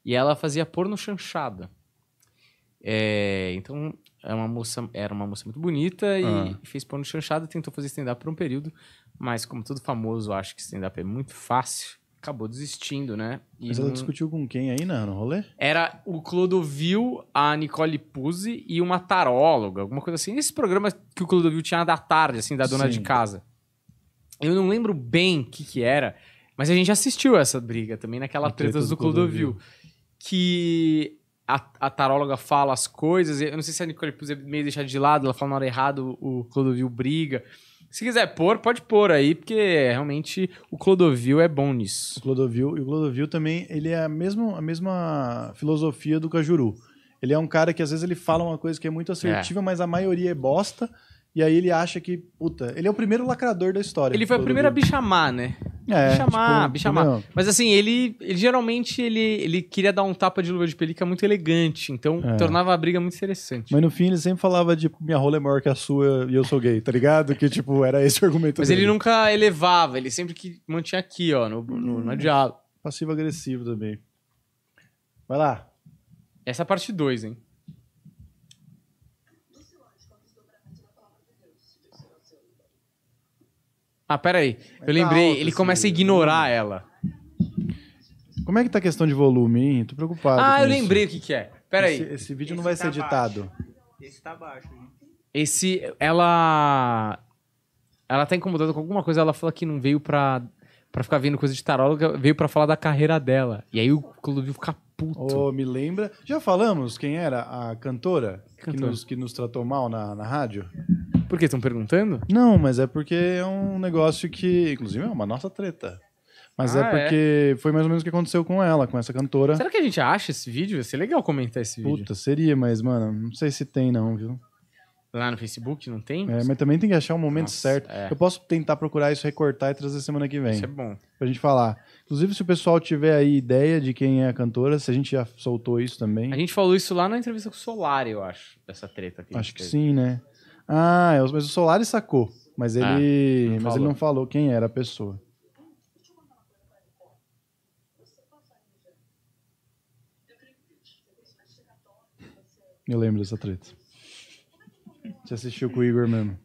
e ela fazia porno chanchada. É, então, é uma moça, era uma moça muito bonita e Ah. fez porno chanchada, tentou fazer stand-up por um período, mas como todo famoso acha que stand-up é muito fácil, acabou desistindo, né? E Mas ela não- discutiu com quem aí não, no rolê? Era o Clodovil, a Nicole Puzzi e uma taróloga, alguma coisa assim. Esses programas que o Clodovil tinha da tarde, assim, da dona Sim. de casa. Eu não lembro bem o que que era, mas a gente assistiu essa briga também naquela A treta treta do do Clodovil. Que a, a taróloga fala as coisas, eu não sei se a Nicole Puzzi é meio deixada de lado, ela fala na hora errada, o Clodovil briga. Se quiser pôr, pode pôr aí, porque realmente o Clodovil é bom nisso. O Clodovil. E o Clodovil também, ele é a mesma, a mesma filosofia do Cajuru. Ele é um cara que às vezes ele fala uma coisa que é muito assertiva, mas a maioria é bosta. E aí ele acha que, puta, ele é o primeiro lacrador da história. Ele foi Clodovil. primeira a bichamar, né? É, bichamar, tipo, bichamar. entendeu? Mas assim, ele, ele geralmente ele, ele queria dar um tapa de luva de pelica muito elegante, então É. tornava a briga muito interessante. Mas no fim ele sempre falava de minha rola é maior que a sua e eu sou gay, tá ligado? Que tipo, era esse o argumento Mas dele. ele nunca elevava, ele sempre que mantinha aqui, ó, no, no, no diálogo. Passivo-agressivo também. Vai lá. Essa é a parte 2, hein? Ah, pera aí. Eu tá lembrei, alto ele começa a ignorar ela. Como é que tá a questão de volume, hein? Tô preocupado. Ah, com eu isso. lembrei o que que é. Pera aí. Esse, esse vídeo não Esse vai ser tá editado. Esse tá baixo, gente. Esse, ela. Ela tá incomodada com alguma coisa. Ela fala que não veio pra, pra ficar vendo coisa de taróloga, veio pra falar da carreira dela. E aí o Clodovil fica puto. Oh, me lembra. Já falamos quem era a cantora, Que, Cantora. nos, que nos tratou mal na, na rádio? Por que estão perguntando? Não, mas é porque é um negócio que, inclusive, é uma nossa treta. Mas Ah, é porque foi mais ou menos o que aconteceu com ela, com essa cantora. Será que a gente acha esse vídeo? Vai ser legal comentar esse vídeo. Puta, seria, mas, mano, não sei se tem, não, viu? Lá no Facebook não tem? É, mas também tem que achar o momento Nossa, certo. é. Eu posso tentar procurar isso, recortar e trazer semana que vem. Isso é bom. Pra gente falar. Inclusive, se o pessoal tiver aí ideia de quem é a cantora, se a gente já soltou isso também. A gente falou isso lá na entrevista com o Solari, eu acho, dessa treta. Que a Acho que teve. sim, né? Ah, é, mas o Solari sacou. Mas ele, Ah, não mas ele não falou quem era a pessoa. Eu lembro dessa treta. Você assistiu com o Igor mesmo.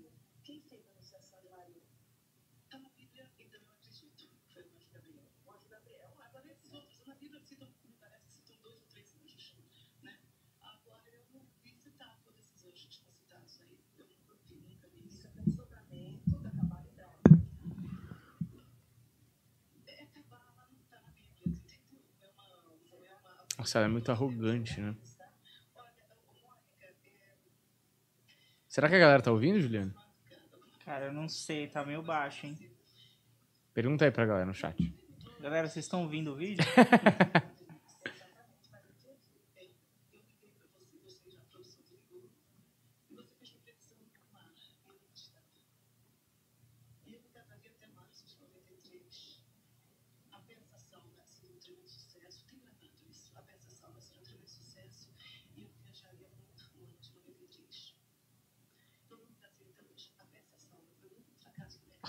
Nossa, ela é muito arrogante, né? Será que a galera tá ouvindo, Juliano? Cara, eu não sei, tá meio baixo, hein? Pergunta aí pra galera no chat. Galera, vocês estão ouvindo o vídeo?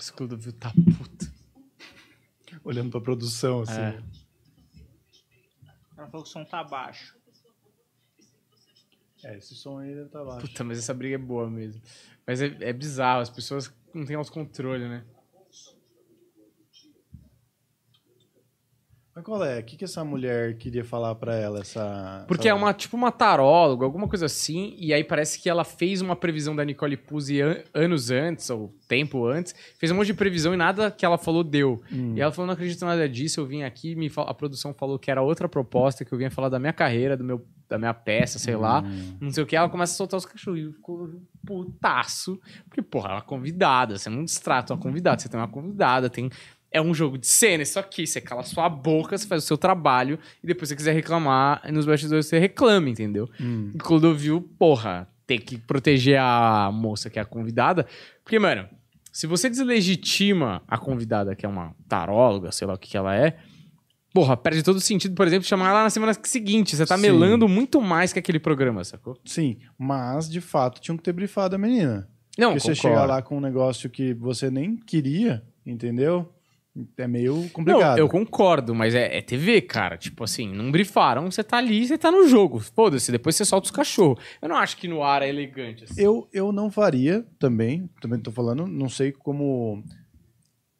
Nossa, o Clodovil tá puto. Olhando pra produção, assim. É. Ela falou que o som tá baixo. É, esse som aí deve estar baixo. Puta, mas essa briga é boa mesmo. Mas é, é bizarro, as pessoas não têm autocontrole, né? Mas qual é? O que, que essa mulher queria falar pra ela? Essa, Porque essa- é uma, tipo uma taróloga, alguma coisa assim, e aí parece que ela fez uma previsão da Nicole Puzzi an- anos antes, ou tempo antes, fez um monte de previsão e nada que ela falou deu. Hum. E ela falou, não acredito em nada disso, eu vim aqui, me a produção falou que era outra proposta, que eu vinha falar da minha carreira, do meu, da minha peça, sei lá, Hum. não sei o que, ela começa a soltar os cachorros, e ficou putaço, porque, porra, ela é uma convidada, você não distrata uma convidada, você tem uma convidada, tem... É um jogo de cena, isso aqui. Você cala sua boca, você faz o seu trabalho, e depois você quiser reclamar, nos bastidores você reclama, entendeu? Hum. E Clodovil, porra, tem que proteger a moça que é a convidada. Porque, mano, se você deslegitima a convidada, que é uma taróloga, sei lá o que, que ela é, porra, perde todo o sentido, por exemplo, chamar ela na semana seguinte. Você tá Sim. melando muito mais que aquele programa, sacou? Sim, mas de fato tinham que ter brifado a menina. Não, Porque você concordo. chegar lá com um negócio que você nem queria, entendeu? É meio Não, complicado. eu concordo, mas é, é TV, cara. Tipo assim, não brifaram, você tá ali, você tá no jogo. Foda-se, depois você solta os cachorros. Eu não acho que no ar é elegante assim. Eu, eu não faria também, também tô falando, não sei como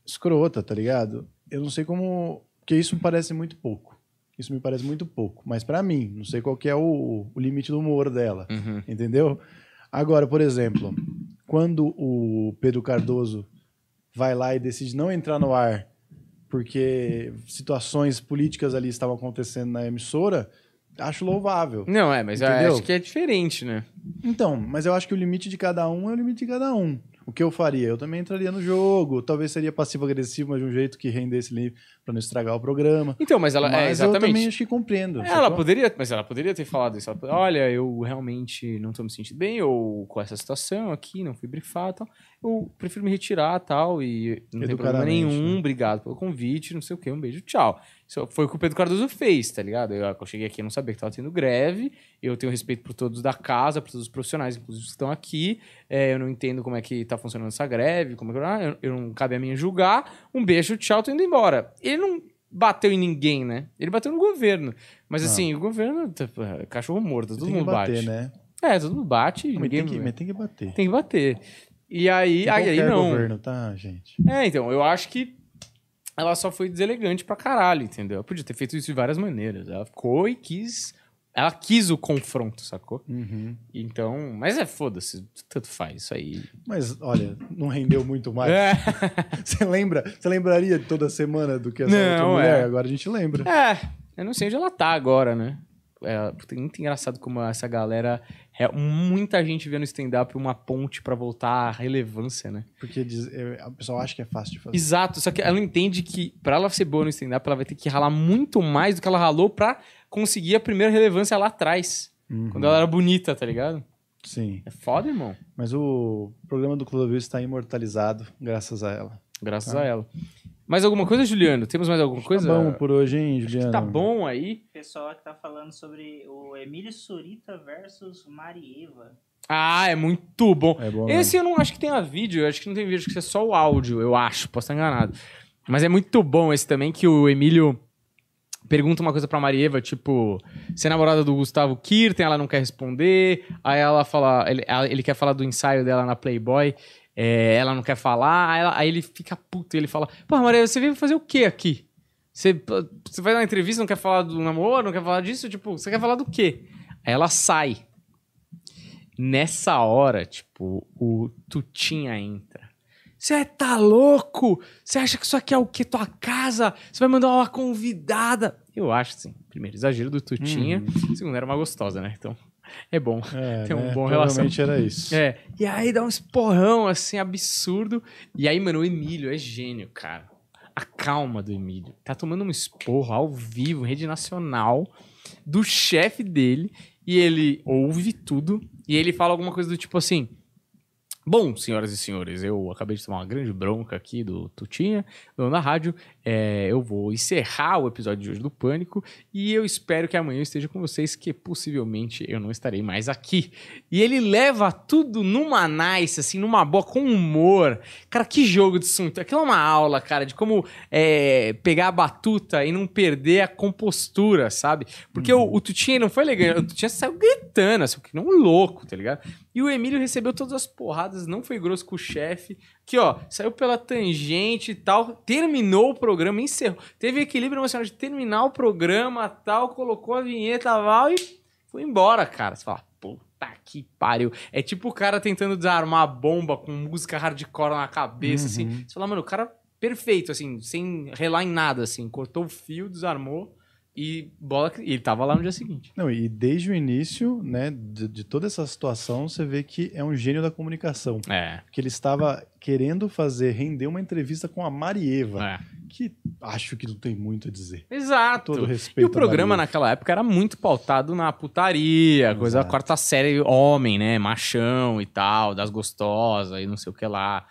escrota, tá ligado? Eu não sei como, porque isso me parece muito pouco. Isso me parece muito pouco, mas pra mim, não sei qual que é o, o limite do humor dela, Uhum. entendeu? Agora, por exemplo, quando o Pedro Cardoso vai lá e decide não entrar no ar porque situações políticas ali estavam acontecendo na emissora, acho louvável. Não, é, mas eu Entendeu? acho que é diferente, né? Então, mas eu acho que o limite de cada um é o limite de cada um. O que eu faria? Eu também entraria no jogo, talvez seria passivo-agressivo, mas de um jeito que rendesse ali pra não estragar o programa. Então, mas ela. é, mas eu exatamente. também acho que compreendo. Ela sacou? poderia, mas ela poderia ter falado isso. Ela, Olha, eu realmente não tô me sentindo bem, ou com essa situação aqui, não fui brifado e tal. Eu prefiro me retirar tal, e não tem problema nenhum, né? obrigado pelo convite, não sei o que, um beijo, tchau. Isso foi o que o Pedro Cardoso fez, tá ligado? Eu, eu cheguei aqui, eu não sabia que tava tendo greve, eu tenho respeito por todos da casa, por todos os profissionais, inclusive os que estão aqui, é, eu não entendo como é que tá funcionando essa greve, como é que... ah, Eu, eu não cabe a mim julgar, um beijo, tchau, tô indo embora. Ele não bateu em ninguém, né? Ele bateu no governo. Mas Ah. assim, o governo, é cachorro morto, todo tem mundo que bater, bate. né? É, todo mundo bate e Mas ninguém... tem, que, mas tem que bater. tem que bater. E aí, aí, aí não. governo, tá, gente? É, então, eu acho que ela só foi deselegante pra caralho, entendeu? Ela podia ter feito isso de várias maneiras. Ela ficou e quis ela quis o confronto, sacou? Uhum. Então, mas é foda-se, tanto faz isso aí. Mas, olha, não rendeu muito mais. É, Você lembra? Você lembraria de toda semana do que essa Não, outra mulher? é. Agora a gente lembra. é, eu não sei onde ela tá agora, né? É muito engraçado como essa galera. é, muita gente vê no stand-up uma ponte pra voltar à relevância, né? Porque diz, é, a pessoa acha que é fácil de fazer. Exato, só que ela entende que pra ela ser boa no stand-up, ela vai ter que ralar muito mais do que ela ralou pra conseguir a primeira relevância lá atrás. Uhum. Quando ela era bonita, tá ligado? Sim. É foda, irmão. Mas o programa do Clodovil está imortalizado graças a ela. Graças Tá. a ela. Mais alguma coisa, Juliano? Temos mais alguma coisa? Tá bom por hoje, hein, Juliano? Tá bom aí. Pessoal que tá falando sobre o Emílio Surita versus Marieva. Ah, é muito bom. É bom. Esse eu não acho que tenha vídeo, eu acho que não tem vídeo, acho que é só o áudio, eu acho, posso estar enganado. Mas é muito bom esse também, que o Emílio pergunta uma coisa pra Marieva, tipo, você é namorada do Gustavo Kirten, ela não quer responder, aí ela fala, ele, ela- ele quer falar do ensaio dela na Playboy, é, ela não quer falar, aí, ela- aí ele fica puto, e ele fala, pô, Marieva, você veio fazer o quê aqui? Você, você vai dar uma entrevista, não quer falar do namoro, não quer falar disso? Tipo, você quer falar do quê? Aí ela sai. Nessa hora, tipo, o Tutinha entra. Você tá louco? Você acha que isso aqui é o quê? Tua casa? Você vai mandar uma convidada? Eu acho, sim. Primeiro, exagero do Tutinha. Segundo, era uma gostosa, né? Então, é bom. É, Tem um né? bom relação. Provavelmente era isso. É. E aí dá um esporrão, assim, absurdo. E aí, mano, o Emílio é gênio, cara. A calma do Emílio. Tá tomando um esporro ao vivo, em rede nacional, do chefe dele. E ele ouve tudo. E ele fala alguma coisa do tipo assim. Bom, senhoras e senhores, eu acabei de tomar uma grande bronca aqui do Tutinha, dono da rádio. É, eu vou encerrar o episódio de hoje do Pânico e eu espero que amanhã eu esteja com vocês, que possivelmente eu não estarei mais aqui. E ele leva tudo numa nice, assim, numa boa, com humor. Cara, que jogo de assunto. Aquilo é uma aula, cara, de como é, pegar a batuta e não perder a compostura, sabe? Porque o, o Tutinha não foi legal, o Tutinha saiu gritando, assim, que não um louco, tá ligado? E o Emílio recebeu todas as porradas, não foi grosso com o chefe. Que, ó, saiu pela tangente e tal, terminou o programa, encerrou. Teve equilíbrio emocional de terminar o programa tal, colocou a vinheta tal e foi embora, cara. Você fala, puta que pariu. É tipo o cara tentando desarmar a bomba com música hardcore na cabeça, assim. Você fala, mano, o cara perfeito, assim, sem relar em nada, assim. Cortou o fio, desarmou e bola. E ele tava lá no dia seguinte. Não, e desde o início, né, de, de toda essa situação, você vê que é um gênio da comunicação. É. Que ele estava querendo fazer, render uma entrevista com a Marieva, é. que acho que não tem muito a dizer. Exato. Todo E respeito. o programa naquela época era muito pautado na putaria, coisa da Exato. quarta série homem, né? Machão e tal, das gostosas e não sei o que lá.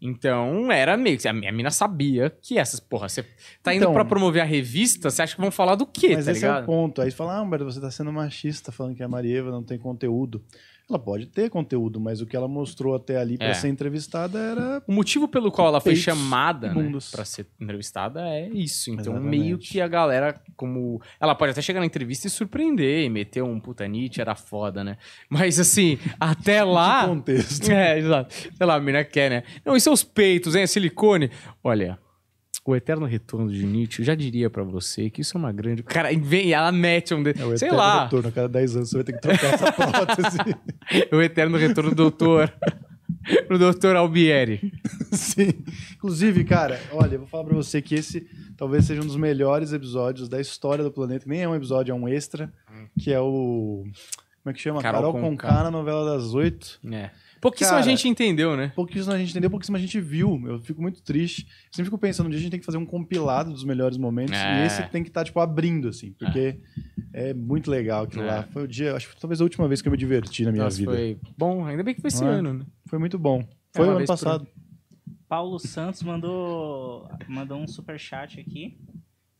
Então era meio que. A minha mina sabia que essas. Porra, você tá indo Então- pra promover a revista, você acha que vão falar do quê, Mas tá esse é o ligado? ponto. Aí você fala, ah, Humberto, você tá sendo machista falando que a Marieva não tem conteúdo. Ela pode ter conteúdo, mas o que ela mostrou até ali para É. ser entrevistada era O motivo pelo qual ela foi chamada né, pra ser entrevistada é isso. Então, Exatamente. meio que a galera, como. Ela pode até chegar na entrevista e surpreender, e meter um puta Nietzsche, era foda, né? Mas assim, até lá. contexto. É, exato. Sei lá, a mina quer, né? Não, e seus peitos, hein? Silicone. Olha, o eterno retorno de Nietzsche, eu já diria pra você que isso é uma grande. Cara, vem, ela mete um. De... É o Sei eterno lá. retorno. A cada 10 anos você vai ter que trocar essa prótese. o eterno retorno do doutor. o doutor Albieri. Sim. Inclusive, cara, olha, eu vou falar pra você que esse talvez seja um dos melhores episódios da história do planeta. Nem é um episódio, é um extra, que é o. Como é que chama? Carol Carol, Conká. Conká na novela das oito. É. Pouquíssima Cara, gente entendeu, né? Pouquíssimo a gente entendeu, pouquíssimo a gente viu. Eu fico muito triste. Eu sempre fico pensando, um dia a gente tem que fazer um compilado dos melhores momentos. É. E esse tem que estar, tipo, abrindo, assim. Porque é, muito legal aquilo É. lá. Foi o dia, acho que talvez a última vez que eu me diverti na minha Nossa, vida. Foi... foi bom. Ainda bem que foi esse é? ano, né? muito bom. Foi uma o ano vez por passado. Paulo Santos mandou, mandou um superchat aqui,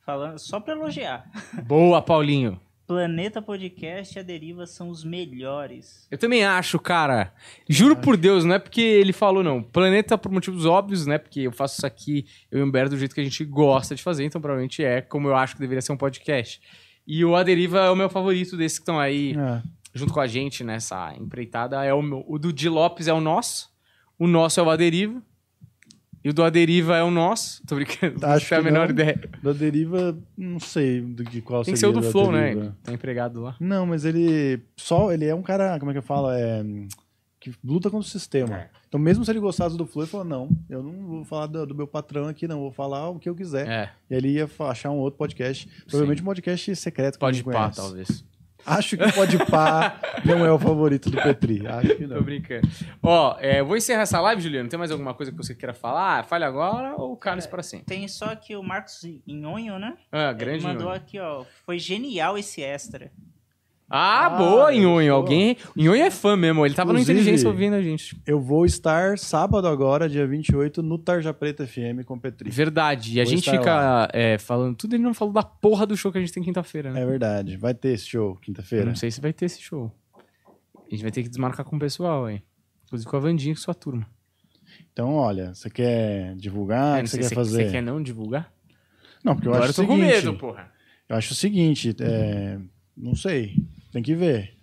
falando só pra elogiar. Boa, Paulinho. Planeta Podcast e a Deriva são os melhores. Eu também acho, cara. Juro por Deus, não é porque ele falou, não. Planeta por motivos óbvios, né? Porque eu faço isso aqui, eu e o Humberto, do jeito que a gente gosta de fazer, então provavelmente é como eu acho que deveria ser um podcast. E o A Deriva é o meu favorito desses que estão aí É. junto com a gente nessa empreitada. É o, meu, o do Di Lopes é o nosso. O nosso é o A Deriva. E o do A Deriva é o nosso. Tô brincando. Acho não tenho a que menor não. ideia. Da deriva, não sei do que qual Tem que ser seria o do da Flow, né? Tá empregado lá. Não, mas ele só ele é um cara, como é que eu falo, é que luta contra o sistema. É. Então, mesmo se ele gostasse do Flow, ele falou: "Não, eu não vou falar do, do meu patrão aqui, não, vou falar o que eu quiser". É, E ele ia achar um outro podcast, provavelmente um podcast secreto que pode ninguém pá, conhece. talvez. Acho que Pode Pá não é o favorito do Petri. Acho que Tô não. brincando. Ó, é, vou encerrar essa live, Juliano. Tem mais alguma coisa que você queira falar? Fale agora ou Carlos para sempre? Tem só aqui o Marcos Inhonho, né? Ah, Ele grande mandou Nhonho. aqui, ó. Foi genial esse extra. Ah, Ah, boa, eu Nhonho. Alguém. Nhonho é fã mesmo. Ele tava no Inteligência ouvindo a gente. Eu vou estar sábado agora, dia 28, no Tarja Preta FM com o Petri. Verdade. E a Vou gente estar fica é, falando tudo. Ele não falou da porra do show que a gente tem quinta-feira, né? É verdade. Vai ter esse show Eu quinta-feira. não sei se vai ter esse show. A gente vai ter que desmarcar com o pessoal, aí. Inclusive com a Vandinha e com sua turma. Então, olha, você quer divulgar? É, o que você quer se fazer? Você quer não divulgar? Não, porque eu Agora eu acho tô o com seguinte. medo, porra. Eu acho o seguinte, é, não sei, tem que ver.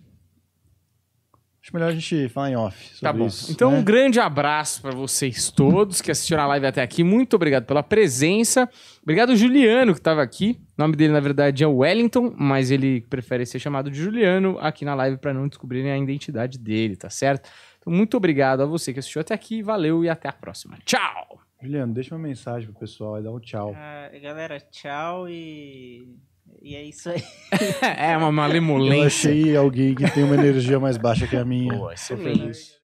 Acho melhor a gente falar em off sobre Tá bom. isso. então, né? um grande abraço pra vocês todos que assistiram a live até aqui. Muito obrigado pela presença. Obrigado, Juliano, que tava aqui. O nome dele, na verdade, é Wellington, mas ele prefere ser chamado de Juliano aqui na live pra não descobrirem a identidade dele, tá certo? Então, muito obrigado a você que assistiu até aqui. Valeu e até a próxima. Tchau! Juliano, deixa uma mensagem pro pessoal e dá um tchau. Ah, galera, tchau e. E é isso aí. é uma Eu malemolência. achei alguém que tem uma energia mais baixa que a minha. Boa, excelente.